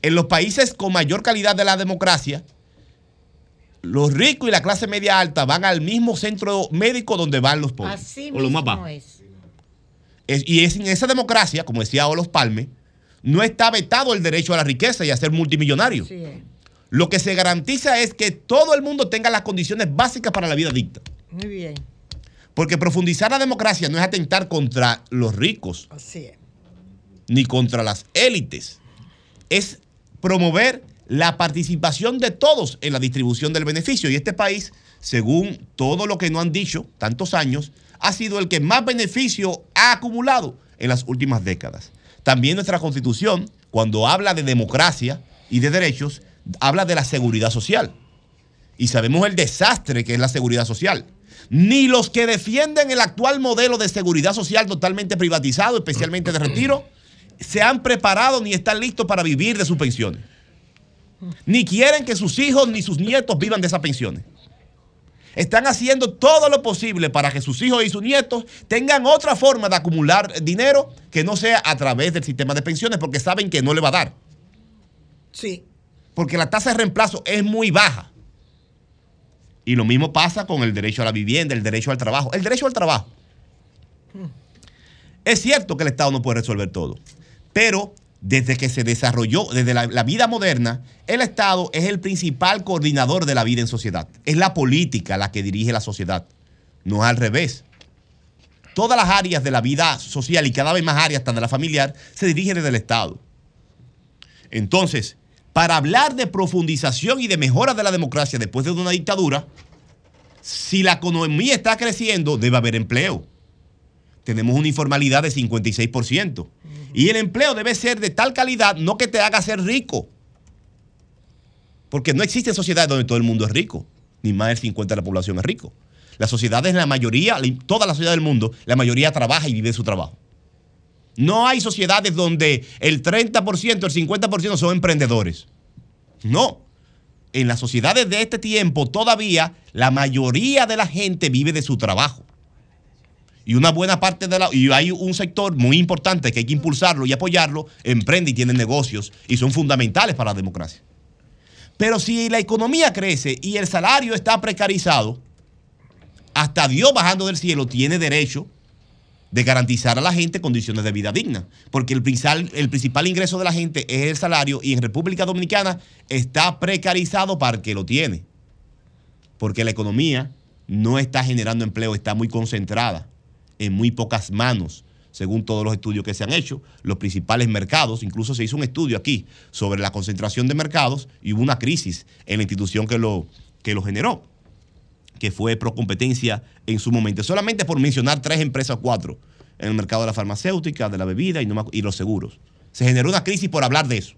En los países con mayor calidad de la democracia, los ricos y la clase media alta van al mismo centro médico donde van los pobres. Así o los más bajos. es. Es- y es en esa democracia, como decía Olos Palme, no está vetado el derecho a la riqueza y a ser multimillonario. Sí. Lo que se garantiza es que todo el mundo tenga las condiciones básicas para la vida dicta. Muy bien. Porque profundizar la democracia no es atentar contra los ricos, Así es. ni contra las élites. Es promover la participación de todos en la distribución del beneficio. Y este país, según todo lo que nos han dicho tantos años, ha sido el que más beneficio ha acumulado en las últimas décadas. También nuestra constitución, cuando habla de democracia y de derechos, habla de la seguridad social. Y sabemos el desastre que es la seguridad social. Ni los que defienden el actual modelo de seguridad social totalmente privatizado, especialmente de retiro, se han preparado ni están listos para vivir de sus pensiones. Ni quieren que sus hijos ni sus nietos vivan de esas pensiones. Están haciendo todo lo posible para que sus hijos y sus nietos tengan otra forma de acumular dinero que no sea a través del sistema de pensiones, porque saben que no le va a dar. Sí. Porque la tasa de reemplazo es muy baja. Y lo mismo pasa con el derecho a la vivienda, el derecho al trabajo. El derecho al trabajo. Es cierto que el Estado no puede resolver todo, pero desde que se desarrolló, desde la, vida moderna, el Estado es el principal coordinador de la vida en sociedad. Es la política la que dirige la sociedad, no es al revés. Todas las áreas de la vida social y cada vez más áreas, hasta de la familiar, se dirigen desde el Estado. Entonces, para hablar de profundización y de mejora de la democracia después de una dictadura, si la economía está creciendo, debe haber empleo. Tenemos una informalidad de 56%. Y el empleo debe ser de tal calidad, no que te haga ser rico. Porque no existen sociedades donde todo el mundo es rico, ni más del 50% de la población es rico. Las sociedades, la mayoría, toda la sociedad del mundo, la mayoría trabaja y vive de su trabajo. No hay sociedades donde el 30%, el 50% son emprendedores. No. En las sociedades de este tiempo todavía la mayoría de la gente vive de su trabajo. Y una buena parte de la... Y hay un sector muy importante que hay que impulsarlo y apoyarlo, emprende y tiene negocios y son fundamentales para la democracia. Pero si la economía crece y el salario está precarizado, hasta Dios bajando del cielo tiene derecho de garantizar a la gente condiciones de vida dignas. Porque el principal, el principal ingreso de la gente es el salario y en República Dominicana está precarizado para el que lo tiene. Porque la economía no está generando empleo, está muy concentrada en muy pocas manos, según todos los estudios que se han hecho. Los principales mercados, incluso se hizo un estudio aquí sobre la concentración de mercados y hubo una crisis en la institución que lo, que lo generó que fue Procompetencia en su momento. Solamente por mencionar tres empresas o cuatro en el mercado de la farmacéutica, de la bebida y, y los seguros. Se generó una crisis por hablar de eso.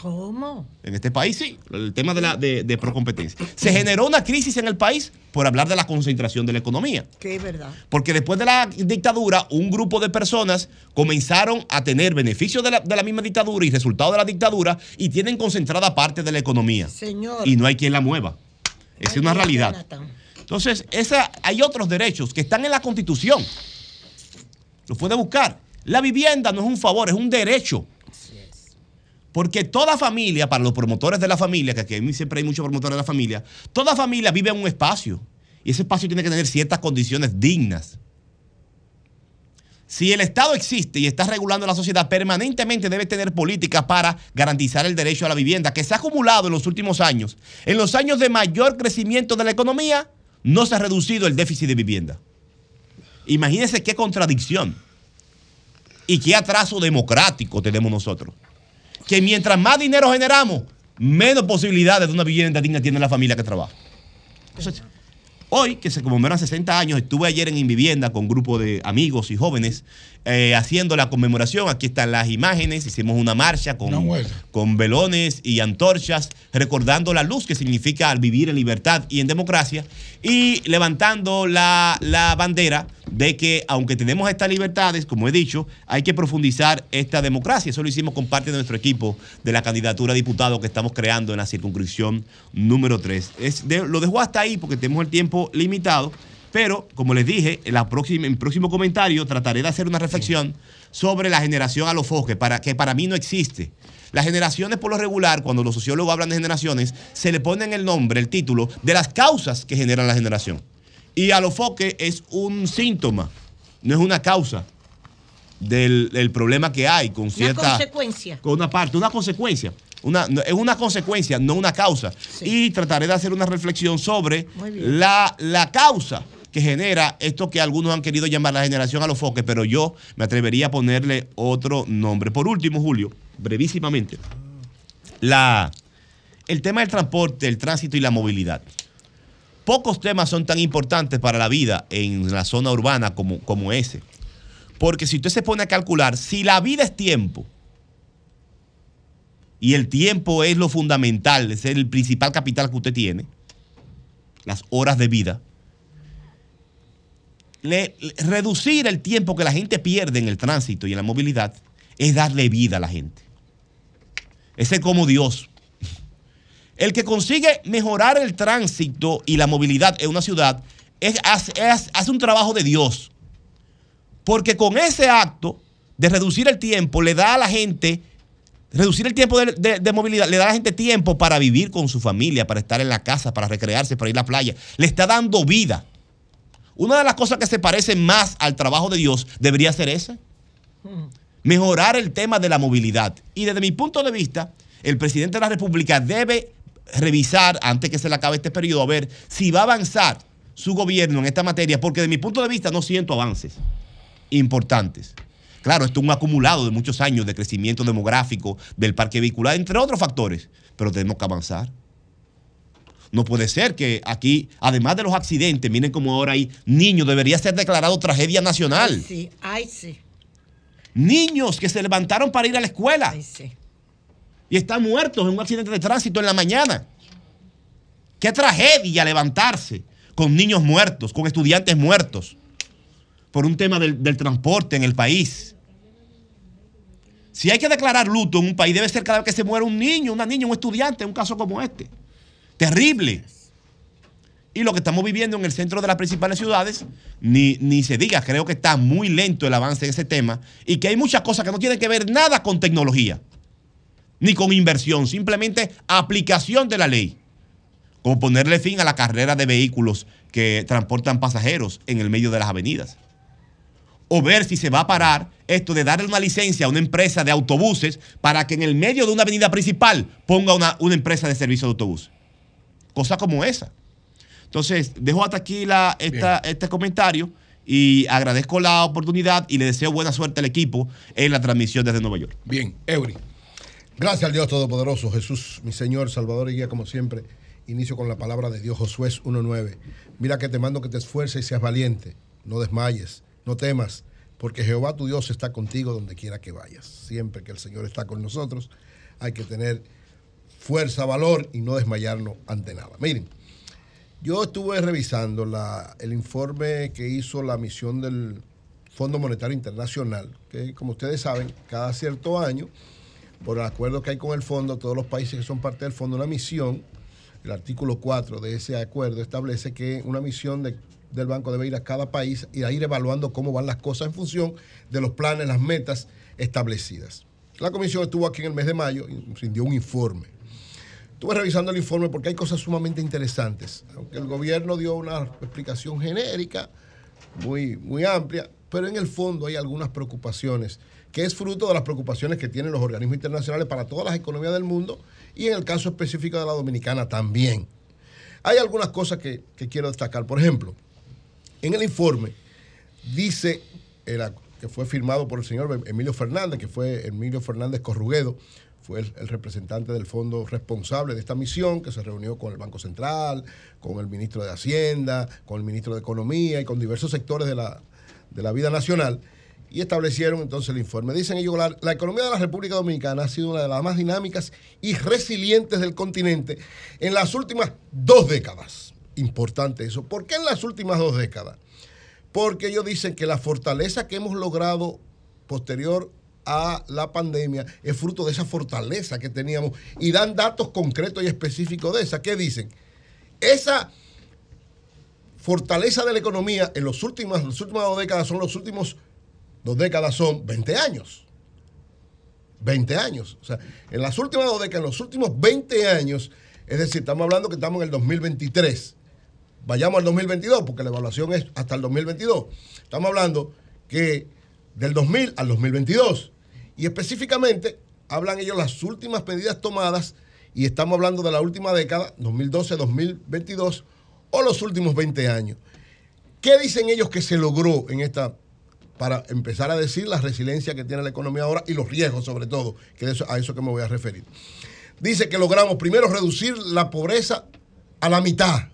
¿Cómo? En este país sí, el tema de, la, de, de Procompetencia. Se generó una crisis en el país por hablar de la concentración de la economía. Que es verdad. Porque después de la dictadura, un grupo de personas comenzaron a tener beneficios de la, de la misma dictadura y resultados de la dictadura y tienen concentrada parte de la economía. Señor. Y no hay quien la mueva. Esa es una realidad. Jonathan. Entonces, esa, hay otros derechos que están en la Constitución. Los puede buscar. La vivienda no es un favor, es un derecho. Porque toda familia, para los promotores de la familia, que aquí siempre hay muchos promotores de la familia, toda familia vive en un espacio. Y ese espacio tiene que tener ciertas condiciones dignas. Si el Estado existe y está regulando la sociedad, permanentemente debe tener políticas para garantizar el derecho a la vivienda, que se ha acumulado en los últimos años. En los años de mayor crecimiento de la economía, no se ha reducido el déficit de vivienda. Imagínense qué contradicción y qué atraso democrático tenemos nosotros. Que mientras más dinero generamos, menos posibilidades de una vivienda digna tiene la familia que trabaja. Hoy, que se conmemoran 60 años, estuve ayer en Invivienda con un grupo de amigos y jóvenes eh, haciendo la conmemoración. Aquí están las imágenes. Hicimos una marcha con, con velones y antorchas, recordando la luz que significa al vivir en libertad y en democracia, y levantando la, la bandera de que, aunque tenemos estas libertades, como he dicho, hay que profundizar esta democracia. Eso lo hicimos con parte de nuestro equipo de la candidatura a diputado que estamos creando en la circunscripción número 3. Es de- lo dejo hasta ahí porque tenemos el tiempo limitado, pero como les dije, en, la próxima, en el próximo comentario trataré de hacer una reflexión sobre la generación a los foques, para, que para mí no existe. Las generaciones, por lo regular, cuando los sociólogos hablan de generaciones, se le ponen el nombre, el título, de las causas que generan la generación. Y alofoque es un síntoma, no es una causa del, del problema que hay con Una cierta. consecuencia. Con una parte, una consecuencia. Una, es una consecuencia, no una causa. Y trataré de hacer una reflexión sobre la, la causa que genera esto que algunos han querido llamar la generación a los foques, pero yo me atrevería a ponerle otro nombre. Por último, Julio, brevísimamente, la, el tema del transporte, el tránsito y la movilidad. Pocos temas son tan importantes para la vida en la zona urbana como, como ese. Porque si usted se pone a calcular, si la vida es tiempo, y el tiempo es lo fundamental, es el principal capital que usted tiene, las horas de vida, reducir el tiempo que la gente pierde en el tránsito y en la movilidad es darle vida a la gente. Ese es como Dios. El que consigue mejorar el tránsito y la movilidad en una ciudad es- es- hace un trabajo de Dios. Porque con ese acto de reducir el tiempo le da a la gente, reducir el tiempo de, de- movilidad, le da a la gente tiempo para vivir con su familia, para estar en la casa, para recrearse, para ir a la playa. Le está dando vida. Una de las cosas que se parece más al trabajo de Dios debería ser esa. Mejorar el tema de la movilidad. Y desde mi punto de vista, el presidente de la República debe revisar, antes que se le acabe este periodo, a ver si va a avanzar su gobierno en esta materia, porque de mi punto de vista no siento avances importantes. Claro, esto es un acumulado de muchos años de crecimiento demográfico del parque vehicular, entre otros factores, pero tenemos que avanzar. No puede ser que aquí, además de los accidentes, miren como ahora hay niños, debería ser declarado tragedia nacional. Ay, sí, ay, sí. Niños que se levantaron para ir a la escuela Ay, sí. y están muertos en un accidente de tránsito en la mañana. Qué tragedia levantarse con niños muertos, con estudiantes muertos, por un tema del, del transporte en el país. Si hay que declarar luto en un país, debe ser cada vez que se muere un niño, una niña, un estudiante, un caso como este. Terrible. Y lo que estamos viviendo en el centro de las principales ciudades, ni, ni se diga, creo que está muy lento el avance en ese tema y que hay muchas cosas que no tienen que ver nada con tecnología, ni con inversión, simplemente aplicación de la ley, como ponerle fin a la carrera de vehículos que transportan pasajeros en el medio de las avenidas, o ver si se va a parar esto de darle una licencia a una empresa de autobuses para que en el medio de una avenida principal ponga una, una empresa de servicio de autobús. Cosa como esa. Entonces, dejo hasta aquí la, esta- este comentario y agradezco la oportunidad y le deseo buena suerte al equipo en la transmisión desde Nueva York. Bien, Eury. Gracias al Dios Todopoderoso, Jesús, mi Señor, Salvador y guía, como siempre. Inicio con la palabra de Dios, Josué 1.9. Mira que te mando que te esfuerces y seas valiente, no desmayes, no temas, porque Jehová tu Dios está contigo donde quiera que vayas. Siempre que el Señor está con nosotros, hay que tener fuerza, valor y no desmayarnos ante nada. Miren, yo estuve revisando el informe que hizo la misión del Fondo Monetario Internacional, que como ustedes saben, cada cierto año, por el acuerdo que hay con el fondo, todos los países que son parte del fondo, una misión, el artículo 4 de ese acuerdo establece que una misión de- del banco debe ir a cada país y a ir evaluando cómo van las cosas en función de los planes, las metas establecidas. La comisión estuvo aquí en el mes de mayo y rindió un informe. Estuve revisando el informe porque hay cosas sumamente interesantes. Aunque el gobierno dio una explicación genérica, muy, muy amplia, pero en el fondo hay algunas preocupaciones, que es fruto de las preocupaciones que tienen los organismos internacionales para todas las economías del mundo y en el caso específico de la dominicana también. Hay algunas cosas que, que quiero destacar. Por ejemplo, en el informe dice que fue firmado por el señor Emilio Fernández, que fue Emilio Fernández Corruguedo, fue el, representante del fondo responsable de esta misión, que se reunió con el Banco Central, con el ministro de Hacienda, con el ministro de Economía y con diversos sectores de la, de la vida nacional, y establecieron entonces el informe. Dicen ellos, la economía de la República Dominicana ha sido una de las más dinámicas y resilientes del continente en las últimas dos décadas. Importante eso. ¿Por qué en las últimas dos décadas? Porque ellos dicen que la fortaleza que hemos logrado posterior a la pandemia es fruto de esa fortaleza que teníamos y dan datos concretos y específicos de esa. ¿Qué dicen? Esa fortaleza de la economía en las últimas dos décadas son los últimos dos décadas son 20 años. 20 años. O sea, en las últimas dos décadas, en los últimos 20 años, es decir, estamos hablando que estamos en el 2023. Vayamos al 2022, porque la evaluación es hasta el 2022. Estamos hablando que del 2000 al 2022. Y específicamente hablan ellos las últimas medidas tomadas y estamos hablando de la última década, 2012-2022, o los últimos 20 años. ¿Qué dicen ellos que se logró en esta, para empezar a decir la resiliencia que tiene la economía ahora y los riesgos sobre todo, que de eso, a eso que me voy a referir? Dice que logramos primero reducir la pobreza a la mitad.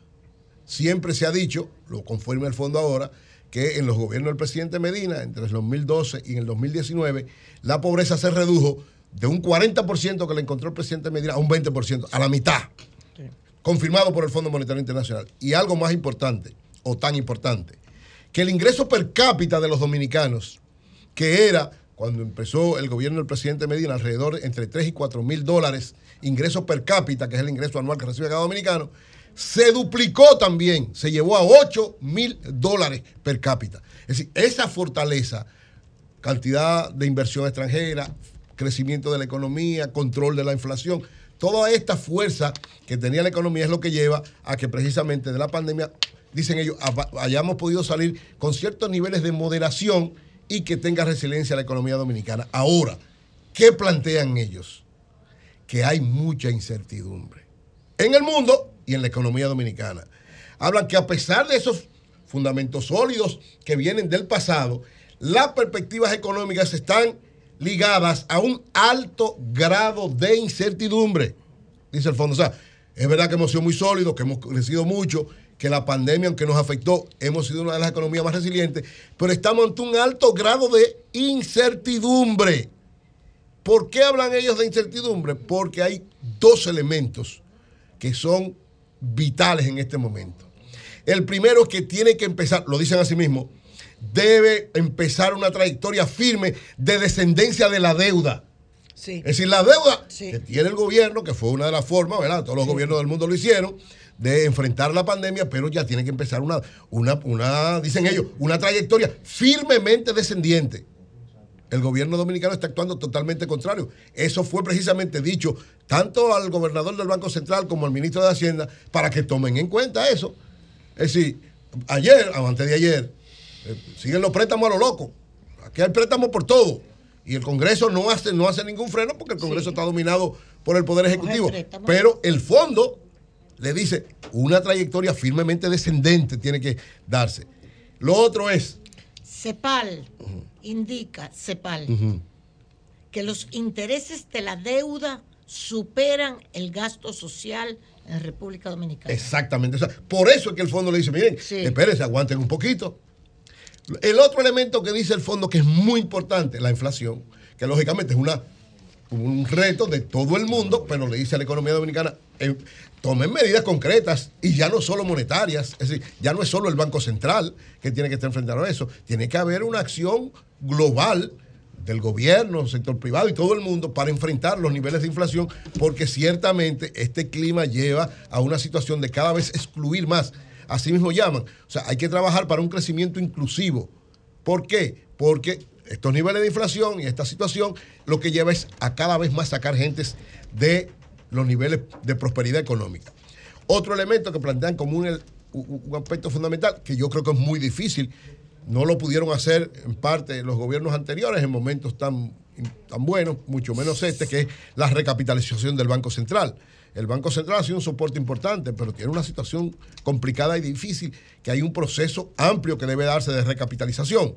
Siempre se ha dicho, lo confirma el fondo ahora, que en los gobiernos del presidente Medina, entre el 2012 y el 2019, la pobreza se redujo de un 40% que le encontró el presidente Medina a un 20%, a la mitad. Confirmado por el Fondo Monetario Internacional. Y algo más importante, o tan importante, que el ingreso per cápita de los dominicanos, que era cuando empezó el gobierno del presidente Medina, alrededor de entre 3 y 4 mil dólares, ingreso per cápita, que es el ingreso anual que recibe cada dominicano, se duplicó también, se llevó a 8 mil dólares per cápita. Es decir, esa fortaleza, cantidad de inversión extranjera, crecimiento de la economía, control de la inflación, toda esta fuerza que tenía la economía es lo que lleva a que precisamente de la pandemia, dicen ellos, hayamos podido salir con ciertos niveles de moderación y que tenga resiliencia la economía dominicana. Ahora, ¿qué plantean ellos? Que hay mucha incertidumbre en el mundo y en la economía dominicana. Hablan que a pesar de esos fundamentos sólidos que vienen del pasado, las perspectivas económicas están ligadas a un alto grado de incertidumbre, dice el fondo. O sea, es verdad que hemos sido muy sólidos, que hemos crecido mucho, que la pandemia, aunque nos afectó, hemos sido una de las economías más resilientes, pero estamos ante un alto grado de incertidumbre. ¿Por qué hablan ellos de incertidumbre? Porque hay dos elementos que son vitales en este momento. El primero es que tiene que empezar, lo dicen así mismo, debe empezar una trayectoria firme de descendencia de la deuda. Es decir, la deuda que tiene el gobierno, que fue una de las formas, ¿verdad? Todos los gobiernos del mundo lo hicieron, de enfrentar la pandemia, pero ya tiene que empezar una, una, una dicen ellos, una trayectoria firmemente descendiente. El gobierno dominicano está actuando totalmente contrario. Eso fue precisamente dicho tanto al gobernador del Banco Central como al ministro de Hacienda para que tomen en cuenta eso. Es decir, ayer, antes de ayer, eh, siguen los préstamos a lo loco. que hay préstamos por todo. Y el Congreso no hace, no hace ningún freno porque el Congreso está dominado por el Poder Ejecutivo. Pero el fondo le dice una trayectoria firmemente descendente tiene que darse. Lo otro es. CEPAL indica, CEPAL, que los intereses de la deuda superan el gasto social en República Dominicana. Exactamente. O sea, por eso es que el fondo le dice, miren, espérense, aguanten un poquito. El otro elemento que dice el fondo que es muy importante, la inflación, que lógicamente es una, un reto de todo el mundo, pero le dice a la economía dominicana, eh, tomen medidas concretas y ya no solo monetarias, es decir, ya no es solo el Banco Central que tiene que estar enfrentando a eso, tiene que haber una acción global del gobierno, sector privado y todo el mundo para enfrentar los niveles de inflación, porque ciertamente este clima lleva a una situación de cada vez excluir más. Así mismo llaman. O sea, hay que trabajar para un crecimiento inclusivo. ¿Por qué? Porque estos niveles de inflación y esta situación lo que lleva es a cada vez más sacar gentes de los niveles de prosperidad económica. Otro elemento que plantean como un- un aspecto fundamental, que yo creo que es muy difícil, no lo pudieron hacer en parte los gobiernos anteriores en momentos tan, tan buenos, mucho menos este, que es la recapitalización del Banco Central. El Banco Central ha sido un soporte importante, pero tiene una situación complicada y difícil, que hay un proceso amplio que debe darse de recapitalización.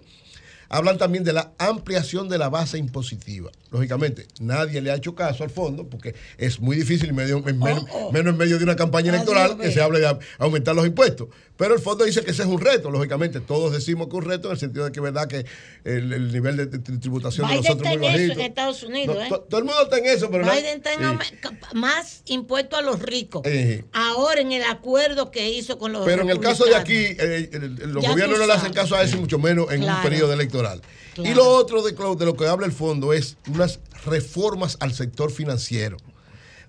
Hablan también de la ampliación de la base impositiva. Lógicamente, nadie le ha hecho caso al fondo porque es muy difícil, medio- en menos, menos en medio de una campaña electoral, que se hable de aumentar los impuestos. Pero el fondo dice que ese es un reto. Lógicamente, todos decimos que es un reto en el sentido de que es verdad que el, el nivel de, tributación de nosotros está es muy en eso en Estados Unidos, No, ¿eh? to- Todo el mundo está en eso, pero no- Biden está en Sí. más impuestos a los ricos. Eh, Ahora en el acuerdo que hizo con los Pero en el caso de aquí, eh, los Ya gobiernos no le hacen caso a eso, mucho menos en un periodo electoral. Y lo otro de lo que habla el fondo es unas reformas al sector financiero.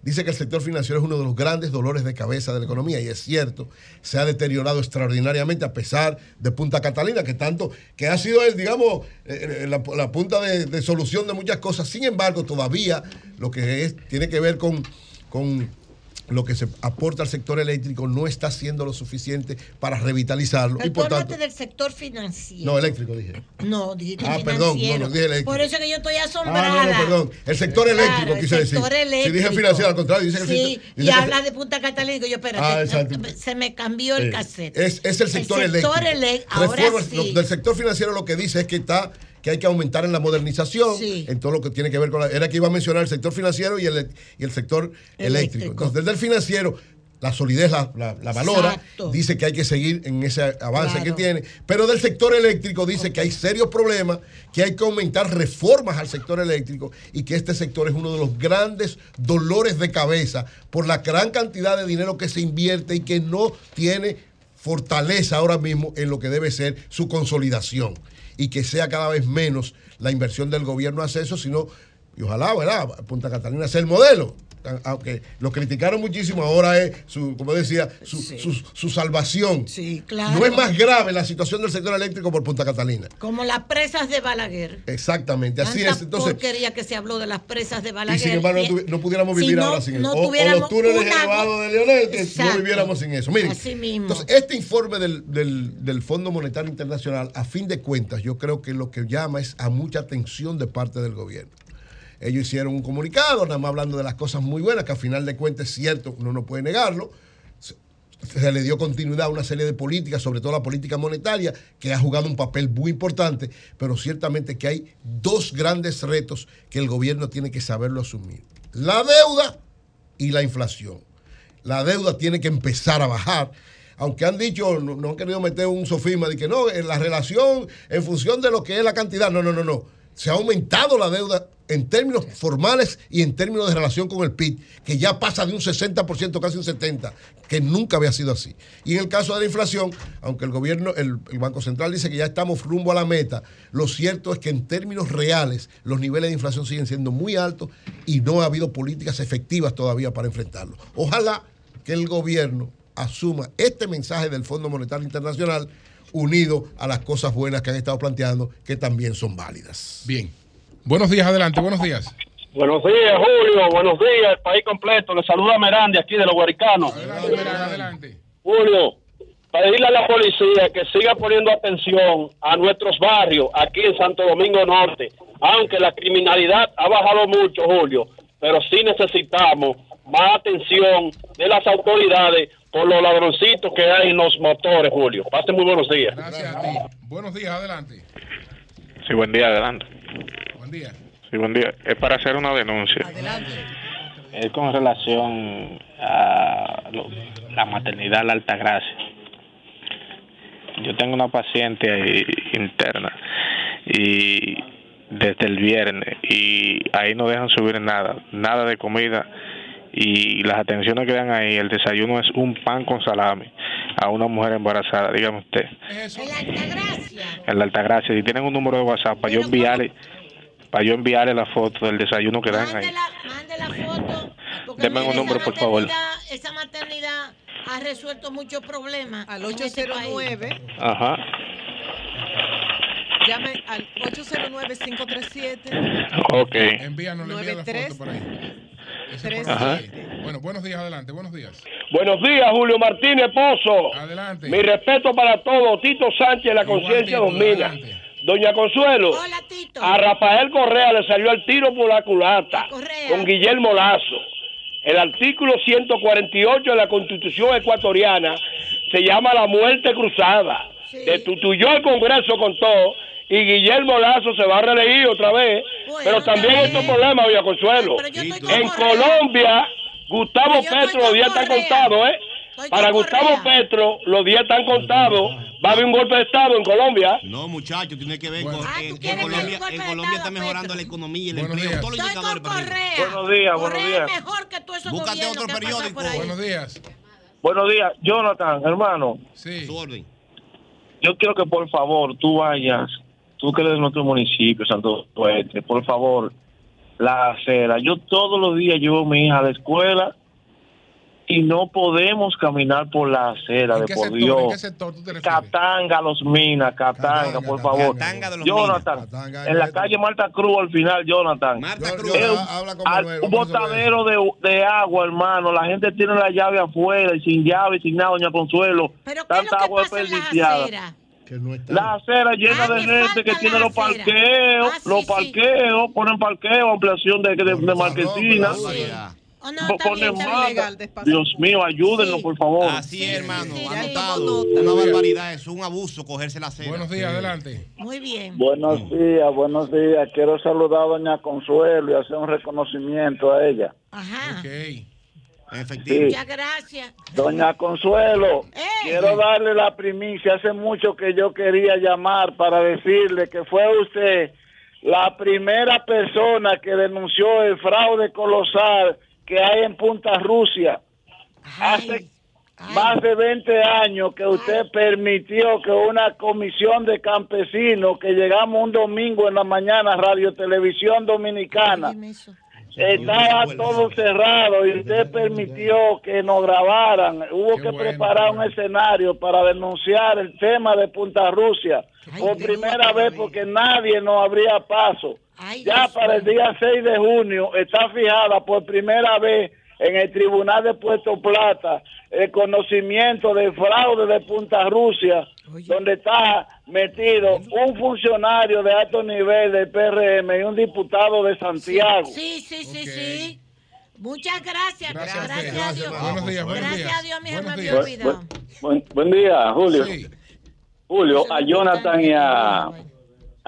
Dice que el sector financiero es uno de los grandes dolores de cabeza de la economía y es cierto, se ha deteriorado extraordinariamente a pesar de Punta Catalina, que tanto, que ha sido el, digamos, eh, eh, la, punta de, de solución de muchas cosas. Sin embargo, todavía lo que es, tiene que ver con, con lo que se aporta al sector eléctrico no está haciendo lo suficiente para revitalizarlo. Y Pero por tú tanto, del sector financiero. no, eléctrico dije. No, dijiste Ah, perdón, financiero. no, no, dije eléctrico. Por eso que yo estoy Ah, asombrada. no, no, perdón. El sector eléctrico Claro, quise el decir. sector Si dije eléctrico. financiero, al contrario, dice que el Sí, sector- y dice que- habla de Punta Catalina, y yo espérate, Ah, se me cambió el cassette. Es, es el sector eléctrico. elec- ahora Reformas- sí. lo- del sector financiero lo que dice es que está que hay que aumentar en la modernización, Sí. en todo lo que tiene que ver con la... Era que iba a mencionar el sector financiero y el, y el sector eléctrico. Eléctrico. Entonces, desde el financiero, la solidez la, la- la valora, Exacto. dice que hay que seguir en ese avance Claro. que tiene, pero del sector eléctrico dice que hay serios problemas, que hay que aumentar reformas al sector eléctrico y que este sector es uno de los grandes dolores de cabeza por la gran cantidad de dinero que se invierte y que no tiene fortaleza ahora mismo en lo que debe ser su consolidación y que sea cada vez menos la inversión del gobierno hacia eso, sino, y ojalá, ¿verdad? Punta Catalina sea el modelo. Aunque lo criticaron muchísimo, ahora es, su, como decía, su, su- su salvación. claro. No es más grave la situación del sector eléctrico por Punta Catalina. Como las presas de Balaguer. Exactamente, así Tanta es. Entonces, porquería que se habló de las presas de y Balaguer. sin embargo, no, Y- tuvi- no pudiéramos vivir no- ahora sin eso. no O- o, los túneles una- elevados de Leonel, que Exacto. no viviéramos sin eso. Miren, Así mismo. entonces, este informe del, del- del Fondo Monetario Internacional, a fin de cuentas, yo creo que lo que llama es a mucha atención de parte del gobierno. Ellos hicieron un comunicado, nada más hablando de las cosas muy buenas, que a final de cuentas es cierto, uno no puede negarlo. Se, le dio continuidad a una serie de políticas, sobre todo la política monetaria, que ha jugado un papel muy importante, pero ciertamente que hay dos grandes retos que el gobierno tiene que saberlo asumir. La deuda y la inflación. La deuda tiene que empezar a bajar. Aunque han dicho, no, no han querido meter un sofisma de que no, en la relación en función de lo que es la cantidad. No, no, no, no. Se ha aumentado la deuda en términos formales y en términos de relación con el PIB, que ya pasa de un 60%, casi un 70%, que nunca había sido así. Y en el caso de la inflación, aunque el gobierno, el, el Banco Central dice que ya estamos rumbo a la meta, lo cierto es que en términos reales los niveles de inflación siguen siendo muy altos y no ha habido políticas efectivas todavía para enfrentarlo. Ojalá que el gobierno asuma este mensaje del Fondo Monetario Internacional unido a las cosas buenas que han estado planteando, que también son válidas. Bien. Buenos días, adelante, buenos días. Buenos días, Julio. Buenos días, el país completo. Le saluda Merandi aquí de los Guaricanos. Adelante. Julio, pedirle a la policía que siga poniendo atención a nuestros barrios aquí en Santo Domingo Norte, aunque la criminalidad ha bajado mucho, Julio, pero sí necesitamos más atención de las autoridades por los ladroncitos que hay en los motores, Julio. Pasen muy buenos días. Gracias a ti. Buenos días, adelante. Sí, buen día, adelante. Buen día. Sí, buen día. Es para hacer una denuncia. Adelante. Es con relación a lo- la maternidad, la altagracia. Yo tengo una paciente ahí interna y desde el viernes y ahí no dejan subir nada, nada de comida y las atenciones que dan ahí, el desayuno es un pan con salami a una mujer embarazada, dígame usted. En la Altagracia, si tienen un número de WhatsApp para yo enviarle para yo enviarle la foto del desayuno que dan ahí. Denme un número, por favor. Esa maternidad ha resuelto muchos problemas. Al en este 809, Ajá. llame al 809-537. Ok. Envíanos, le envía la 93. foto por ahí. Bueno, buenos días, adelante, buenos días. Buenos días, Julio Martínez Pozo. Adelante. Mi respeto para todos. Tito Sánchez, la conciencia domina. Doña Consuelo. A Rafael Correa le salió el tiro por la culata. Con Guillermo Lazo. El artículo 148 de la Constitución ecuatoriana se llama la muerte cruzada. Destituyó el Congreso con todo y Guillermo Lazo se va a reelegir otra vez. Pero también hay otro problema, Doña Consuelo. En Colombia, Gustavo Petro, los días están contados, ¿eh? Para Gustavo Petro, los días están contados. Va a haber un golpe de Estado en Colombia. No, muchachos, tiene que ver con. Ah, En, en Colombia, en Colombia está mejorando la economía y el Buenos empleo. días. Todos los indicadores para arriba. Buenos días, buenos Correa días. mejor que tú esos Búscate otro periódico. por ahí. Buenos días. Buenos días, Jonathan, hermano. Sí. Su orden. Yo quiero que por favor tú vayas, tú que eres de nuestro municipio, Santo Oeste, por favor, la acera. Yo todos los días llevo a mi hija a la escuela y no podemos caminar por la acera, ¿En de qué por sector? ¿En Dios. qué sector tú te refieres? Catanga, Los Minas, Catanga, por favor. Catanga de Los Jonathan, en la calle Marta Cruz al final, Jonathan. Marta Cruz. Habla con al- Manuel, un botadero de, de agua, hermano. La gente tiene la llave afuera y sin llave, sin nada, doña Consuelo. Pero ¿qué es lo Tanta que agua desperdiciada. no. La acera llena Ah, de gente que tiene los parqueos, Ah, sí, los sí. parqueos, ponen parqueo, ampliación de, de, de Por marquesina, favor, Variedad. Oh, no. Dios mío, ayúdennos, Sí. por favor. Así es, hermano. sí, Anotado. Una barbaridad. Es un abuso cogerse la acera. Buenos días, adelante. Muy bien. Buenos días, buenos días. Quiero saludar a doña Consuelo y hacer un reconocimiento a ella. Ajá. Ok. Efectivo. Muchas gracias. Doña Consuelo, Eh. quiero darle la primicia. Hace mucho que yo quería llamar para decirle que fue usted la primera persona que denunció el fraude colosal que hay en Punta Rusia. Hace más de 20 años que usted permitió que una comisión de campesinos que llegamos un domingo en la mañana, Radio Televisión Dominicana, estaba todo cerrado y usted permitió que nos grabaran. Hubo Qué que bueno, preparar un escenario para denunciar el tema de Punta Rusia por primera vez porque nadie nos abría paso. Ay, Ya Dios para el día 6 de junio está fijada por primera vez en el Tribunal de Puerto Plata el conocimiento del fraude de Punta Rusia, donde está metido un funcionario de alto nivel del PRM y un diputado de Santiago. Sí, sí, sí, sí. Muchas gracias. Gracias Gracias, a Dios. Gracias, Buenos días, buenos Gracias días. a Dios, mi Buenos me. Buen, buen día, Julio. Sí. Julio, a Jonathan y a,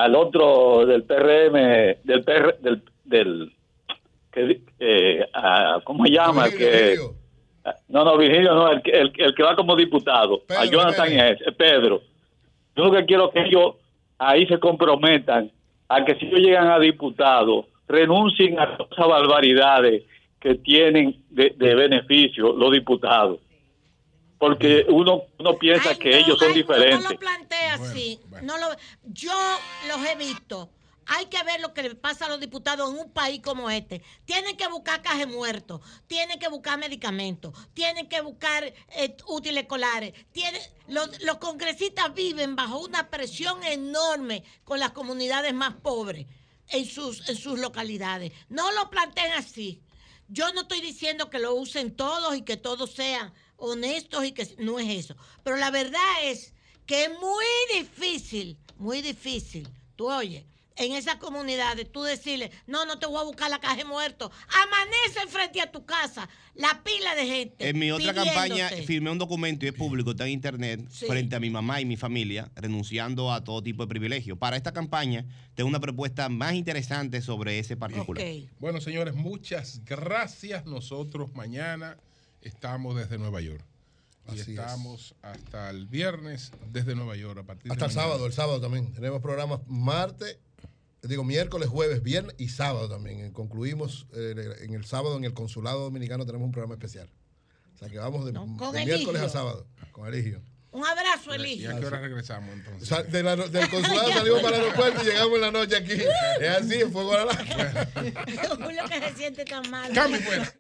al otro del PRM, del PR, del, del que, eh, a- ¿cómo se llama? Virgilio, que, Virgilio. no, no, Virgilio, no, el, que- el, el que va como diputado. a Pedro, Jonathan Pedro. a ese, Pedro. Yo lo que quiero que ellos ahí se comprometan a que si ellos llegan a diputado, renuncien a todas esas barbaridades que tienen de, de beneficio los diputados. Porque uno, uno piensa Ay, que no, ellos son ay, diferentes. No lo plantea Bueno, así. bueno. No lo, yo los he visto. Hay que ver lo que le pasa a los diputados en un país como este. Tienen que buscar cajes muertos, tienen que buscar medicamentos, tienen que buscar eh, útiles escolares. Tienen, los, los congresistas viven bajo una presión enorme con las comunidades más pobres en sus, en sus localidades. No lo planteen así. Yo no estoy diciendo que lo usen todos y que todos sean honestos y que no es eso. Pero la verdad es que es muy difícil, muy difícil, tú oyes, en esas comunidades, tú decirle, no, no te voy a buscar la caja de muertos. Amanece frente a tu casa la pila de gente. En mi otra pidiéndote. campaña firmé un documento y es público, está en internet, Sí. frente a mi mamá y mi familia, renunciando a todo tipo de privilegios. Para esta campaña, tengo una propuesta más interesante sobre ese particular. Bueno, señores, muchas gracias. Nosotros mañana estamos desde Nueva York. Y Así es. estamos hasta el viernes desde Nueva York a partir de Hasta el mañana. sábado, el sábado también. Tenemos programas martes, digo miércoles, jueves, viernes y sábado también. Eh, Concluimos eh, en el sábado en el Consulado Dominicano tenemos un programa especial. O sea que vamos de, con de Eligio. miércoles a sábado con Eligio. Un abrazo, ¿Y Eligio. a qué hora regresamos entonces? De la- del consulado salimos para el aeropuerto y llegamos en la noche aquí. Es así, en fuego a la Uno que se siente tan mal. Cambio, pues.